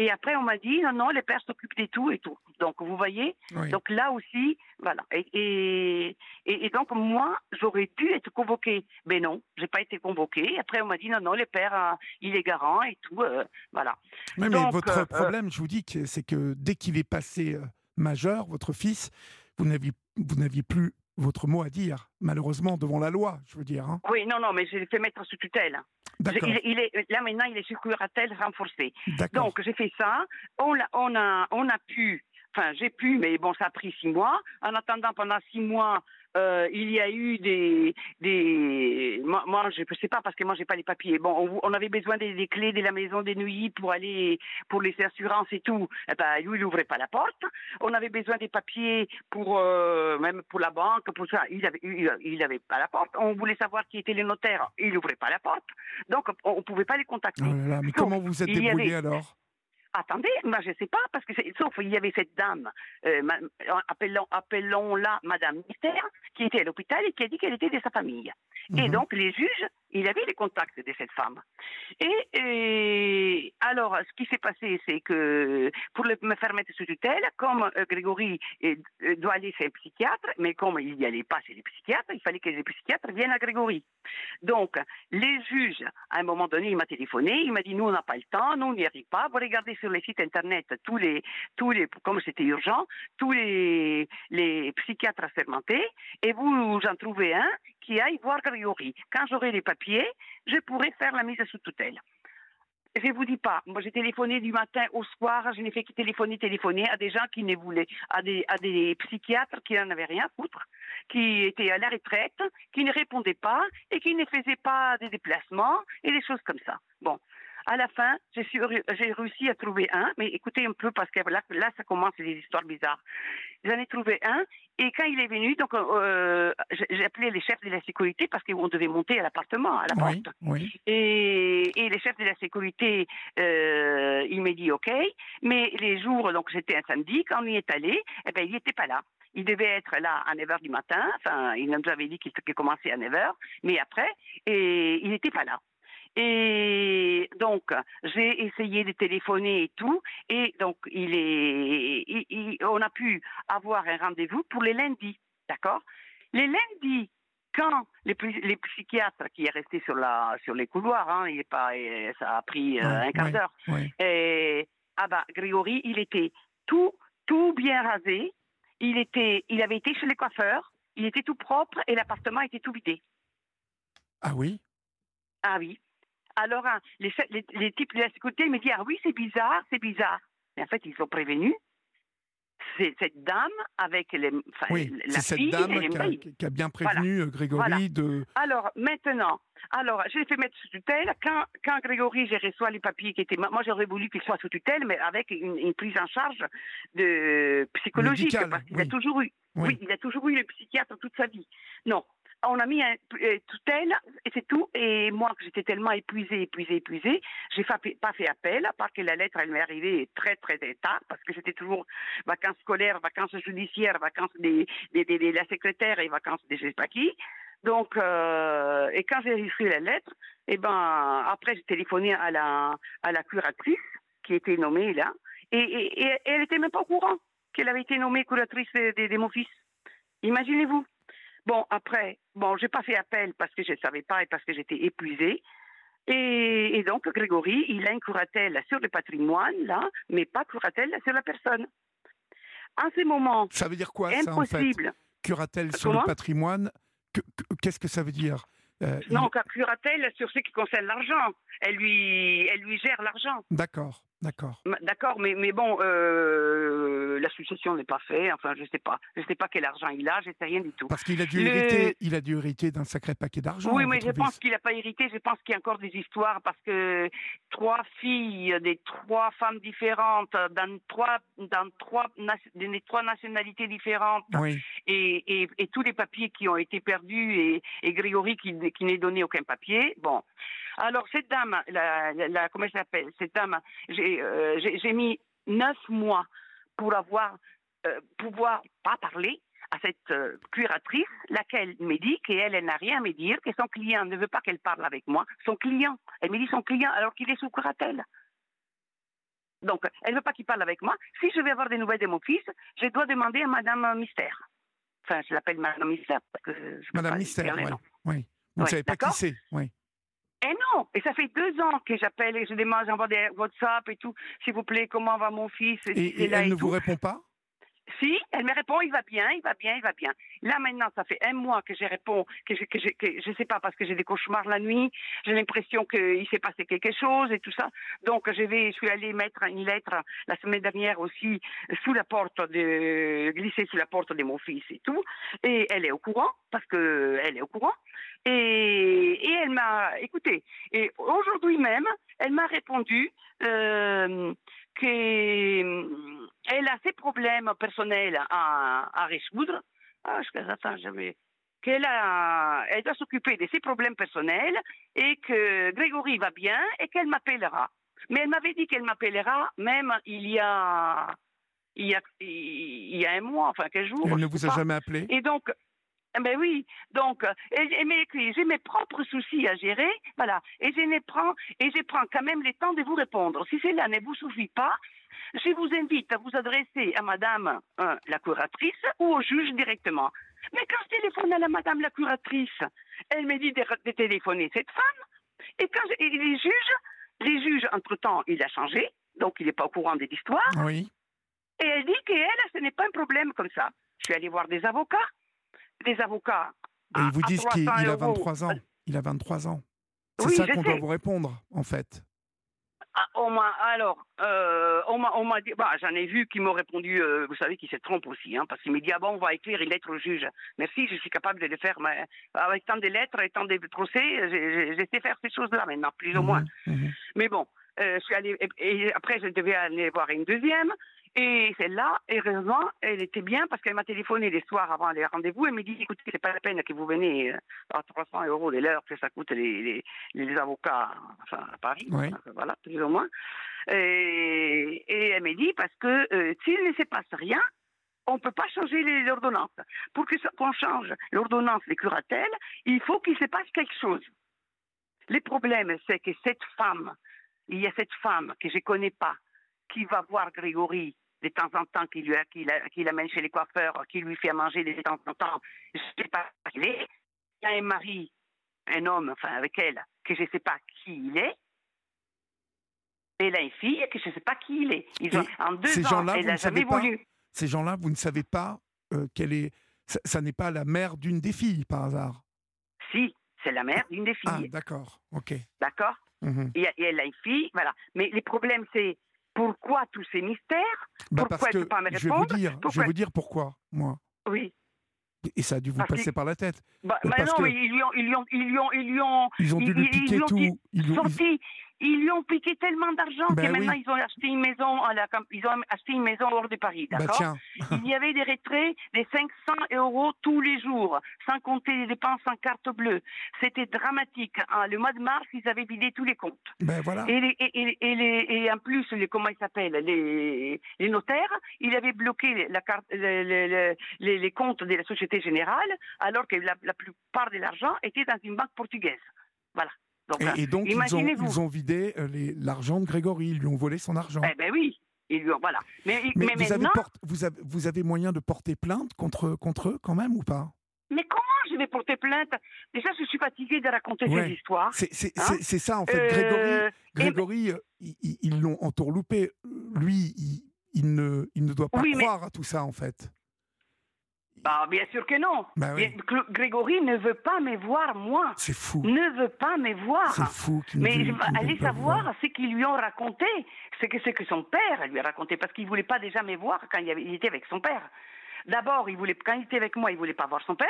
Et après, on m'a dit, non, non, les pères s'occupent de tout et tout. Donc, vous voyez, Oui. donc là aussi, voilà. Et, et, et- et donc moi, j'aurais dû être convoquée. Mais non, j'ai pas été convoquée. Après, on m'a dit non, non, les pères, euh, il est garant et tout. euh, voilà. Oui, mais Donc, votre euh, problème, je vous dis, c'est que dès qu'il est passé euh, majeur, votre fils, vous n'aviez, vous n'aviez plus votre mot à dire, malheureusement, devant la loi, je veux dire. hein. Oui, non, non, mais je l'ai fait mettre sous tutelle. Il, il est, là maintenant, il est sur curatelle renforcée. Donc j'ai fait ça. On, l'a- on a, on a pu. Enfin, j'ai pu, mais bon, ça a pris six mois. En attendant, pendant six mois, euh, il y a eu des, des. Moi, moi, je ne sais pas parce que moi, j'ai pas les papiers. Bon, on, on avait besoin des, des clés de la maison des nuits pour aller pour les assurances et tout. Eh ben, lui, il n'ouvrait pas la porte. On avait besoin des papiers pour euh, même pour la banque, pour ça. Il avait, il, il avait pas la porte. On voulait savoir qui était le notaire. Il n'ouvrait pas la porte. Donc, on, ne pouvait pas les contacter. Oh là là, mais Donc, comment vous êtes débrouillé avait- alors? Attendez, moi je sais pas, parce que sauf il y avait cette dame, euh, appelons, appelons-la Madame Mystère, qui était à l'hôpital et qui a dit qu'elle était de sa famille. Et Mhm. donc les juges, il avait les contacts de cette femme. Et, et alors, ce qui s'est passé, c'est que pour le- me faire mettre sous tutelle, comme euh, Grégory euh, euh, doit aller chez un psychiatre, mais comme il n'y allait pas chez les psychiatres, il fallait que les psychiatres viennent à Grégory. Donc, les juges, à un moment donné, il m'a téléphoné, il m'a dit, nous, on n'a pas le temps, nous, on n'y arrive pas. Vous regardez sur les sites Internet, tous les, tous les, comme c'était urgent, tous les, psychiatres assermentés, et vous en trouvez un qui aille voir Grégory. Quand j'aurai les papiers, je pourrai faire la mise sous tutelle. je vous dis pas. Moi, j'ai téléphoné du matin au soir. Je n'ai fait que téléphoner, téléphoner à des gens qui ne voulaient, à des, à des psychiatres qui n'en avaient rien à foutre, qui étaient à la retraite, qui ne répondaient pas et qui ne faisaient pas des déplacements et des choses comme ça. Bon. À la fin, j'ai réussi à trouver un, mais écoutez un peu parce que là, là ça commence des histoires bizarres. J'en ai trouvé un et quand il est venu, donc euh, j'ai j'ai appelé les chefs de la sécurité parce qu'on devait monter à l'appartement, à la porte. oui. Et, et les chefs de la sécurité, euh, il m'a dit OK, mais les jours, donc c'était un samedi, quand on y est allé, eh ben il n'était pas là. Il devait être là à 9h du matin, enfin il nous avait dit qu'il qu'il commençait à 9h, mais après, et il n'était pas là. Et donc, j'ai essayé de téléphoner et tout, et donc il est, il- il- on a pu avoir un rendez-vous pour les lundis, d'accord? Les lundis, quand les, les psychiatres qui est resté sur la sur les couloirs, hein, il est pas, ça a pris euh, Ouais, un quart ouais, d'heure. ouais. Et ah bah Grégory, il était tout tout bien rasé. Il était, il avait été chez les coiffeurs. Il était tout propre et l'appartement était tout vidé. Ah oui? Ah oui. Alors hein, les, les, les types de la sécurité me disent ah oui c'est bizarre, c'est bizarre. Mais en fait ils sont prévenus. C'est cette dame avec les, enfin, Oui, c'est cette dame qui a, maris. qui a bien prévenu euh, Grégory Voilà. de... Alors, maintenant, alors, je l'ai fait mettre sous tutelle. Quand, quand Grégory, j'ai reçu les papiers qui étaient. Moi, j'aurais voulu qu'il soit sous tutelle, mais avec une, une prise en charge de psychologique. Médicale, parce qu'il oui. a toujours eu. Oui. Oui. il a toujours eu le psychiatre toute sa vie. Non. On a mis un euh, tutelle et c'est tout. Et moi, j'étais tellement épuisée, épuisée, épuisée, j'ai fait, pas fait appel, à part que la lettre, elle m'est arrivée très, très tard, parce que c'était toujours vacances scolaires, vacances judiciaires, vacances des, des, des- de la secrétaire et vacances des je sais pas qui. Donc, euh, et quand j'ai reçu la lettre, eh ben, après, j'ai téléphoné à la, à la curatrice qui était nommée là, et, et, et elle était même pas au courant qu'elle avait été nommée curatrice de, de- de mon fils. Imaginez-vous. Bon, après, bon, j'ai pas fait appel parce que je ne savais pas et parce que j'étais épuisée. Et, et donc, Grégory, il a une curatelle sur le patrimoine, là, mais pas curatelle sur la personne? En ce moment, Ça veut dire quoi ça en fait? impossible. Curatelle sur le patrimoine? Que- que- Qu'est-ce que ça veut dire? Euh, il- Non, car curatelle sur ce qui concerne l'argent? Elle lui, elle lui gère l'argent. D'accord, d'accord. D'accord, mais, mais bon, euh, la succession n'est pas faite. Enfin, je sais pas. Je sais pas quel argent il a. Je sais rien du tout. Parce qu'il a dû Le- hériter, il a dû hériter d'un sacré paquet d'argent. Oui, mais je pense qu'il n'a pas hérité. Je pense qu'il y a encore des histoires parce que trois filles, des trois femmes différentes, dans trois, dans trois, des trois nationalités différentes, Oui, et, et, et tous les papiers qui ont été perdus et, et Grégory qui, qui n'est donné aucun papier. Bon. Alors, cette dame, la, la, comment elle s'appelle Cette dame, j'ai euh, mis neuf mois pour avoir, euh, pouvoir pas parler à cette euh, curatrice, laquelle me dit qu'elle, elle n'a rien à me dire, que son client ne veut pas qu'elle parle avec moi. Son client, elle me dit son client alors qu'il est sous curatelle. Donc, elle ne veut pas qu'il parle avec moi. Si je veux avoir des nouvelles de mon fils, je dois demander à Madame Mystère. Enfin, je l'appelle Madame Mystère parce que je peux Madame Mystère, ouais, oui. Vous ne Ouais, savez pas qui c'est oui. Eh non Et ça fait deux ans que j'appelle et je demande, j'envoie des WhatsApp et tout. S'il vous plaît, comment va mon fils? Et, et elle ne tout. vous répond pas? Si, elle me répond, il va bien, il va bien, il va bien. Là maintenant, ça fait un mois que je réponds, que je, que que sais pas parce que j'ai des cauchemars la nuit. J'ai l'impression qu'il s'est passé quelque chose et tout ça. Donc je suis allée mettre une lettre la semaine dernière aussi sous la porte de, glisser sous la porte de mon fils et tout. Et elle est au courant parce que elle est au courant. Et, elle m'a écouté. Et aujourd'hui même, elle m'a répondu euh, qu'elle a ses problèmes personnels à, à résoudre. Ah, je, attends, j'avais qu'elle a, elle doit s'occuper de ses problèmes personnels et que Grégory va bien et qu'elle m'appellera. Mais elle m'avait dit qu'elle m'appellera même il y a, il y a, il y a un mois, enfin quelques jours. Elle ne vous a pas. jamais appelé? Et donc, eh ben oui, donc, elle, elle j'ai mes propres soucis à gérer, voilà, et je les prends, et je prends quand même le temps de vous répondre. Si cela ne vous suffit pas, je vous invite à vous adresser à madame euh, la curatrice ou au juge directement. Mais quand je téléphone à la madame la curatrice, elle me dit de, de téléphoner cette femme, et quand je- et les juges, les juges, entre-temps, il a changé, donc il n'est pas au courant de l'histoire, Oui. et elle dit qu'elle, ce n'est pas un problème comme ça. Je suis allée voir des avocats. Des avocats. Et ils vous disent qu'il 300 il a euros. 23 ans. Il a 23 ans. C'est Oui, ça qu'on doit vous répondre, en fait. Ah, on m'a alors, euh, on m'a, on m'a dit, bah, j'en ai vu qui m'ont répondu, euh, vous savez, qui se trompent aussi, hein, parce qu'il m'a dit, ah bon, on va écrire une lettre au juge. Merci, je suis capable de le faire, mais avec tant de lettres et tant de procès, sais faire ces choses-là maintenant, plus ou moins. Mhm. Mais bon, euh, je suis allée, et, et après, je devais aller voir une deuxième. Et celle-là, heureusement, elle était bien parce qu'elle m'a téléphoné les soirs avant les rendez-vous. Elle m'a dit, écoutez, c'est pas la peine que vous venez euh, à 300 euros de l'heure que ça coûte les, les, les avocats enfin, à Paris. Oui. Voilà, plus ou moins. Et, et elle m'a dit, parce que euh, s'il ne se passe rien, on ne peut pas changer les ordonnances. Pour qu'on change l'ordonnance des curatelles, il faut qu'il se passe quelque chose. Le problème, c'est que cette femme, il y a cette femme que je ne connais pas, qui va voir Grégory de temps en temps, qui, lui, a- qui, l'a- qui l'amène chez les coiffeurs, qui lui fait à manger de temps en temps. Je ne sais pas qui il est. Il y a un mari, un homme, enfin avec elle, que je ne sais pas qui il est. Et elle a une fille que je ne sais pas qui il est. Ils ont, en deux ces ans, elle vous n'a ne savez jamais pas voulu. Ces gens-là, vous ne savez pas euh, quelle est. Ça, ça n'est pas la mère d'une des filles, par hasard? Si, c'est la mère d'une des Ah, filles. d'accord. Ok. D'accord? Mhm. et, et elle a une fille, voilà. Mais le problème, c'est pourquoi tous ces mystères Bah, Pourquoi parce que pas me je vais vous répondre dire, je Pourquoi vais vous dire pourquoi, moi. Oui. Et ça a dû vous Parce passer par la tête. Bah, bah parce non, que- ils lui ont, ils lui ont, ils lui ont, ils lui ont, Ils ont dû lui piquer ont tout. Ils ils- sorti. Ils lui ont piqué tellement d'argent Ben que maintenant oui. ils ont acheté une maison à la, ils ont acheté une maison hors de Paris, d'accord tiens, Il y avait des retraits de 500 euros tous les jours, sans compter les dépenses en carte bleue. C'était dramatique. hein. Le mois de mars, ils avaient vidé tous les comptes. ben voilà. Et, les- et, et- et les- et en plus, les, comment ils s'appellent les, les notaires, ils avaient bloqué la carte, les comptes de la Société Générale, alors que la, la plupart de l'argent était dans une banque portugaise. Voilà. Donc, Et, et donc, ils ont, ils ont vidé euh, l'argent de Grégory. Ils lui ont volé son argent. Eh ben oui, ils lui ont- voilà. Mais, Mais, mais vous, avez porte- vous, avez, vous avez moyen de porter plainte contre, contre eux, quand même, ou pas? Mais comment je vais porter plainte? Déjà, je suis fatiguée de raconter Ouais. ces histoires. C'est Hein c'est- ça, en fait. Euh, Grégory, et- Grégory euh, ils- l'ont entourloupé. Lui, il, il ne, il ne doit pas Oui, mais- croire à tout ça, en fait. Bah, bien sûr que non. Bah oui. Grégory ne veut pas me voir, moi. C'est fou. Ne veut pas me voir. C'est fou. ne Mais ne allez savoir voir. ce qu'ils lui ont raconté, ce que c'est que son père lui a raconté, parce qu'il voulait pas déjà me voir quand il, y avait- il était avec son père. D'abord, il voulait, quand il était avec moi, il voulait pas voir son père.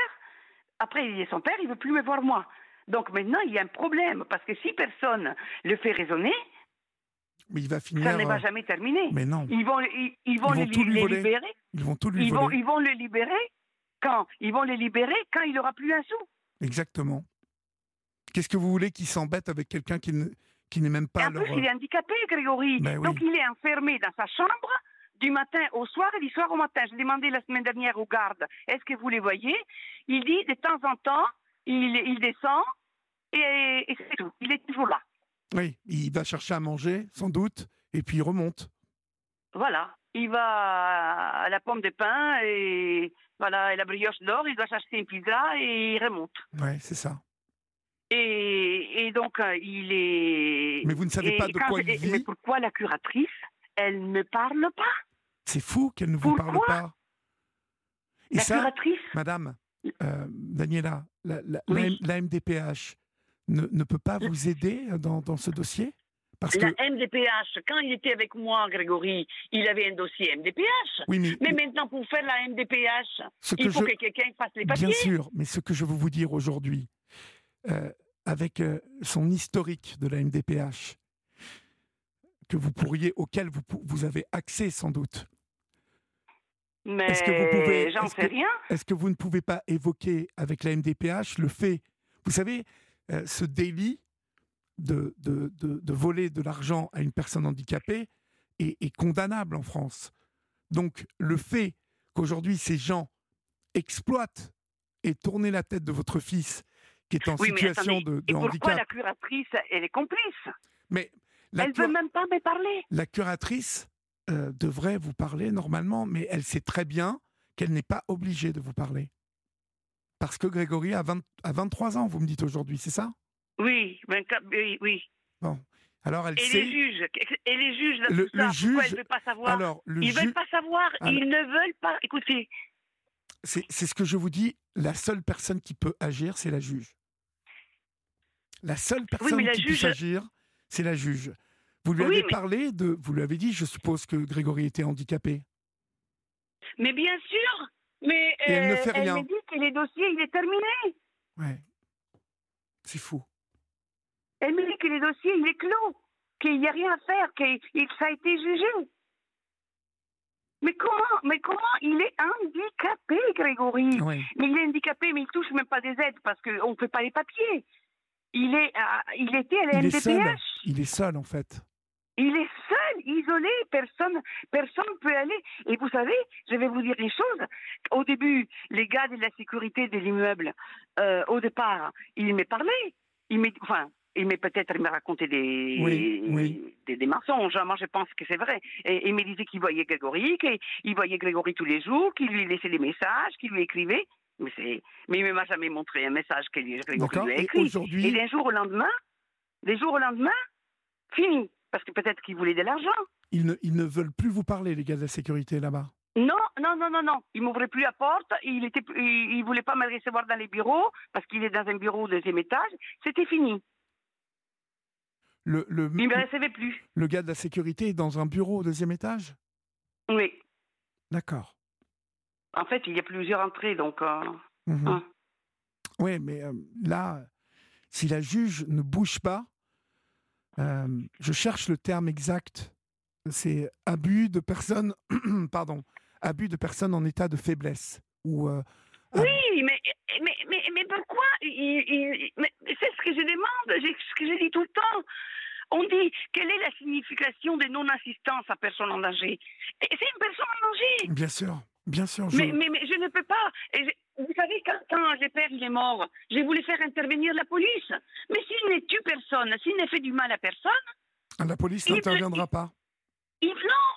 Après, il est son père, il veut plus me voir moi. Donc maintenant, il y a un problème, parce que si personne le fait raisonner, Mais il va finir. ça ne va euh, jamais terminer. Mais non, Ils vont, ils, ils vont Ils vont les, tout lui les voler. libérer. ils vont tout lui Ils vont, ils vont le libérer quand Ils vont le libérer quand il aura plus un sou. Exactement. Qu'est-ce que vous voulez qu'il s'embête avec quelqu'un qui ne- qui n'est même Et pas en leur... plus, il est handicapé, Grégory. Ben oui. Donc, il est enfermé dans sa chambre du matin au soir et du soir au matin. Je demandé la semaine dernière aux gardes, est-ce que vous les voyez? Il dit, de temps en temps, il, il descend et, et c'est tout. Il est toujours là. Oui, il va chercher à manger, sans doute, et puis il remonte. Voilà. Il va à la pomme de pain et voilà, et la brioche d'or, il doit s'acheter une pizza et il remonte. Ouais, c'est ça. Et, et donc, euh, il est... Mais vous ne savez pas de quoi il vit Mais pourquoi la curatrice, elle ne parle pas? C'est fou qu'elle ne vous parle pas. Et La ça, curatrice? madame, euh, Daniela, la, la- Oui. MDPH ne, ne peut pas vous aider dans, dans ce dossier? Parce La que. MDPH, quand il était avec moi, Grégory, il avait un dossier MDPH. Oui, mais, Mais maintenant, pour faire la MDPH, ce que il faut je. que quelqu'un fasse les papiers. Bien sûr, mais ce que je veux vous dire aujourd'hui, euh, avec euh, son historique de la MDPH, que vous pourriez, auquel vous, vous avez accès sans doute, Mais Est-ce que vous pouvez- j'en sais que- rien. est-ce que vous ne pouvez pas évoquer avec la MDPH le fait, vous savez, euh, ce délit de, de, de- de voler de l'argent à une personne handicapée est, est condamnable en France. Donc le fait qu'aujourd'hui ces gens exploitent et tournent la tête de votre fils qui est en Oui, mais situation attendez, de, de Et pourquoi handicap, la curatrice, elle est complice mais la, Elle cur- veut même pas me parler. la curatrice euh, devrait vous parler normalement, mais elle sait très bien qu'elle n'est pas obligée de vous parler. Parce que Grégory a, 20 a 23 ans, vous me dites aujourd'hui, c'est ça? Oui, 24, oui, oui. Alors elle Et sait. les juges, et les juges, là, Le- le pourquoi juge- elle ne veut pas savoir Alors, le Ils ju- veulent pas savoir, Alors- ils ne veulent pas. Écoutez, c'est ce que je vous dis, la seule personne qui peut agir, c'est la juge. La seule personne la qui juge- puisse agir, c'est la juge. Vous lui Oui, avez mais- parlé de. Vous lui avez dit, je suppose, que Grégory était handicapé. Mais bien sûr, mais Et elle ne euh, fait rien. me dit que les dossiers, il est terminé. Ouais. C'est fou. Elle me dit que les dossiers, il est clos, qu'il n'y a rien à faire, que il- ça a été jugé. Mais comment, mais comment il est handicapé, Grégory? Mais il est handicapé, mais il touche même pas des aides parce qu'on ne fait pas les papiers. Il est, à- il était à la Il est seul. Il est seul, en fait. Il est seul, isolé, personne personne peut aller. Et vous savez, je vais vous dire une chose. Au début, les gars de la sécurité de l'immeuble, euh, au départ, ils m'ont parlé. Ils enfin, il peut-être il m'a raconté des, Oui, oui. des, des mensonges. Moi, je pense que c'est vrai. Et il me disait qu'il voyait Grégory, qu'il voyait Grégory tous les jours, qu'il lui laissait des messages, qu'il lui écrivait. Mais, c'est, mais il ne m'a jamais montré un message que lui, Grégory lui a Et écrit. Et aujourd'hui, d'un jour au lendemain, des jours au lendemain, fini. Parce que peut-être qu'il voulait de l'argent. ils ne, ils ne veulent plus vous parler, les gars de la sécurité, là-bas. Non, non, non, non, non. Il m'ouvrait plus la porte. Il était, il, il voulait pas me recevoir dans les bureaux parce qu'il est dans un bureau au deuxième étage. C'était fini. Le, le, Il me recevait plus. le gars de la sécurité est dans un bureau au deuxième étage? Oui. D'accord. En fait, il y a plusieurs entrées, donc. euh, Mhm. Hein. Oui, mais euh, là, si la juge ne bouge pas, euh, je cherche le terme exact. C'est abus de personnes, pardon, abus de personnes en état de faiblesse. Ou Oui, mais, mais, mais, mais pourquoi C'est ce que je demande, ce que je dis tout le temps. On dit, quelle est la signification de non-assistance à personne en danger? C'est une personne en danger. bien sûr, bien sûr. Je... Mais, mais, mais je ne peux pas. Je- vous savez, quand, quand le père il est mort, j'ai voulu faire intervenir la police. Mais s'il ne tue personne, s'il ne fait du mal à personne, La police n'interviendra pas. il non.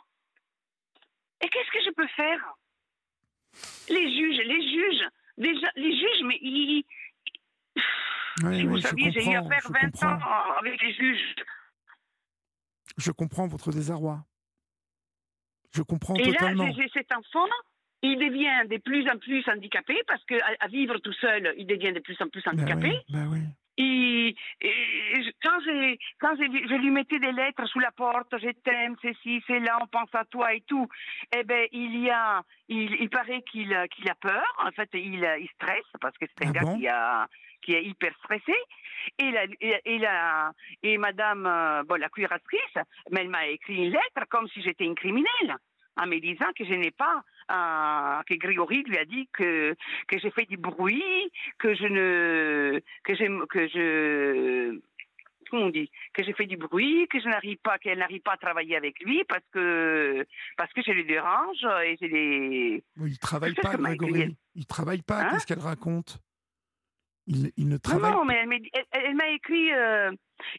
Et qu'est-ce que je peux faire? Les juges, les juges, déjà, les juges, mais ils. Si vous je saviez, j'ai eu à comprends, faire je 20 comprends. ans avec les juges. Je comprends votre désarroi. Je comprends Et là, totalement. j'ai j'ai cet enfant, il devient de plus en plus handicapé parce qu'à à vivre tout seul, il devient de plus en plus Ben handicapé. oui, ben oui. Et, quand, j'ai- quand je lui mettais des lettres sous la porte, je t'aime, c'est ci, c'est là, on pense à toi et tout, eh ben il y a, il, il paraît qu'il a- qu'il a peur. En fait, il, il stresse parce que c'est un Ah gars bon? qui a qui est hyper stressé. Et la, et, et la, et Madame, euh, bon, la mais elle m'a écrit une lettre comme si j'étais une criminelle en me disant que je n'ai pas, euh, que Grégory lui a dit que, que j'ai fait du bruit, que je ne, que je, que je, comment on dit, que j'ai fait du bruit, que je n'arrive pas, qu'elle n'arrive pas à travailler avec lui parce que, parce que je les dérange et je les, Oui, il travaille pas, Grégory. Il travaille pas. Hein Qu'est-ce qu'elle raconte? Il, il ne Non, travaille non, mais elle m'a dit- elle- elle m'a écrit euh,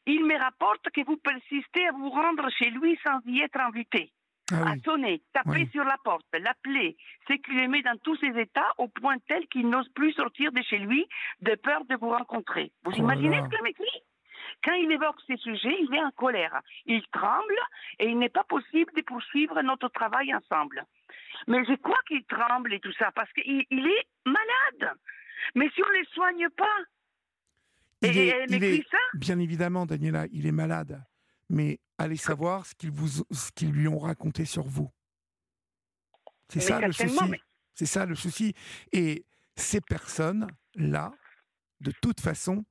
Il me rapporte que vous persistez à vous rendre chez lui sans y être invité. Ah À sonner, taper Oui. sur la porte, l'appeler. C'est qu'il le met dans tous ses états au point tel qu'il n'ose plus sortir de chez lui de peur de vous rencontrer. Vous Oh imaginez ce qu'elle m'écrit Quand il évoque ces sujets, il est en colère. Il tremble et il n'est pas possible de poursuivre notre travail ensemble. Mais je crois qu'il tremble et tout ça parce qu'il il est malade. Mais si on ne le soigne pas, Il et est- elle il m'écrit est- ça? Bien évidemment, Daniela, il est malade. Mais allez savoir ce qu'ils vous, ce qu'ils lui ont raconté sur vous. C'est ça le souci. mais- C'est ça le souci. Et ces personnes-là, de toute façon,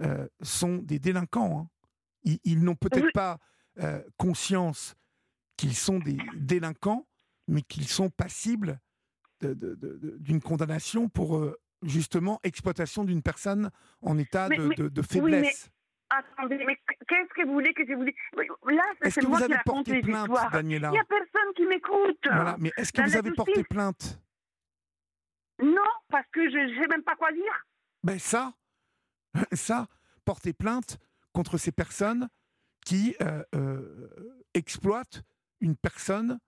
euh, sont des délinquants. hein. Ils, ils n'ont peut-être Oui. pas euh, conscience qu'ils sont des délinquants, mais qu'ils sont passibles d'une condamnation pour euh, justement exploitation d'une personne en état Mais- de, oui, faiblesse. Attendez, mais qu'est-ce que vous voulez que je vous dise? Là, Est-ce c'est que moi vous qui avez raconte porté les plainte, histoires. Daniela? Il n'y a personne qui m'écoute. Voilà, mais est-ce que vous avez porté plainte? Non, parce que je ne sais même pas quoi dire. Ben ça, ça, porter plainte contre ces personnes qui euh, euh, exploitent une personne,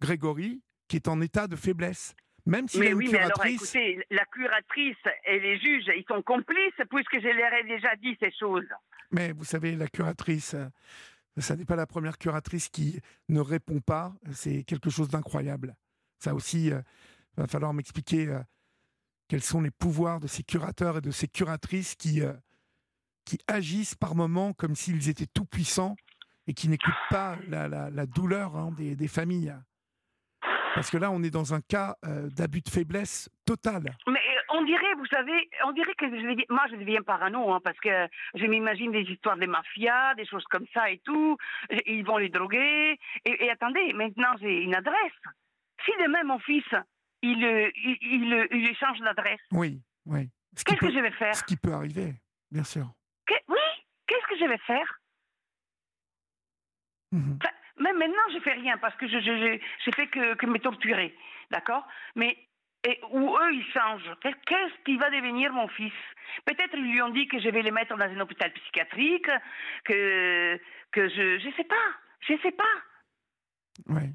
Grégory, qui est en état de faiblesse. Même mais oui, mais alors écoutez, la curatrice et les juges, ils sont complices puisque je leur ai déjà dit ces choses. Mais vous savez, la curatrice, euh, ça n'est pas la première curatrice qui ne répond pas. C'est quelque chose d'incroyable. Ça aussi, il va falloir m'expliquer euh, quels sont les pouvoirs de ces curateurs et de ces curatrices qui, euh, qui agissent par moments comme s'ils étaient tout puissants et qui n'écoute pas la, la- la douleur hein, des, des familles. Parce que là, on est dans un cas euh, d'abus de faiblesse total. Mais euh, on dirait, vous savez, on dirait que je moi je deviens parano, hein, parce que je m'imagine des histoires de mafia, des choses comme ça et tout. Ils vont les droguer. Et, et attendez, maintenant j'ai une adresse. Si demain mon fils, il, euh, il, il, il échange d'adresse, Oui, oui. Qu'est-ce que je vais faire? ce qui peut arriver, bien sûr. Que- Oui, qu'est-ce que je vais faire? Enfin, Même maintenant, je fais rien parce que je je, je, fait que, que me torturer, d'accord? Mais et où eux ils changent. Qu'est- Qu'est-ce qui va devenir mon fils? Peut-être ils lui ont dit que je vais le mettre dans un hôpital psychiatrique, que que je je sais pas, je sais pas. Ouais.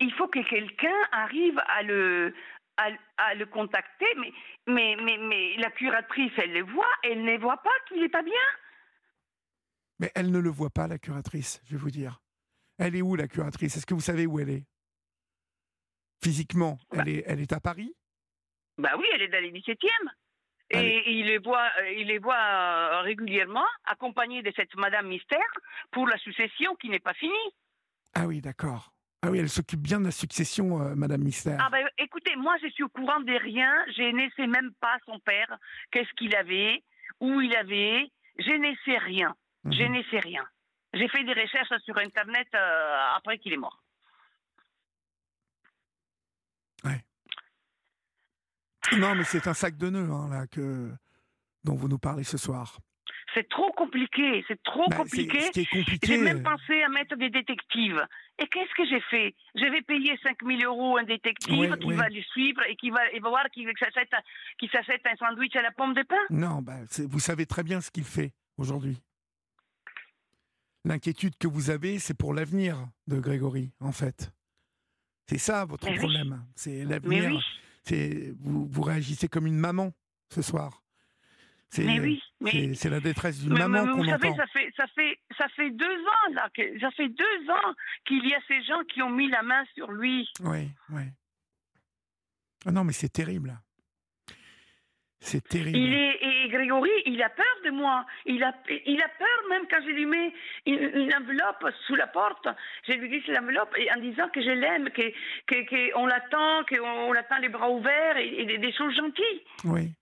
Il faut que quelqu'un arrive à le à, à le contacter, mais mais mais mais la curatrice elle le voit, elle ne voit pas qu'il est pas bien. Mais elle ne le voit pas, la curatrice, je vais vous dire. Elle est où, la curatrice? Est-ce que vous savez où elle est? Physiquement, Bah. elle, est, elle est à Paris? Bah oui, elle est dans les 17e. Et Allez. il les voit, euh, il les voit euh, régulièrement, accompagnés de cette Madame Mystère, pour la succession qui n'est pas finie. Ah oui, d'accord. Ah oui, elle s'occupe bien de la succession, euh, Madame Mystère. Ah ben écoutez, moi je suis au courant de rien, je ne sais même pas son père, qu'est-ce qu'il avait, où il avait, je ne sais rien, je Mhm. ne sais rien. J'ai fait des recherches sur Internet euh, après qu'il est mort. Non, mais c'est un sac de nœuds, hein, là, que... dont vous nous parlez ce soir. C'est trop compliqué, c'est trop Bah, compliqué. Ce qui est compliqué... J'ai même pensé à mettre des détectives. Et qu'est-ce que j'ai fait? Je vais payer 5 000 euros un détective qui va le suivre et qui va, va voir qu'il s'achète, un sandwich à la pomme de pain. Non, bah, vous savez très bien ce qu'il fait aujourd'hui. L'inquiétude que vous avez, c'est pour l'avenir de Grégory, en fait. C'est ça votre Mais oui. problème. C'est l'avenir. oui, C'est vous, vous réagissez comme une maman ce soir. C'est mais oui. Mais, c'est- la détresse d'une maman qu'on vous savez, entend. ça fait, ça, fait, ça fait deux ans, là, que, ça fait deux ans qu'il y a ces gens qui ont mis la main sur lui. Oui, oui. Ah non, mais c'est terrible. C'est terrible. Il est, et Grégory, il a peur de moi. Il a, il a peur même quand je lui mets une, une enveloppe sous la porte. Je lui glisse l'enveloppe en disant que je l'aime, que, que, que on l'attend, qu'on l'attend les bras ouverts et, et des, des choses gentilles. Oui.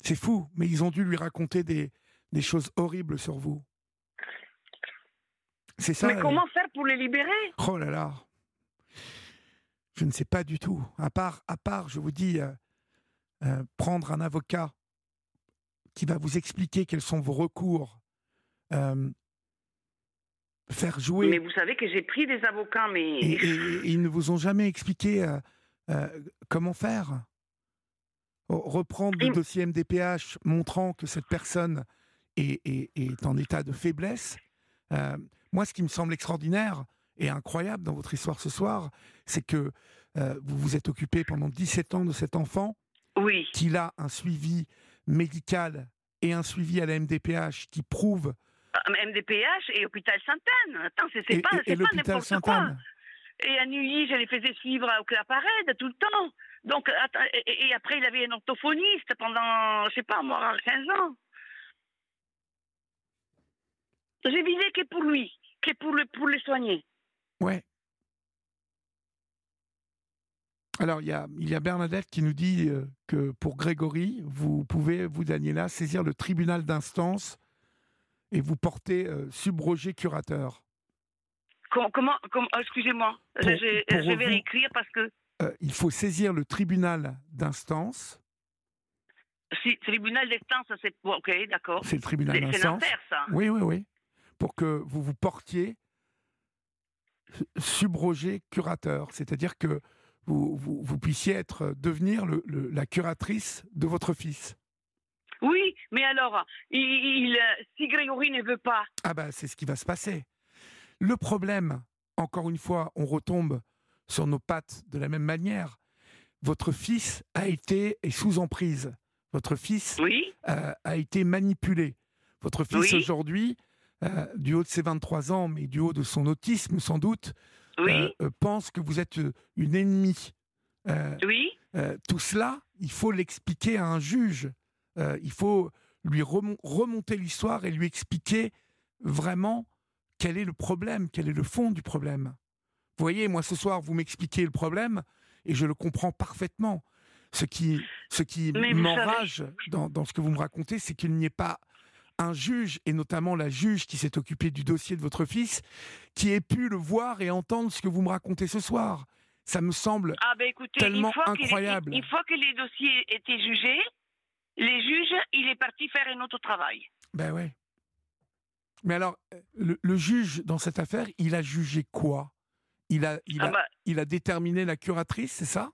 C'est fou, mais ils ont dû lui raconter des, des choses horribles sur vous. C'est ça. Mais euh, comment faire pour les libérer? Oh là là. Je ne sais pas du tout. À part, à part je vous dis, euh, euh, prendre un avocat qui va vous expliquer quels sont vos recours, euh, faire jouer. Mais vous savez que j'ai pris des avocats, mais Et, et- et ils ne vous ont jamais expliqué comment faire? Reprendre le dossier MDPH montrant que cette personne est, est- est en état de faiblesse. Moi, ce qui me semble extraordinaire et incroyable dans votre histoire ce soir, c'est que euh, vous vous êtes occupé pendant 17 ans de cet enfant, oui. qu'il a un suivi médical et un suivi à la MDPH qui prouve MDPH et hôpital Sainte-Anne. Attends, c'est pas, et- et c'est pas l'hôpital n'importe quoi. Et à Neuilly, je les faisais suivre au Claparède tout le temps. Donc, et, et après, il avait un orthophoniste pendant, je sais pas, moi, 15 ans. J'ai visé que pour lui, que pour le, pour le soigner. Ouais. Alors, il y a, il y a Bernadette qui nous dit euh, que pour Grégory, vous pouvez, vous, Daniela, saisir le tribunal d'instance et vous porter euh, subrogé curateur. Comment, comment, oh, excusez-moi, je, vais réécrire parce que Euh, il faut saisir le tribunal d'instance, si tribunal d'instance, c'est bon, ok, d'accord. c'est le tribunal c'est d'instance. Ça. Oui, oui, oui. Pour que vous vous portiez subrogé curateur, c'est-à-dire que vous, vous, vous puissiez être, devenir le- le- la curatrice de votre fils. Oui, mais alors, il, il, euh, si Grégory ne veut pas, Ah bah c'est ce qui va se passer. Le problème, encore une fois, on retombe sur nos pattes de la même manière. Votre fils a été est sous emprise. Votre fils oui, euh, a été manipulé. Votre fils Oui. aujourd'hui, euh, du haut de ses 23 ans, mais du haut de son autisme sans doute, oui, euh, euh, pense que vous êtes une ennemie. Oui, tout cela, il faut l'expliquer à un juge. Il faut lui remonter l'histoire et lui expliquer vraiment quel est le problème, quel est le fond du problème. Vous voyez, moi ce soir, vous m'expliquez le problème et je le comprends parfaitement. Ce qui, ce qui m'enrage dans, dans, ce que vous me racontez, c'est qu'il n'y ait pas un juge, et notamment la juge qui s'est occupée du dossier de votre fils, qui ait pu le voir et entendre ce que vous me racontez ce soir. Ça me semble ah ben tellement incroyable. une fois que les dossiers étaient jugés, les juges, il est parti faire un autre travail. Ben oui. Mais alors, le, le, juge dans cette affaire, il a jugé quoi? Il a, il, ah a, bah il a déterminé la curatrice, c'est ça?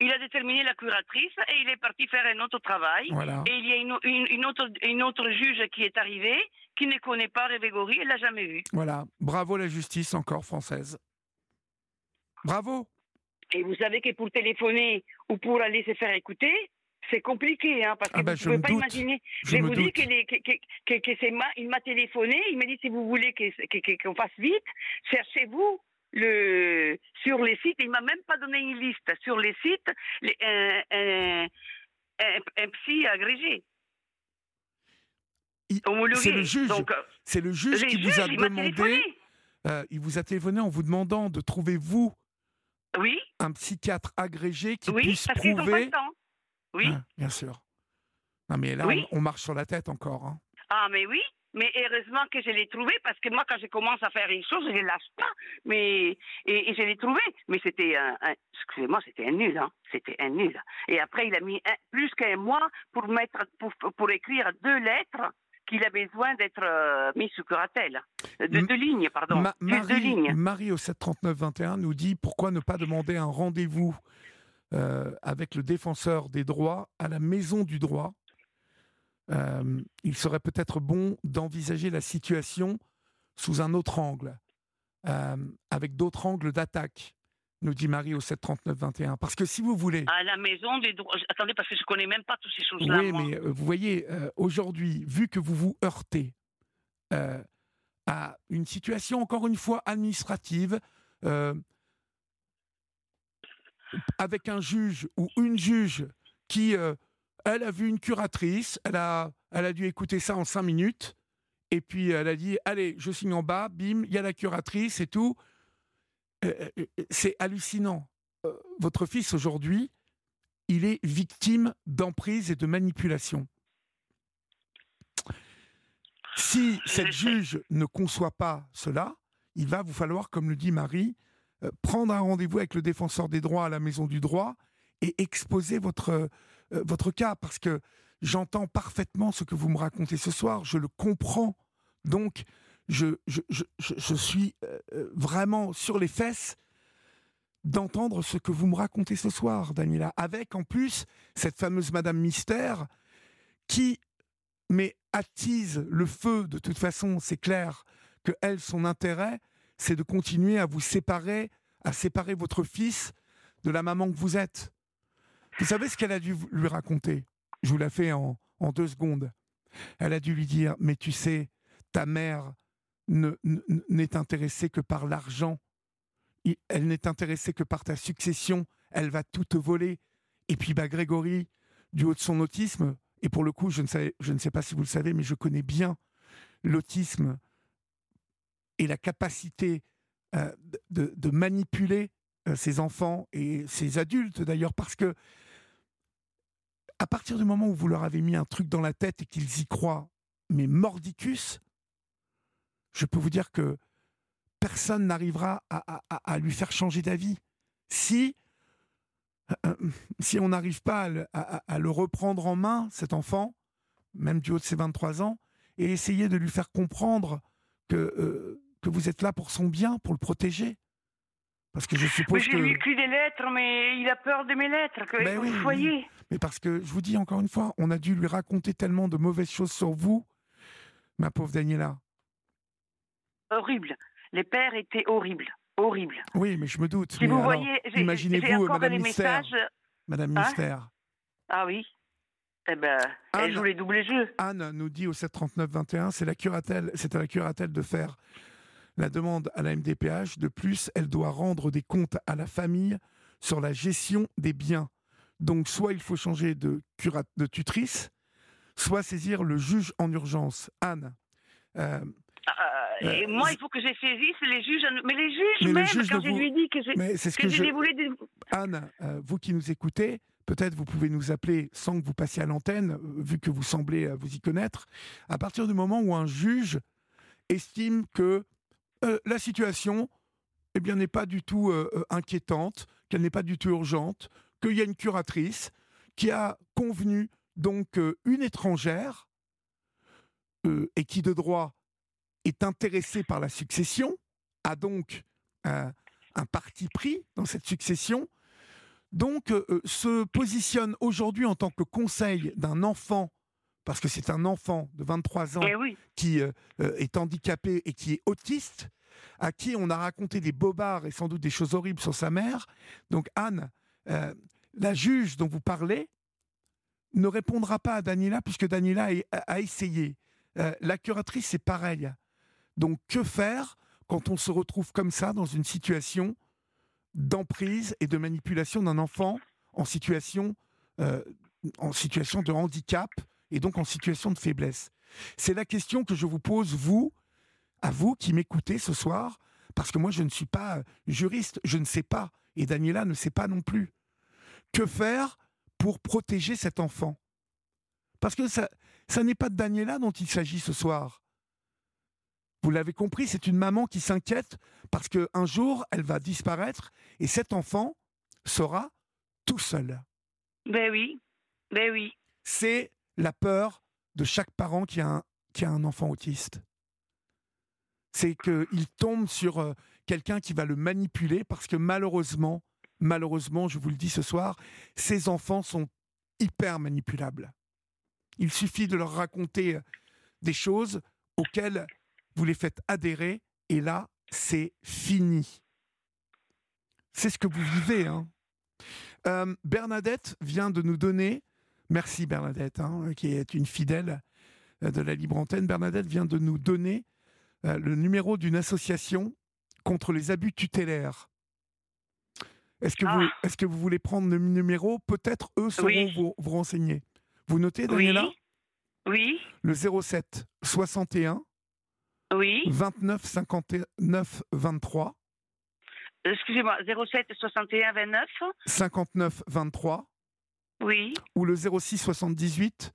Il a déterminé la curatrice et il est parti faire un autre travail. Et il y a une, une, autre, une, autre, juge qui est arrivée, qui ne connaît pas Révégori, elle l'a jamais vu. Voilà, bravo la justice encore française. Bravo. Et vous savez que pour téléphoner ou pour aller se faire écouter, c'est compliqué, hein, parce que ah ben, vous ne pouvez pas imaginer. Je, vous dis qu'il que, que, m'a téléphoné, il m'a dit si vous voulez qu'on fasse vite, cherchez-vous le, sur les sites, il m'a même pas donné une liste, sur les sites, les, un, psy agrégé. C'est le juge, c'est le juge qui vous a demandé, euh, il vous a téléphoné en vous demandant de trouver vous oui. un psychiatre agrégé qui puisse prouver. Oui, ah, bien sûr. Non mais là, on, marche sur la tête encore. Hein. Ah mais oui, mais heureusement que je l'ai trouvé parce que moi, quand je commence à faire une chose, je ne lâche pas. Mais, et, je l'ai trouvé. Mais c'était un, excusez-moi, c'était un nul, hein. C'était un nul. Et après, il a mis plus qu'un mois pour mettre, pour, pour écrire deux lettres qu'il a besoin d'être euh, mis sous curatelle. De deux lignes, pardon. Marie, deux lignes. Marie au 739-21 nous dit pourquoi ne pas demander un rendez-vous euh, avec le défenseur des droits à la maison du droit euh, il serait peut-être bon d'envisager la situation sous un autre angle, euh, avec d'autres angles d'attaque, nous dit Marie au 739-21. Parce que si vous voulez... À la maison des droits... Attendez, parce que je ne connais même pas toutes ces choses-là. Oui, mais euh, vous voyez, aujourd'hui, vu que vous vous heurtez à une situation, encore une fois, administrative, avec un juge ou une juge qui elle a vu une curatrice, elle a, elle a dû écouter ça en cinq minutes, et puis elle a dit Allez, je signe en bas, bim, il y a la curatrice et tout. Euh, euh, euh, c'est hallucinant. votre fils aujourd'hui, il est victime d'emprise et de manipulation. Si cette juge ne conçoit pas cela, il va vous falloir, comme le dit Marie, prendre un rendez-vous avec le défenseur des droits à la maison du droit et exposer votre, euh, votre cas parce que j'entends parfaitement ce que vous me racontez ce soir, je le comprends. Donc, je, suis euh, euh, vraiment sur les fesses d'entendre ce que vous me racontez ce soir, Daniela, avec en plus cette fameuse Madame Mystère qui, mais attise le feu, de toute façon, c'est clair que elle, son intérêt, c'est de continuer à vous séparer, à séparer votre fils de la maman que vous êtes. Vous savez ce qu'elle a dû lui raconter? Je vous la fais en, deux secondes. Elle a dû lui dire, mais tu sais, ta mère n'est intéressée que par l'argent. Elle n'est intéressée que par ta succession. Elle va tout te voler. Et puis, bah, Grégory, du haut de son autisme, et pour le coup, je ne sais, je ne sais pas si vous le savez, mais je connais bien l'autisme et la capacité euh, de, manipuler euh, ses enfants et ses adultes d'ailleurs, parce que à partir du moment où vous leur avez mis un truc dans la tête et qu'ils y croient, mais mordicus, je peux vous dire que personne n'arrivera à, lui faire changer d'avis. Si, euh, si on n'arrive pas à, le reprendre en main, cet enfant, même du haut de ses 23 ans, et essayer de lui faire comprendre que, euh, que vous êtes là pour son bien, pour le protéger. Parce que je suppose J'ai lui écrit des lettres, mais il a peur de mes lettres, que ben vous voyez. Mais parce que, je vous dis encore une fois, on a dû lui raconter tellement de mauvaises choses sur vous, ma pauvre Daniela. Horrible. Les pères étaient horribles. Horribles. Oui, mais je me doute. Si vous voyez, imaginez-vous, Madame Mystère. Madame hein Mystère. Ah oui. Eh ben, elle joue les doubles jeux. Anne nous dit au 739-21, c'est la curatelle, c'est à la curatelle de faire la demande à la MDPH. De plus, elle doit rendre des comptes à la famille sur la gestion des biens. Donc, soit il faut changer de, de tutrice, soit saisir le juge en urgence. Anne. Euh, euh, et moi, il faut que je saisisse les juges. Mais les juges, même, quand je lui dis que, c'est ce que, je... voulu... Anne, vous qui nous écoutez, peut-être vous pouvez nous appeler sans que vous passiez à l'antenne, vu que vous semblez vous y connaître. À partir du moment où un juge estime que la situation eh bien, n'est pas du tout inquiétante, qu'elle n'est pas du tout urgente, qu'il y a une curatrice qui a convenu donc euh, une étrangère euh, et qui de droit est intéressée par la succession, a donc un parti pris dans cette succession, donc euh, se positionne aujourd'hui en tant que conseil d'un enfant, parce que c'est un enfant de 23 ans eh qui est handicapé et qui est autiste, à qui on a raconté des bobards et sans doute des choses horribles sur sa mère. Donc Anne, la juge dont vous parlez, ne répondra pas à Daniela puisque Daniela a, essayé. Euh, la curatrice, c'est pareil. Donc, que faire quand on se retrouve comme ça dans une situation d'emprise et de manipulation d'un enfant en situation, euh, en situation de handicap et donc en situation de faiblesse? C'est la question que je vous pose, vous, à vous qui m'écoutez ce soir, parce que moi, je ne suis pas juriste, je ne sais pas, et Daniela ne sait pas non plus. Que faire pour protéger cet enfant. Parce que ça, ça n'est pas de Daniela dont il s'agit ce soir. Vous l'avez compris, c'est une maman qui s'inquiète parce qu'un jour, elle va disparaître et cet enfant sera tout seul. Ben oui, ben oui. C'est la peur de chaque parent qui a un, qui a un enfant autiste. C'est qu'il tombe sur euh, quelqu'un qui va le manipuler parce que malheureusement, malheureusement, je vous le dis ce soir, ces enfants sont hyper manipulables. Il suffit de leur raconter euh, des choses auxquelles vous les faites adhérer, et là, c'est fini. C'est ce que vous vivez. Hein. Euh, Bernadette vient de nous donner, merci Bernadette, hein, qui est une fidèle euh, de la libre antenne, Bernadette vient de nous donner le numéro d'une association contre les abus tutélaires. Est-ce que, vous, ah. est que vous voulez prendre le numéro? Peut-être eux sauront vous, vous, renseigner. Vous notez, Daniela? Oui. Le 07 61 oui. 29 59 23. Excusez-moi, 07 61 29 59 23. Oui. Ou le 06 78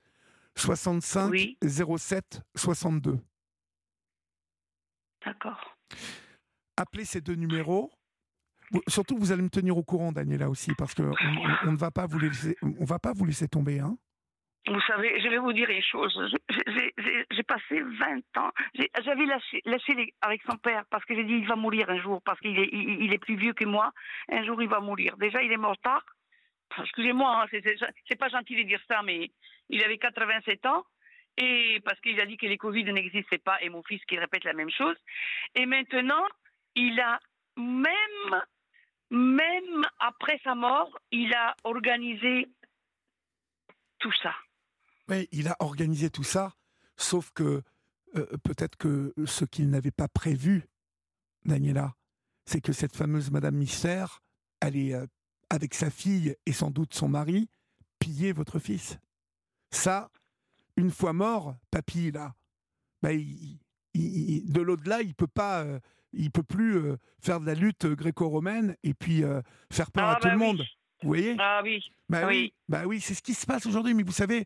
65 07 62. D'accord. Appelez ces deux numéros Surtout, vous allez me tenir au courant, Daniela, aussi, parce qu'on on, ne va pas vous laisser, on va pas vous laisser tomber. Hein. Vous savez, je vais vous dire une chose. J'ai passé 20 ans. J'avais lâché, lâché avec son père parce que j'ai dit il va mourir un jour, parce qu'il est, il, est plus vieux que moi. Un jour, il va mourir. Déjà, il est mort tard. Excusez-moi, hein, c'est pas gentil de dire ça, mais il avait 87 ans. Et parce qu'il a dit que les Covid n'existaient pas, et mon fils qui répète la même chose. Et maintenant, il a même même après sa mort, il a organisé tout ça. Oui, il a organisé tout ça, sauf que euh, peut-être que ce qu'il n'avait pas prévu, Daniela, c'est que cette fameuse Madame Mystère allait, euh, avec sa fille et sans doute son mari, piller votre fils. Ça, une fois mort, papy, là, bah, de l'au-delà, il peut pas. Euh, il peut plus euh, faire de la lutte gréco-romaine et puis euh, faire peur ah, à tout bah le monde. Vous voyez? Ah oui. Bah oui. Bah oui, c'est ce qui se passe aujourd'hui. Mais vous savez,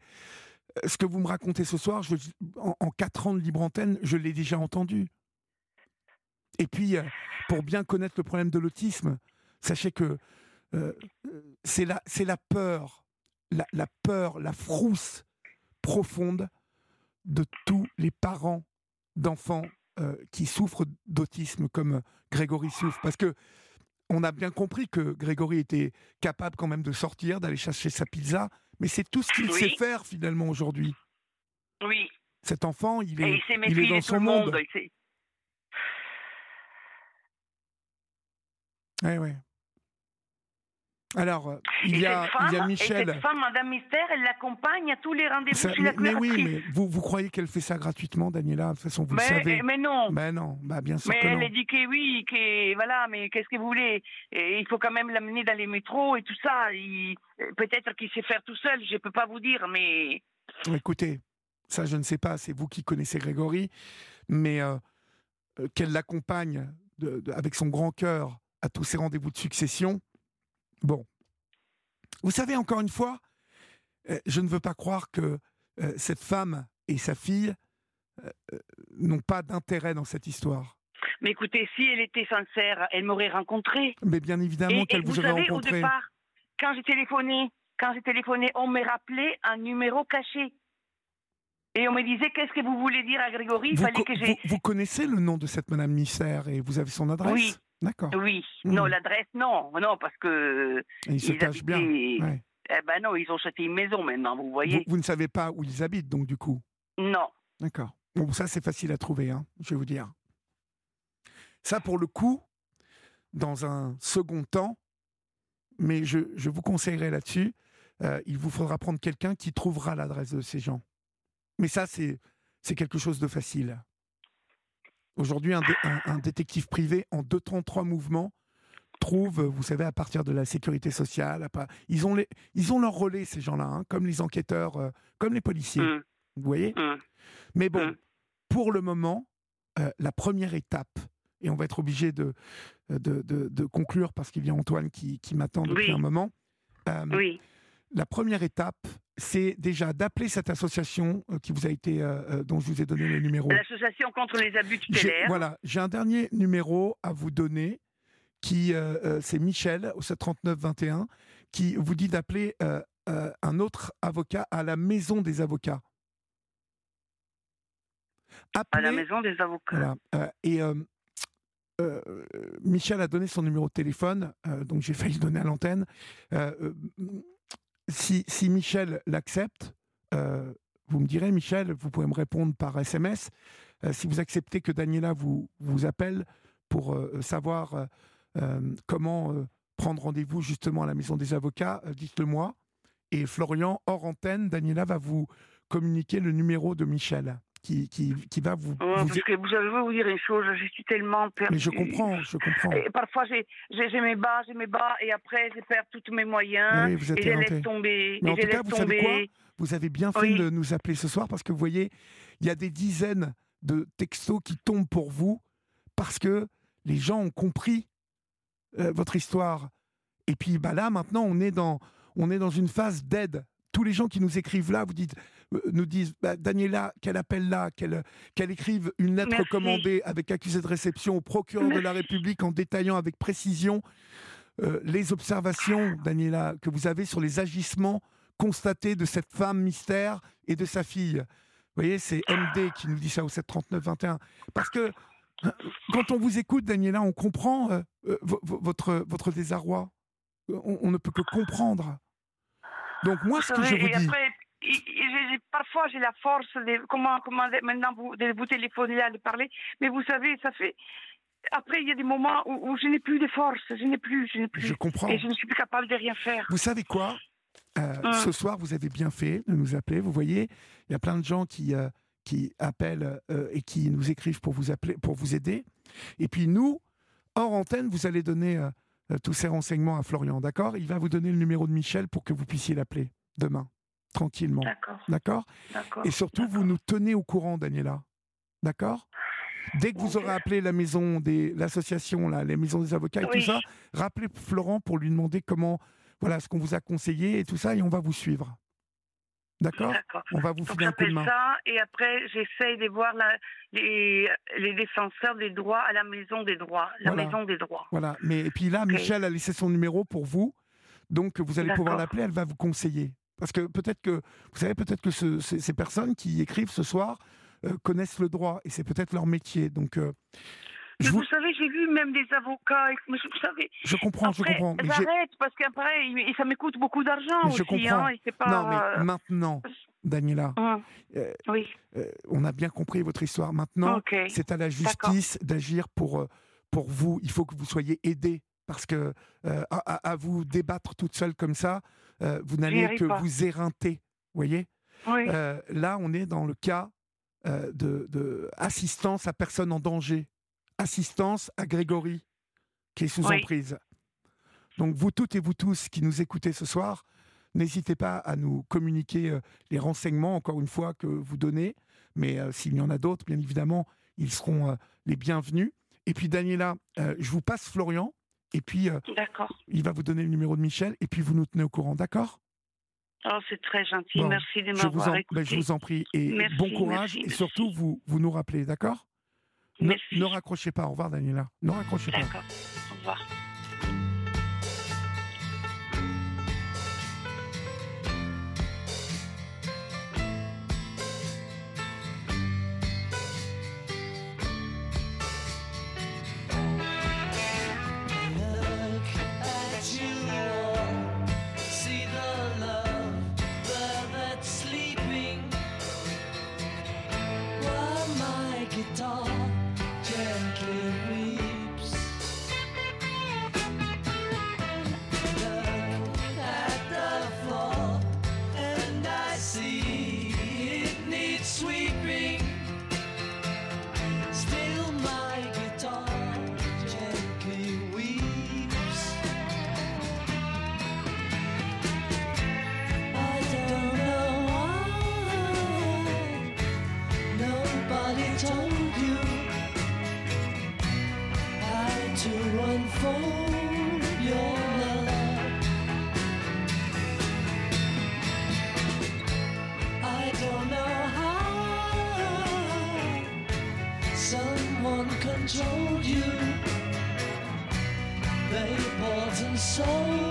euh, ce que vous me racontez ce soir, je, en, quatre ans de libre antenne, je l'ai déjà entendu. Et puis, pour bien connaître le problème de l'autisme, sachez que c'est la, la peur, la, la peur, la frousse profonde de tous les parents d'enfants euh, qui souffrent d'autisme comme Grégory souffre. Parce que on a bien compris que Grégory était capable quand même de sortir, d'aller chercher sa pizza, mais c'est tout ce qu'il sait faire finalement aujourd'hui. Oui. Cet enfant, il est, il, est dans son monde. monde. Oui, oui. Alors, euh, il y, a, il y a Michel. cette femme, Madame Mystère, elle l'accompagne à tous les rendez-vous chez mais, mais oui, mais vous, vous croyez qu'elle fait ça gratuitement, Daniela? De toute façon, vous mais, le savez. Mais non. Mais non, bah bien sûr mais que elle non. a dit que oui, que voilà, mais qu'est-ce que vous voulez? Et Il faut quand même l'amener dans les métros et tout ça. Peut-être qu'il sait faire tout seul, je ne peux pas vous dire, mais. Écoutez, ça je ne sais pas, c'est vous qui connaissez Grégory, mais euh, euh, qu'elle l'accompagne de- de- avec son grand cœur à tous ses rendez-vous de succession. Bon. Vous savez, encore une fois, euh, je ne veux pas croire que euh, cette femme et sa fille euh, n'ont pas d'intérêt dans cette histoire. Mais écoutez, si elle était sincère, elle m'aurait rencontré. Mais bien évidemment qu'elle vous vous aurait savez, au départ, quand j'ai téléphoné, quand j'ai téléphoné, on m'a rappelé un numéro caché. Et on me disait, qu'est-ce que vous voulez dire à Grégory? Il Vous, fallait que j'ai... vous- vous connaissez le nom de cette Madame Mystère et vous avez son adresse? Oui. D'accord. Oui, non, l'adresse, non, non, parce que... Et il se ils cache bien. Ouais. Eh ben non, ils ont acheté une maison maintenant, vous voyez. vous ne savez pas où ils habitent, donc du coup? Non. D'accord. Bon, ça c'est facile à trouver, hein, je vais vous dire. Ça, pour le coup, dans un second temps, mais je, je vous conseillerais là-dessus, euh, il vous faudra prendre quelqu'un qui trouvera l'adresse de ces gens. Mais ça, c'est quelque chose de facile. Aujourd'hui, un, dé- un- un détective privé, en deux temps, trois mouvements, trouve, vous savez, à partir de la sécurité sociale, à ils, ont les, ils ont leur relais, ces gens-là, hein, comme les enquêteurs, euh, comme les policiers. Hum, Vous voyez? Hum. mais bon, Mm. pour le moment, euh, la première étape, et on va être obligé de, de, de- de conclure parce qu'il y a Antoine qui, qui m'attend depuis Oui. un moment. Euh, Oui, La première étape, c'est déjà d'appeler cette association euh, qui vous a été, euh, euh, dont je vous ai donné le numéro. l'association contre les abus tutélaires. Voilà, j'ai un dernier numéro à vous donner qui euh, c'est Michel au 739 21 qui vous dit d'appeler euh, un autre avocat à la maison des avocats. À la Appelez- maison des avocats. voilà. et euh, Michel a donné son numéro de téléphone, euh, donc j'ai failli le donner à l'antenne. Euh, si, si Michel l'accepte, euh, vous me direz, Michel, vous pouvez me répondre par SMS. euh, si vous acceptez que Daniela vous, vous appelle pour euh, savoir comment prendre rendez-vous justement à la maison des avocats, dites-le moi. Et Florian, hors antenne, Daniela va vous communiquer le numéro de Michel qui, qui, qui va vous, Ouais, vous parce que vous savez, dire une chose, je suis tellement perdue. mais je comprends, je comprends. Et parfois, j'ai mes bas, j'ai mes bas, et après, je perds tous mes moyens, Oui, vous êtes et je laisse tomber, Mais et en tout cas, vous savez quoi? Vous avez bien fait Oui. de nous appeler ce soir parce que vous voyez, il y a des dizaines de textos qui tombent pour vous parce que les gens ont compris euh, votre histoire. Et puis bah là, maintenant, on est dans, on est dans une phase d'aide. Tous les gens qui nous écrivent là, vous dites, nous disent, bah, Daniela, qu'elle appelle là, qu'elle qu'elle écrive une lettre Merci. recommandée avec accusé de réception au procureur de la. République en détaillant avec précision euh, les observations, Daniela, que vous avez sur les agissements constatés de cette femme mystère et de sa fille. Vous voyez, c'est MD qui nous dit ça au 739-21. Parce que euh, quand on vous écoute, Daniela, on comprend euh, vo- vo- votre, votre désarroi. On, on ne peut que comprendre. Donc moi, ce que je vous dis, après, et- parfois, j'ai la force de, comment, comment, maintenant, vous, de vous téléphoner là, de parler, mais vous savez, ça fait... Après, il y a des moments où, où je n'ai plus de force, je n'ai plus, je n'ai plus. je comprends. Et je ne suis plus capable de rien faire. Vous savez quoi? Euh, Hum. Ce soir, vous avez bien fait de nous appeler. Vous voyez, il y a plein de gens qui, euh, qui appellent euh, et qui nous écrivent pour vous, appeler, pour vous aider. Et puis nous, hors antenne, vous allez donner tous ces renseignements à Florian, d'accord? Il va vous donner le numéro de Michel pour que vous puissiez l'appeler demain, tranquillement. D'accord. Et surtout, vous nous tenez au courant, Daniela. D'accord? Dès que vous aurez appelé la maison des l'association, là, les maisons des avocats et tout ça, rappelez Florent pour lui demander comment, voilà, ce qu'on vous a conseillé et tout ça, et on va vous suivre. D'accord? On va vous filer un coup de main. ça et après j'essaye de voir la- les, les défenseurs des droits à la maison des droits, la Voilà. maison des droits. Voilà. Mais et puis là. Michel a laissé son numéro pour vous, donc vous allez pouvoir l'appeler. Elle va vous conseiller. Parce que peut-être que vous savez peut-être que ce- ces, ces personnes qui écrivent ce soir euh, connaissent le droit et c'est peut-être leur métier. Donc euh, Mais je, vous... vous- savez, j'ai vu même des avocats. Mais vous savez, je comprends, je après, comprends. Mais j'ai- j'arrête parce qu'après, ça me coûte beaucoup d'argent je aussi. comprends. Hein, et pas. Non, mais maintenant, Daniela, Hum, euh, Oui, euh, on a bien compris votre histoire. Maintenant, c'est à la justice d'agir pour, pour vous. Il faut que vous soyez aidés. Parce que euh, à vous débattre toute seule comme ça, euh, vous n'allez que pas. vous éreinter. voyez? Oui, Euh, Là, on est dans le cas euh, de, de assistance à personne en danger. Assistance à Grégory, qui est sous Oui. emprise. Donc, vous toutes et vous tous qui nous écoutez ce soir, N'hésitez pas à nous communiquer euh, les renseignements, encore une fois, que vous donnez. Mais s'il y en a d'autres, bien évidemment, ils seront les bienvenus. Et puis, Daniela, je vous passe Florian. Et puis, euh, il va vous donner le numéro de Michel. Et puis, vous nous tenez au courant, d'accord? Oh, c'est très gentil. Bon, Merci de en, m'avoir ben, écouté. je vous en prie. Et Merci, bon courage. merci, et surtout, merci. vous, vous nous rappelez, d'accord? Ne, ne raccrochez pas. Au revoir, Daniela. Ne raccrochez pas. D'accord. Au revoir. soul.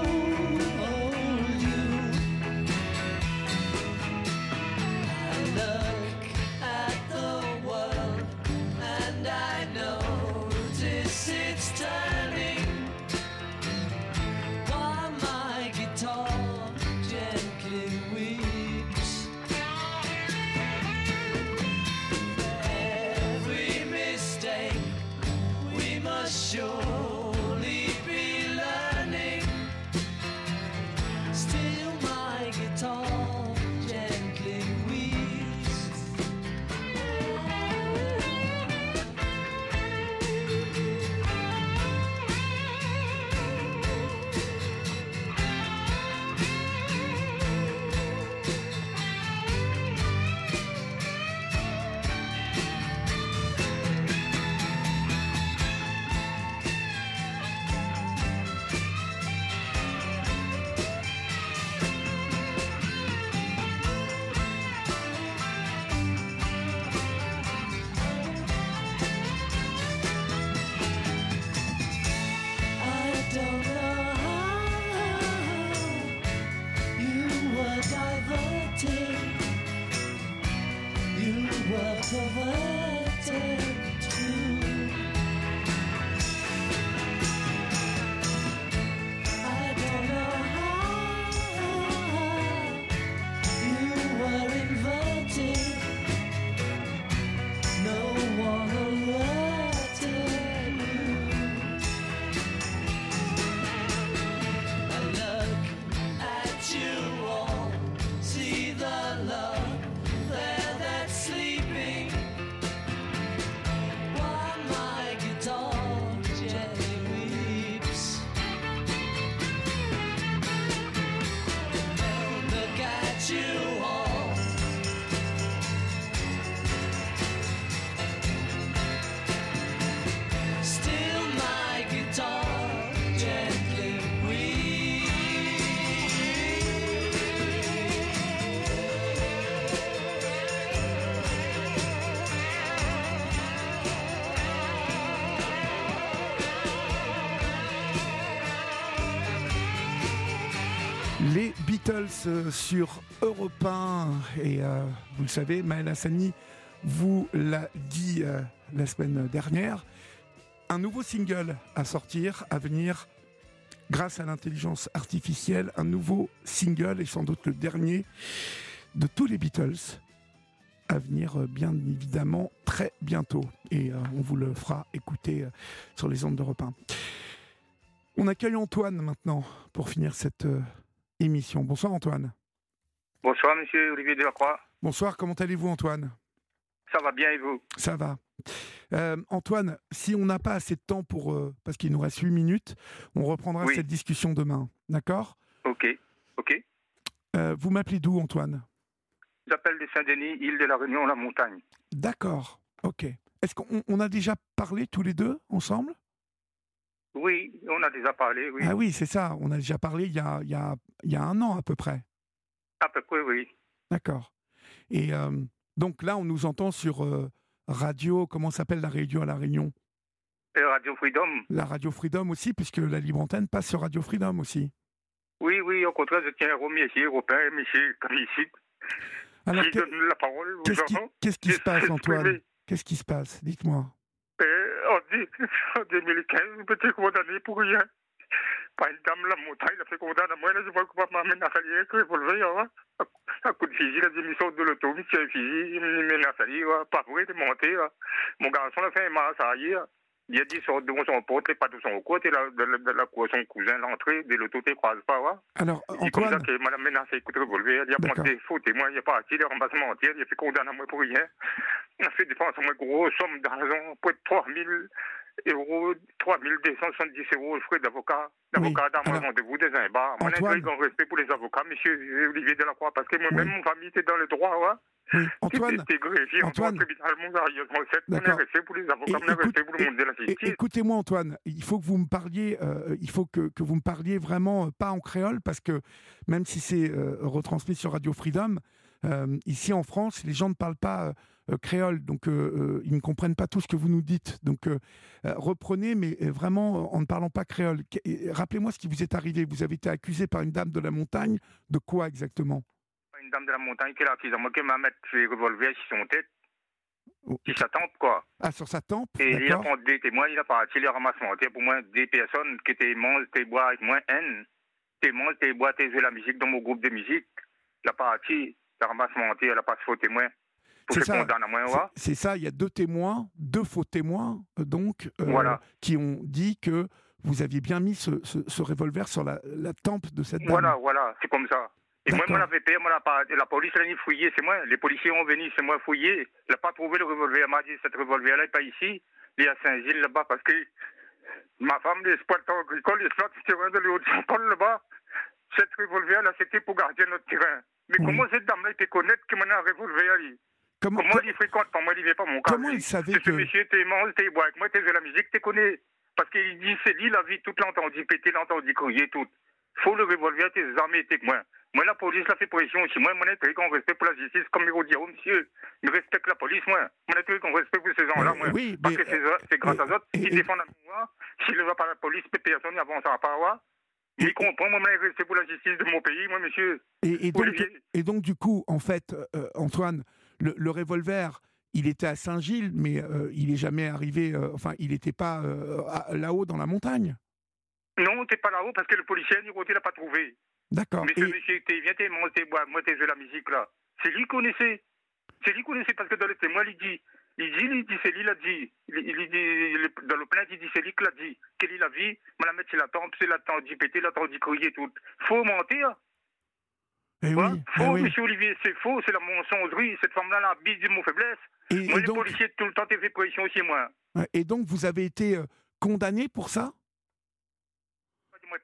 Beatles sur Europe 1. Et euh, vous le savez, Maël Hassani vous l'a dit euh, la semaine dernière. Un nouveau single à sortir, à venir, grâce à l'intelligence artificielle. Un nouveau single, et sans doute le dernier de tous les Beatles, à venir, euh, bien évidemment, très bientôt. Et on vous le fera écouter sur les ondes d'Europe 1. On accueille Antoine maintenant pour finir cette émission. Bonsoir Antoine. Bonsoir, monsieur Olivier Delacroix. Bonsoir, comment allez-vous Antoine? Ça va bien et vous? Ça va. Euh, Antoine, si on n'a pas assez de temps pour... euh, parce qu'il nous reste 8 minutes, on reprendra Oui. cette discussion demain. D'accord? Ok, ok. Euh, vous m'appelez d'où, Antoine? J'appelle de Saint-Denis, île de la Réunion, la montagne. D'accord, ok. Est-ce qu'on on a déjà parlé tous les deux ensemble? Oui, on a déjà parlé, oui. Ah oui, c'est ça, on a déjà parlé il y a, il y, a, il y a un an à peu près. À peu près, oui. D'accord. Et euh, donc là, on nous entend sur euh, radio, comment s'appelle la radio à La Réunion? Et Radio Freedom La Radio Freedom aussi, puisque la libre antenne passe sur Radio Freedom aussi. Oui, oui, au contraire, je tiens à remercier Robin, monsieur, comme ici. Alors, qui que- donne la parole qu'est-ce qui, se passe. Antoine? Qu'est-ce qui se passe? Dites-moi. Euh, en, dix- en 2015, vous été condamné pour rien? Par dame, la montagne, a fait condamner à moi, là, je vois que papa m'amène à Salier, que je le hein. À coup de fusil, là, j'ai mis de l'auto, monsieur, un fusil, il m'amène à Salier, ouais. pas vrai, de monter, là. Mon garçon, là, fait un à hier. Il a dit, devant son les pas de son côté, de la, de la son cousin, l'entrée, de l'auto, tu croises pas, ouais. Alors, C'est comme ça Antoine, que madame menacé, écoute, revolver, il a pris des faux témoins, il a parti, il a ramassé mentir, il a fait condamner à moi pour rien. Il a fait dépenser moi grosse somme d'argent, pour 3 000 euros, 3 270 euros, frais d'avocat, d'avocat Oui, dans mon alors, rendez-vous des imbards. Mon un grand respect pour les avocats, monsieur Olivier Delacroix, parce que moi-même, mon famille était dans le droit, ouais. Oui, Antoine, écoutez-moi, Antoine. Il faut que vous me parliez. euh, il faut que, que vous me parliez vraiment euh, pas en créole, parce que même si c'est euh, retransmis sur Radio Freedom, ici en France, les gens ne parlent pas créole, donc ils ne comprennent pas tout ce que vous nous dites. Donc reprenez, mais vraiment en ne parlant pas créole. Rappelez-moi ce qui vous est arrivé. Vous avez été accusé par une dame de la montagne de quoi exactement? Dame de la montagne qui a moi qui m'a mis ses revolvers sur son tête, Oh, sur sa tempe, quoi. Ah, sur sa tempe, Et il a pris des témoins, il a parti les ramassements. Pour moi, des personnes qui étaient mangent, qui boivent avec moi, haine. Qui mangent, boivent, qui jouent la musique dans mon groupe de musique. Il a parti, le ramassement, il a pas faux témoins. Pour C'est ça. C'est ça, il y a deux témoins, deux faux témoins, euh, donc, euh, Voilà. qui ont dit que vous aviez bien mis ce, ce- ce revolver sur la, la tempe de cette dame. Voilà, voilà, c'est comme ça. Et moi, moi, la VP, moi, la, la police, elle a fouillé, c'est moi. Les policiers ont venu, c'est moi fouillé. Il n'a pas trouvé le revolver. Elle m'a dit, cet revolver-là n'est pas ici. Il est à Saint-Gilles, là-bas, parce que ma femme, agricoles, ils exploitent ce terrain de l'eau de Saint-Paul, là-bas. Cet revolver-là, c'était pour garder notre terrain. Mais Oui. comment cette dame-là était connaître que maintenant un revolver, lui Comment, Comment il fréquente? Moi, il n'est pas mon cas. comment il savait C'est ce que... monsieur, t'es mange, t'es bois avec moi, t'es de la musique, t'es connais. Parce qu'il dit, c'est lui, la vie, toute l'a entendu péter, l'a entendu crier, tout. Faut le revolver, tes armées, t'es que moi. Moi, la police, l'a fait pression aussi. Moi, mon très grand respect pour la justice, comme il dit, oh, monsieur. Il respecte la police, moi. Mon très grand respect pour ces gens-là, Euh, moi. oui, Parce mais- que c'est c'est grâce à eux qui défendent la moi. S'il ne va pas la police, personne n'avancera pas, ouais. Il comprend, moi, respect pour la justice de mon pays, moi, monsieur. Et, et donc, Olivier. et donc, du coup, en fait, euh, Antoine, le, le revolver, il était à Saint-Gilles, mais euh, il n'est jamais arrivé, euh, enfin, il n'était pas euh, à- là-haut dans la montagne. Non, t'es pas là-haut parce que le policier, il l'a pas trouvé. D'accord. Mais ce Et- monsieur, t'es, viens, t'es, moi, t'es, moi, t'es la musique, là. C'est lui qui connaissait. C'est lui qui connaissait parce que dans le témoin, il dit, il dit, il dit, c'est lui, il a dit. Il, il dit, dans le plainte, il dit, c'est lui qui l'a dit. Quelle est la vie? Moi, la mettre sur la tempe, c'est la tempe d'y péter, la tempe d'y crier, tout. Faut mentir. eh Hein? oui, Faux, eh oui. monsieur Olivier, c'est faux, c'est la mensongerie. Cette femme-là, la bise de mon faiblesse. Et, Moi, et les donc, policiers, tout le temps, t'es fait pression chez moi. et donc, vous avez été euh, condamné pour ça? Moi,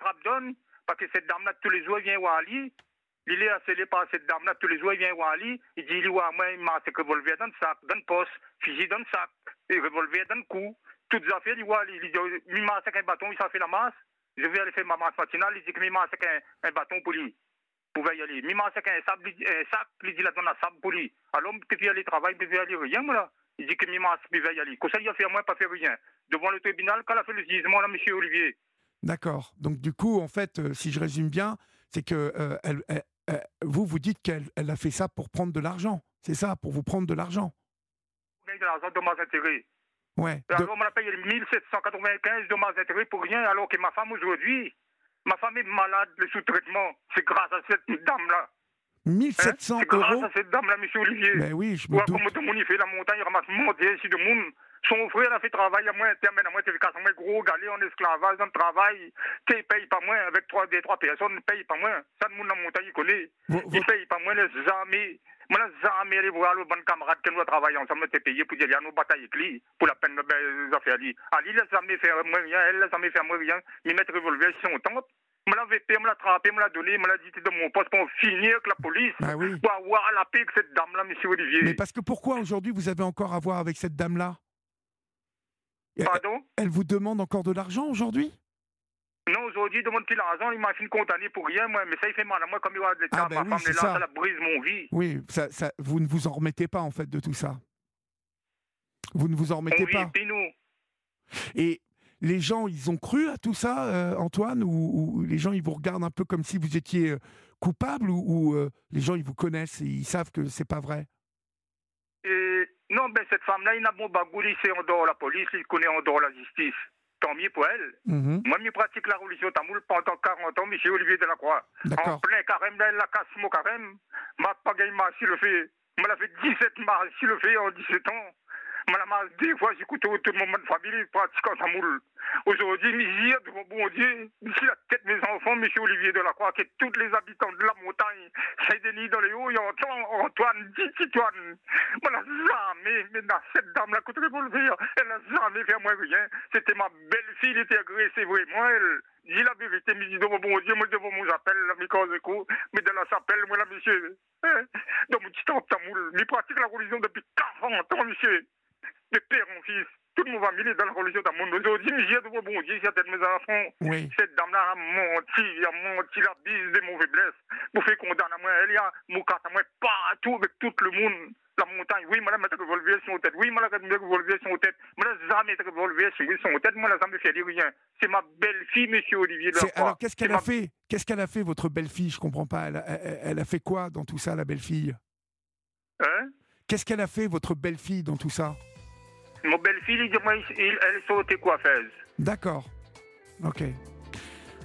parce que cette dame-là, tous les jours, elle vient voir Ali. Il est harcelé par cette dame-là, tous les jours, il vient voir Ali. Il dit, il voit moi, il m'a revolver dans le sac, dans le poste, fusil dans le sac, et revolver dans le cou. Toutes les affaires, il voit. Il dit, il m'a un bâton, il s'en fait la masse. Je vais aller faire ma masse matinale. Il dit que il m'a un, un bâton pour lui. Pour y aller. Il m'a un il dit- un sac, il dit, la donne la sable pour lui. Alors, il peut aller travailler, il peut aller rien, moi, là. Il dit que il m'a il va y aller. Comme ça, il a fait à moi, pas faire rien. Devant le tribunal, quand il a fait le jugement, là, monsieur Olivier. D'accord. Donc, du coup, en fait, euh, si je résume bien, c'est que euh, elle- elle- elle- vous, vous dites qu'elle elle a fait ça pour prendre de l'argent. C'est ça, pour vous prendre de l'argent. De l'argent, dommages intérêts. Ouais. De- alors, on m'a payé 1795 dommages intérêts pour rien, alors que ma femme aujourd'hui, ma femme est malade, le sous-traitement. C'est grâce à cette dame-là. Hein? 1700 C'est grâce euros. à cette dame-là, monsieur Olivier. Ben oui, je me doute. comme tout le monde, il fait la montagne, il ramasse monter ici de monde. Son frère a fait travail à moi, termine à moi, t'es cassé moi, gros galé en esclavage, dans le travail. T'es paye pas moins, avec trois, des trois personnes, paye pas moins. Ça, le monde dans la montagne, il connaît. Il paye pas moins les amis. Moi, les amis, aller voir le bon camarade qui nous travailler ensemble, t'es payé pour dire, à nos batailles lui, pour la peine de ben, les affaires. Ali, les amis faire moi rien, elle, les amis faire moi rien. Ils mettent revolver sur son tente. me l'a VP, me l'a attrapé, me l'a donné, me l'a dit de mon poste pour finir avec la police. Ah oui. Pour avoir la paix avec cette dame-là, monsieur Olivier. Mais parce que pourquoi aujourd'hui vous avez encore à voir avec cette dame-là? Pardon Elle vous demande encore de l'argent aujourd'hui? Non, aujourd'hui, il demande plus l'argent, il m'a fini condamné pour rien, moi, mais ça, il fait mal à moi comme il va de l'État. Ah, ben ma oui, femme est là, ça. la brise mon vie. Oui, ça, ça- vous ne vous en remettez pas en fait de tout ça. Vous ne vous en remettez On vit, pas. nous. Et les gens, ils ont cru à tout ça, euh, Antoine, ou, ou les gens, ils vous regardent un peu comme si vous étiez euh, coupable, ou, ou, euh, les gens, ils vous connaissent et ils savent que c'est pas vrai? Et non, ben cette femme-là, il n'a il sait en dehors la police, il connaît en dehors la justice. Tant mieux pour elle. Mhm. Moi, je pratique la religion tamoul pendant 40 ans, monsieur Olivier Delacroix. En plein carême, là, elle la casse mon carême. Ma pagaille m'a si le fait. Me l'a fait 17 mars si le fait en 17 ans. Me l'a mal des fois, j'écoute tout le monde de famille pratique en tamoul. Aujourd'hui, misère de mon bon Dieu, d'ici la tête de mes enfants, monsieur Olivier Delacroix, que tous les habitants de la montagne, Saint-Denis dans les hauts, et Antoine, Antoine, dit Titoine. Me l'a jamais, mais cette dame-là, que revolver, elle n'a jamais fait à moi rien. C'était ma belle-fille, elle était agressée vraiment, elle. Dis la vérité, mais dis donc, bon Dieu, moi, devant mon appel, causes écho, mais de la s'appelle, moi, là, monsieur. Hein? Dans mon petit temps, tamoul, mais pratique la religion depuis 40 ans, monsieur. De père en fils. Tout le monde va mêler dans la religion dans mon Aujourd'hui, mais j'ai de bon Dieu, j'ai de mes enfants. Oui. Cette dame-là a menti, elle a menti la bise de mauvais blesses. Vous faites condamner à moi, elle y a mon carte à moi partout avec tout le monde. La montagne, oui, madame, elle a revolvé son tête. Oui, madame, elle a revolvé son tête. Mais elle n'a jamais revolvé son tête. Moi, elle n'a jamais fait rien. C'est ma belle-fille, monsieur Olivier. Alors, qu'est-ce qu'elle a ma- fait? Qu'est-ce qu'elle a fait, votre belle-fille? Je comprends pas. Elle a, elle- elle a fait quoi dans tout ça, la belle-fille? Hein? Qu'est-ce qu'elle a fait, votre belle-fille, dans tout ça? Mon belle-fille, elle est sautée coiffeuse. D'accord. Ok.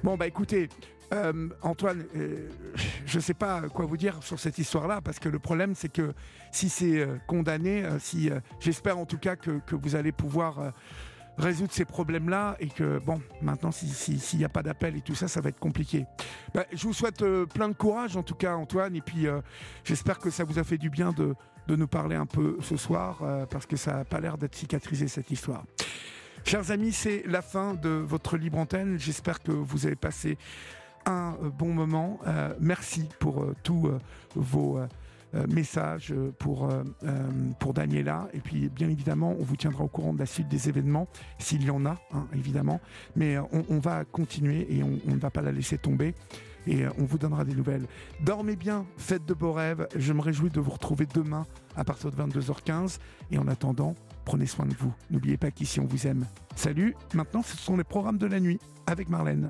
Bon, bah écoutez, euh, Antoine, euh, je ne sais pas quoi vous dire sur cette histoire-là, parce que le problème, c'est que si c'est euh, condamné, si j'espère en tout cas que, que vous allez pouvoir résoudre ces problèmes-là, et que, bon, maintenant, s'il si, s'il n'y a pas d'appel et tout ça, ça va être compliqué. Bah, je vous souhaite plein de courage, en tout cas, Antoine, et puis j'espère que ça vous a fait du bien de, de nous parler un peu ce soir, euh, parce que ça n'a pas l'air d'être cicatrisé, cette histoire. Chers amis, c'est la fin de votre libre antenne. J'espère que vous avez passé un euh, bon moment. Euh, merci pour tous vos messages pour, pour Daniela. Et puis, bien évidemment, on vous tiendra au courant de la suite des événements, s'il y en a, hein, évidemment. Mais on, va continuer et on ne va pas la laisser tomber. Et euh, on vous donnera des nouvelles. Dormez bien, faites de beaux rêves. Je me réjouis de vous retrouver demain à partir de 22h15. Et en attendant, prenez soin de vous. N'oubliez pas qu'ici on vous aime. Salut, maintenant ce sont les programmes de la nuit avec Marlène.